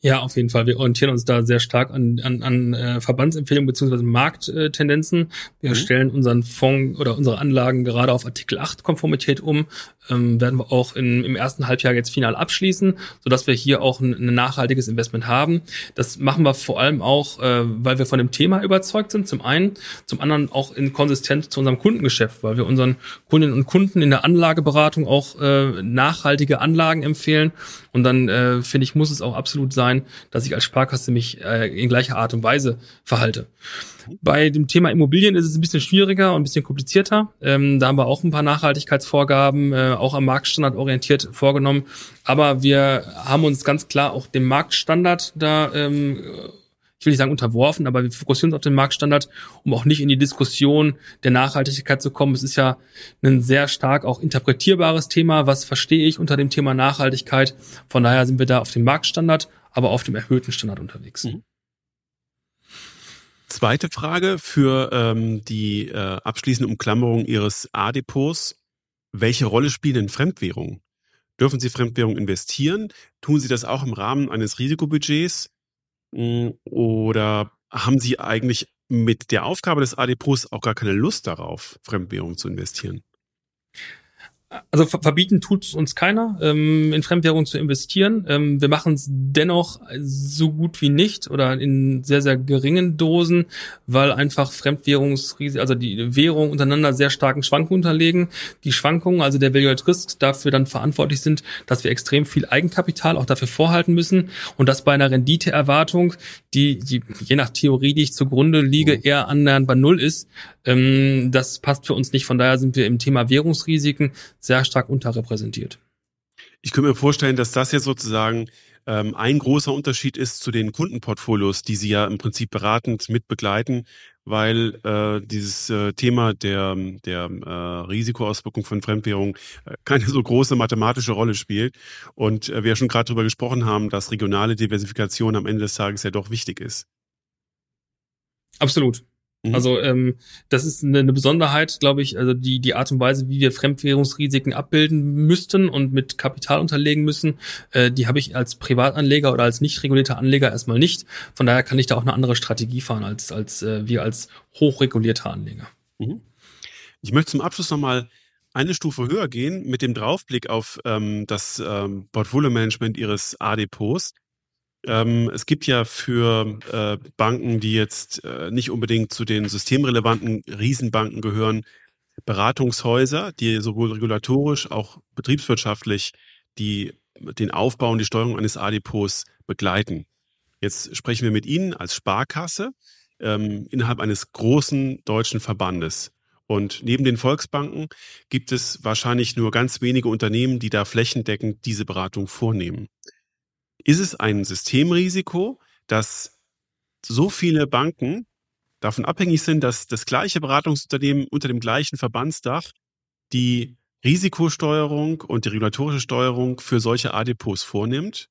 Ja, auf jeden Fall. Wir orientieren uns da sehr stark an, an, an äh, Verbandsempfehlungen beziehungsweise Markttendenzen. Wir mhm. stellen unseren Fonds oder unsere Anlagen gerade auf Artikel 8 Konformität um. Ähm, werden wir auch in, im ersten Halbjahr jetzt final abschließen, sodass wir hier auch ein, ein nachhaltiges Investment haben. Das machen wir vor allem auch, äh, weil wir von dem Thema überzeugt sind, zum einen. Zum anderen auch in Konsistenz zu unserem Kundengeschäft, weil wir unseren Kundinnen und Kunden in der Anlageberatung auch äh, nachhaltige Anlagen empfehlen. Und dann, äh, finde ich, muss es auch absolut absolut sein, dass ich als Sparkasse mich äh, in gleicher Art und Weise verhalte. Bei dem Thema Immobilien ist es ein bisschen schwieriger und ein bisschen komplizierter. Ähm, da haben wir auch ein paar Nachhaltigkeitsvorgaben, äh, auch am Marktstandard orientiert vorgenommen. Aber wir haben uns ganz klar auch dem Marktstandard da ähm, ich will nicht sagen unterworfen, aber wir fokussieren uns auf den Marktstandard, um auch nicht in die Diskussion der Nachhaltigkeit zu kommen. Es ist ja ein sehr stark auch interpretierbares Thema. Was verstehe ich unter dem Thema Nachhaltigkeit? Von daher sind wir da auf dem Marktstandard, aber auf dem erhöhten Standard unterwegs. Mhm. Zweite Frage für ähm, die äh, abschließende Umklammerung Ihres A-Depots. Welche Rolle spielen denn Fremdwährungen? Dürfen Sie Fremdwährungen investieren? Tun Sie das auch im Rahmen eines Risikobudgets? Hm, oder haben Sie eigentlich mit der Aufgabe des ADPOs auch gar keine Lust darauf, Fremdwährungen zu investieren? Also verbieten tut uns keiner, ähm, in Fremdwährung zu investieren. Ähm, wir machen es dennoch so gut wie nicht oder in sehr, sehr geringen Dosen, weil einfach Fremdwährungsrisiken, also die Währungen untereinander sehr starken Schwankungen unterlegen. Die Schwankungen, also der Value at Risk, dafür dann verantwortlich sind, dass wir extrem viel Eigenkapital auch dafür vorhalten müssen und das bei einer Renditeerwartung, die, die je nach Theorie, die ich zugrunde liege, eher annähernd bei Null ist. Ähm, das passt für uns nicht. Von daher sind wir im Thema Währungsrisiken sehr stark unterrepräsentiert. Ich könnte mir vorstellen, dass das jetzt sozusagen ähm, ein großer Unterschied ist zu den Kundenportfolios, die Sie ja im Prinzip beratend mit begleiten, weil äh, dieses äh, Thema der, der äh, Risikoauswirkung von Fremdwährung äh, keine so große mathematische Rolle spielt. Und äh, wir ja schon gerade darüber gesprochen haben, dass regionale Diversifikation am Ende des Tages ja doch wichtig ist. Absolut. Mhm. Also ähm, das ist eine, eine Besonderheit, glaube ich, also die, die Art und Weise, wie wir Fremdwährungsrisiken abbilden müssten und mit Kapital unterlegen müssen, äh, die habe ich als Privatanleger oder als nicht regulierter Anleger erstmal nicht. Von daher kann ich da auch eine andere Strategie fahren als, als äh, wir als hochregulierter Anleger. Mhm. Ich möchte zum Abschluss nochmal eine Stufe höher gehen mit dem Draufblick auf ähm, das ähm, Portfolio-Management Ihres A-Depots. Ähm, es gibt ja für äh, Banken, die jetzt äh, nicht unbedingt zu den systemrelevanten Riesenbanken gehören, Beratungshäuser, die sowohl regulatorisch, auch betriebswirtschaftlich die, den Aufbau und die Steuerung eines A-Depots begleiten. Jetzt sprechen wir mit Ihnen als Sparkasse ähm, innerhalb eines großen deutschen Verbandes. Und neben den Volksbanken gibt es wahrscheinlich nur ganz wenige Unternehmen, die da flächendeckend diese Beratung vornehmen. Ist es ein Systemrisiko, dass so viele Banken davon abhängig sind, dass das gleiche Beratungsunternehmen unter dem gleichen Verbandsdach die Risikosteuerung und die regulatorische Steuerung für solche A-Depots vornimmt?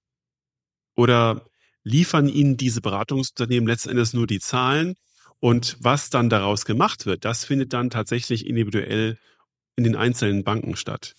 Oder liefern Ihnen diese Beratungsunternehmen letztendlich nur die Zahlen und was dann daraus gemacht wird, das findet dann tatsächlich individuell in den einzelnen Banken statt?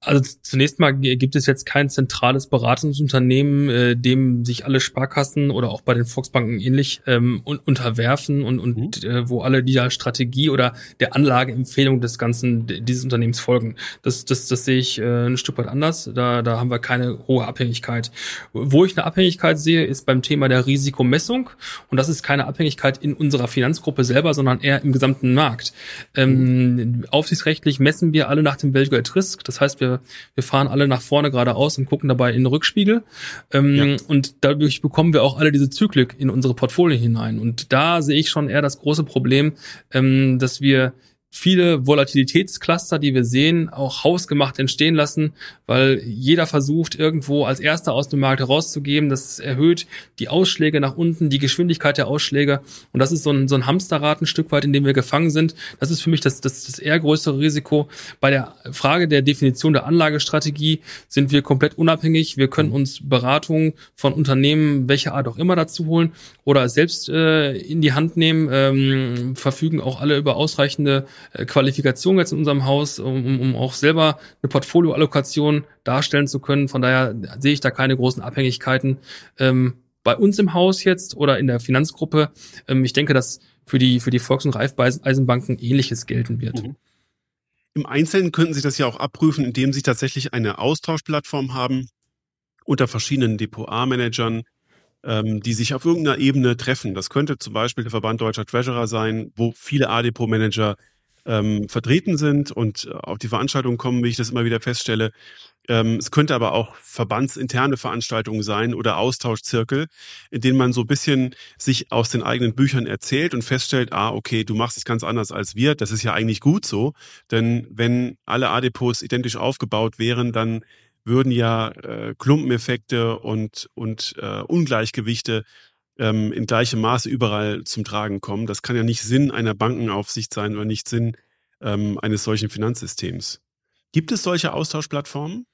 Also zunächst mal gibt es jetzt kein zentrales Beratungsunternehmen, äh, dem sich alle Sparkassen oder auch bei den Volksbanken ähnlich ähm, un unterwerfen und, und mhm. äh, wo alle dieser Strategie oder der Anlageempfehlung des ganzen dieses Unternehmens folgen. Das, das, das sehe ich äh, ein Stück weit anders. Da, da haben wir keine hohe Abhängigkeit. Wo ich eine Abhängigkeit sehe, ist beim Thema der Risikomessung und das ist keine Abhängigkeit in unserer Finanzgruppe selber, sondern eher im gesamten Markt. Ähm, mhm. Aufsichtsrechtlich messen wir alle nach dem at Risk. Das heißt, wir wir, wir fahren alle nach vorne geradeaus und gucken dabei in den Rückspiegel. Ähm, ja. Und dadurch bekommen wir auch alle diese Zyklik in unsere Portfolio hinein. Und da sehe ich schon eher das große Problem, ähm, dass wir viele Volatilitätscluster, die wir sehen, auch hausgemacht entstehen lassen, weil jeder versucht, irgendwo als erster aus dem Markt herauszugeben. Das erhöht die Ausschläge nach unten, die Geschwindigkeit der Ausschläge. Und das ist so ein, so ein Hamsterrad ein Stück weit, in dem wir gefangen sind. Das ist für mich das, das, das eher größere Risiko. Bei der Frage der Definition der Anlagestrategie sind wir komplett unabhängig. Wir können uns Beratungen von Unternehmen, welcher Art auch immer, dazu holen oder selbst äh, in die Hand nehmen, ähm, verfügen auch alle über ausreichende Qualifikation jetzt in unserem Haus, um, um auch selber eine Portfolioallokation darstellen zu können. Von daher sehe ich da keine großen Abhängigkeiten ähm, bei uns im Haus jetzt oder in der Finanzgruppe. Ähm, ich denke, dass für die, für die Volks- und Raiffeisenbanken ähnliches gelten wird. Mhm. Im Einzelnen könnten Sie das ja auch abprüfen, indem Sie tatsächlich eine Austauschplattform haben unter verschiedenen Depot-A-Managern, ähm, die sich auf irgendeiner Ebene treffen. Das könnte zum Beispiel der Verband Deutscher Treasurer sein, wo viele A-Depot-Manager ähm, vertreten sind und auf die Veranstaltung kommen, wie ich das immer wieder feststelle. Ähm, es könnte aber auch verbandsinterne Veranstaltungen sein oder Austauschzirkel, in denen man so ein bisschen sich aus den eigenen Büchern erzählt und feststellt, ah, okay, du machst es ganz anders als wir. Das ist ja eigentlich gut so, denn wenn alle A-Depots identisch aufgebaut wären, dann würden ja äh, Klumpeneffekte und, und äh, Ungleichgewichte ähm, in gleichem Maße überall zum Tragen kommen. Das kann ja nicht Sinn einer Bankenaufsicht sein oder nicht Sinn ähm, eines solchen Finanzsystems. Gibt es solche Austauschplattformen?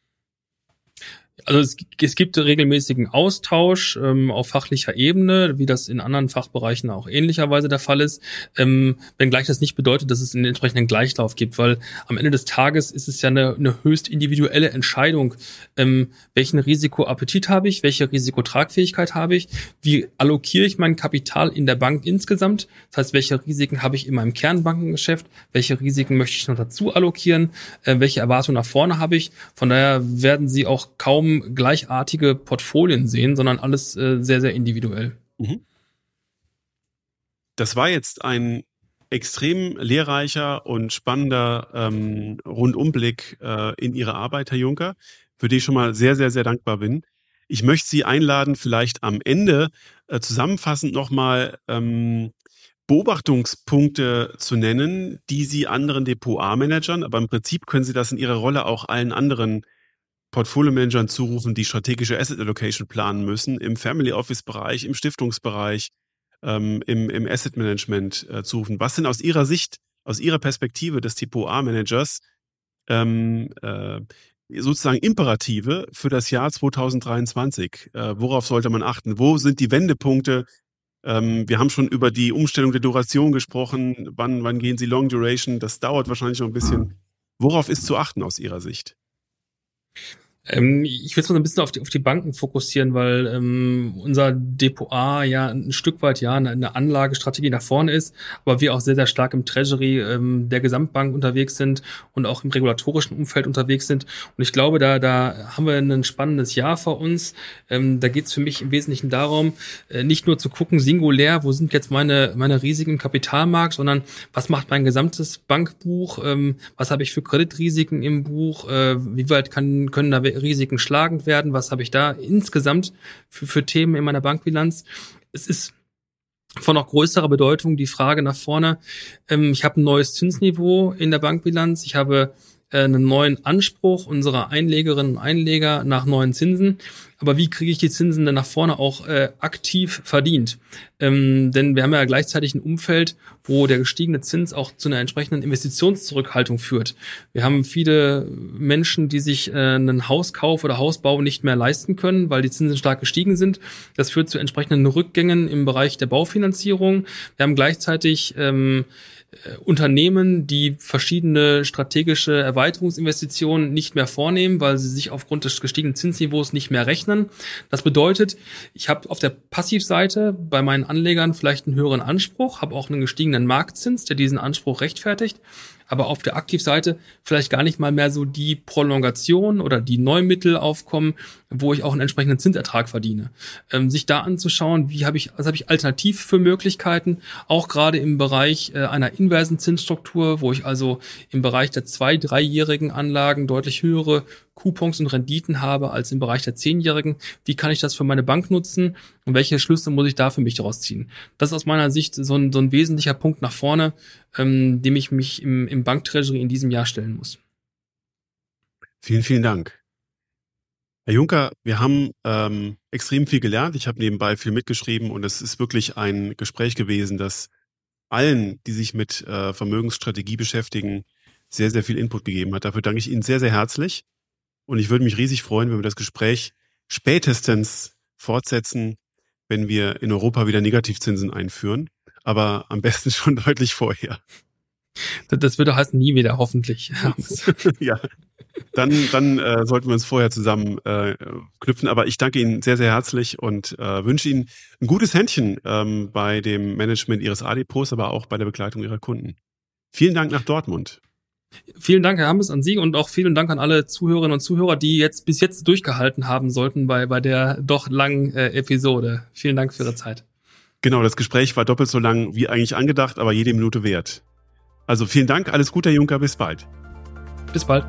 Also es, es gibt regelmäßigen Austausch ähm, auf fachlicher Ebene, wie das in anderen Fachbereichen auch ähnlicherweise der Fall ist, ähm, wenngleich das nicht bedeutet, dass es einen entsprechenden Gleichlauf gibt, weil am Ende des Tages ist es ja eine, eine höchst individuelle Entscheidung, ähm, welchen Risikoappetit habe ich, welche Risikotragfähigkeit habe ich, wie allokiere ich mein Kapital in der Bank insgesamt, das heißt, welche Risiken habe ich in meinem Kernbankengeschäft, welche Risiken möchte ich noch dazu allokieren, äh, welche Erwartungen nach vorne habe ich. Von daher werden Sie auch kaum kaum gleichartige Portfolien sehen, sondern alles äh, sehr, sehr individuell. Mhm. Das war jetzt ein extrem lehrreicher und spannender ähm, Rundumblick äh, in Ihre Arbeit, Herr Juncker, für die ich schon mal sehr, sehr, sehr dankbar bin. Ich möchte Sie einladen, vielleicht am Ende äh, zusammenfassend nochmal ähm, Beobachtungspunkte zu nennen, die Sie anderen Depot-A-Managern, aber im Prinzip können Sie das in Ihrer Rolle auch allen anderen Portfolio-Managern zurufen, die strategische Asset Allocation planen müssen, im Family Office-Bereich, im Stiftungsbereich, ähm, im, im Asset Management äh, zurufen. Was sind aus Ihrer Sicht, aus Ihrer Perspektive des Typo A-Managers ähm, äh, sozusagen Imperative für das Jahr 2023? Äh, worauf sollte man achten? Wo sind die Wendepunkte? Ähm, wir haben schon über die Umstellung der Duration gesprochen. Wann, wann gehen Sie Long Duration? Das dauert wahrscheinlich noch ein bisschen. Worauf ist zu achten aus Ihrer Sicht? Ähm, ich es mal ein bisschen auf die, auf die Banken fokussieren, weil ähm, unser Depot A ja ein Stück weit ja eine, Anlagestrategie nach vorne ist, aber wir auch sehr, sehr stark im Treasury ähm, der Gesamtbank unterwegs sind und auch im regulatorischen Umfeld unterwegs sind. Und ich glaube, da, da haben wir ein spannendes Jahr vor uns. Ähm, da geht es für mich im Wesentlichen darum, äh, nicht nur zu gucken, singulär, wo sind jetzt meine, meine Risiken im Kapitalmarkt, sondern was macht mein gesamtes Bankbuch, ähm, was habe ich für Kreditrisiken im Buch, äh, wie weit kann, können da Risiken schlagend werden? Was habe ich da insgesamt für, für Themen in meiner Bankbilanz? Es ist von noch größerer Bedeutung die Frage nach vorne. Ähm, ich habe ein neues Zinsniveau in der Bankbilanz. Ich habe einen neuen Anspruch unserer Einlegerinnen und Einleger nach neuen Zinsen. Aber wie kriege ich die Zinsen denn nach vorne auch äh, aktiv verdient? Ähm, denn wir haben ja gleichzeitig ein Umfeld, wo der gestiegene Zins auch zu einer entsprechenden Investitionszurückhaltung führt. Wir haben viele Menschen, die sich äh, einen Hauskauf oder Hausbau nicht mehr leisten können, weil die Zinsen stark gestiegen sind. Das führt zu entsprechenden Rückgängen im Bereich der Baufinanzierung. Wir haben gleichzeitig ähm, äh, Unternehmen, die verschiedene strategische Erweiterungsinvestitionen nicht mehr vornehmen, weil sie sich aufgrund des gestiegenen Zinsniveaus nicht mehr rechnen. Das bedeutet, ich habe auf der Passivseite bei meinen Anlegern vielleicht einen höheren Anspruch, habe auch einen gestiegenen Marktzins, der diesen Anspruch rechtfertigt aber auf der Aktivseite vielleicht gar nicht mal mehr so die Prolongation oder die Neumittel aufkommen, wo ich auch einen entsprechenden Zinsertrag verdiene. Ähm, sich da anzuschauen, wie habe ich, was habe ich alternativ für Möglichkeiten, auch gerade im Bereich äh, einer inversen Zinsstruktur, wo ich also im Bereich der zwei-, dreijährigen Anlagen deutlich höhere Coupons und Renditen habe als im Bereich der Zehnjährigen. Wie kann ich das für meine Bank nutzen und welche Schlüsse muss ich da für mich daraus ziehen? Das ist aus meiner Sicht so ein, so ein wesentlicher Punkt nach vorne, ähm, dem ich mich im, im Banktreasury in diesem Jahr stellen muss. Vielen, vielen Dank. Herr Juncker, wir haben ähm, extrem viel gelernt. Ich habe nebenbei viel mitgeschrieben und es ist wirklich ein Gespräch gewesen, das allen, die sich mit äh, Vermögensstrategie beschäftigen, sehr, sehr viel Input gegeben hat. Dafür danke ich Ihnen sehr, sehr herzlich. Und ich würde mich riesig freuen, wenn wir das Gespräch spätestens fortsetzen, wenn wir in Europa wieder Negativzinsen einführen. Aber am besten (laughs) schon deutlich vorher. Das würde heißen nie wieder, hoffentlich. (laughs) ja. Dann, dann äh, sollten wir uns vorher zusammen äh, knüpfen. Aber ich danke Ihnen sehr, sehr herzlich und äh, wünsche Ihnen ein gutes Händchen ähm, bei dem Management Ihres A-Depots, aber auch bei der Begleitung Ihrer Kunden. Vielen Dank nach Dortmund. Vielen Dank, Herr Hammes, an Sie und auch vielen Dank an alle Zuhörerinnen und Zuhörer, die jetzt bis jetzt durchgehalten haben sollten bei, bei der doch langen äh, Episode. Vielen Dank für Ihre Zeit. Genau, das Gespräch war doppelt so lang wie eigentlich angedacht, aber jede Minute wert. Also vielen Dank, alles Gute, Herr Juncker, bis bald. Bis bald.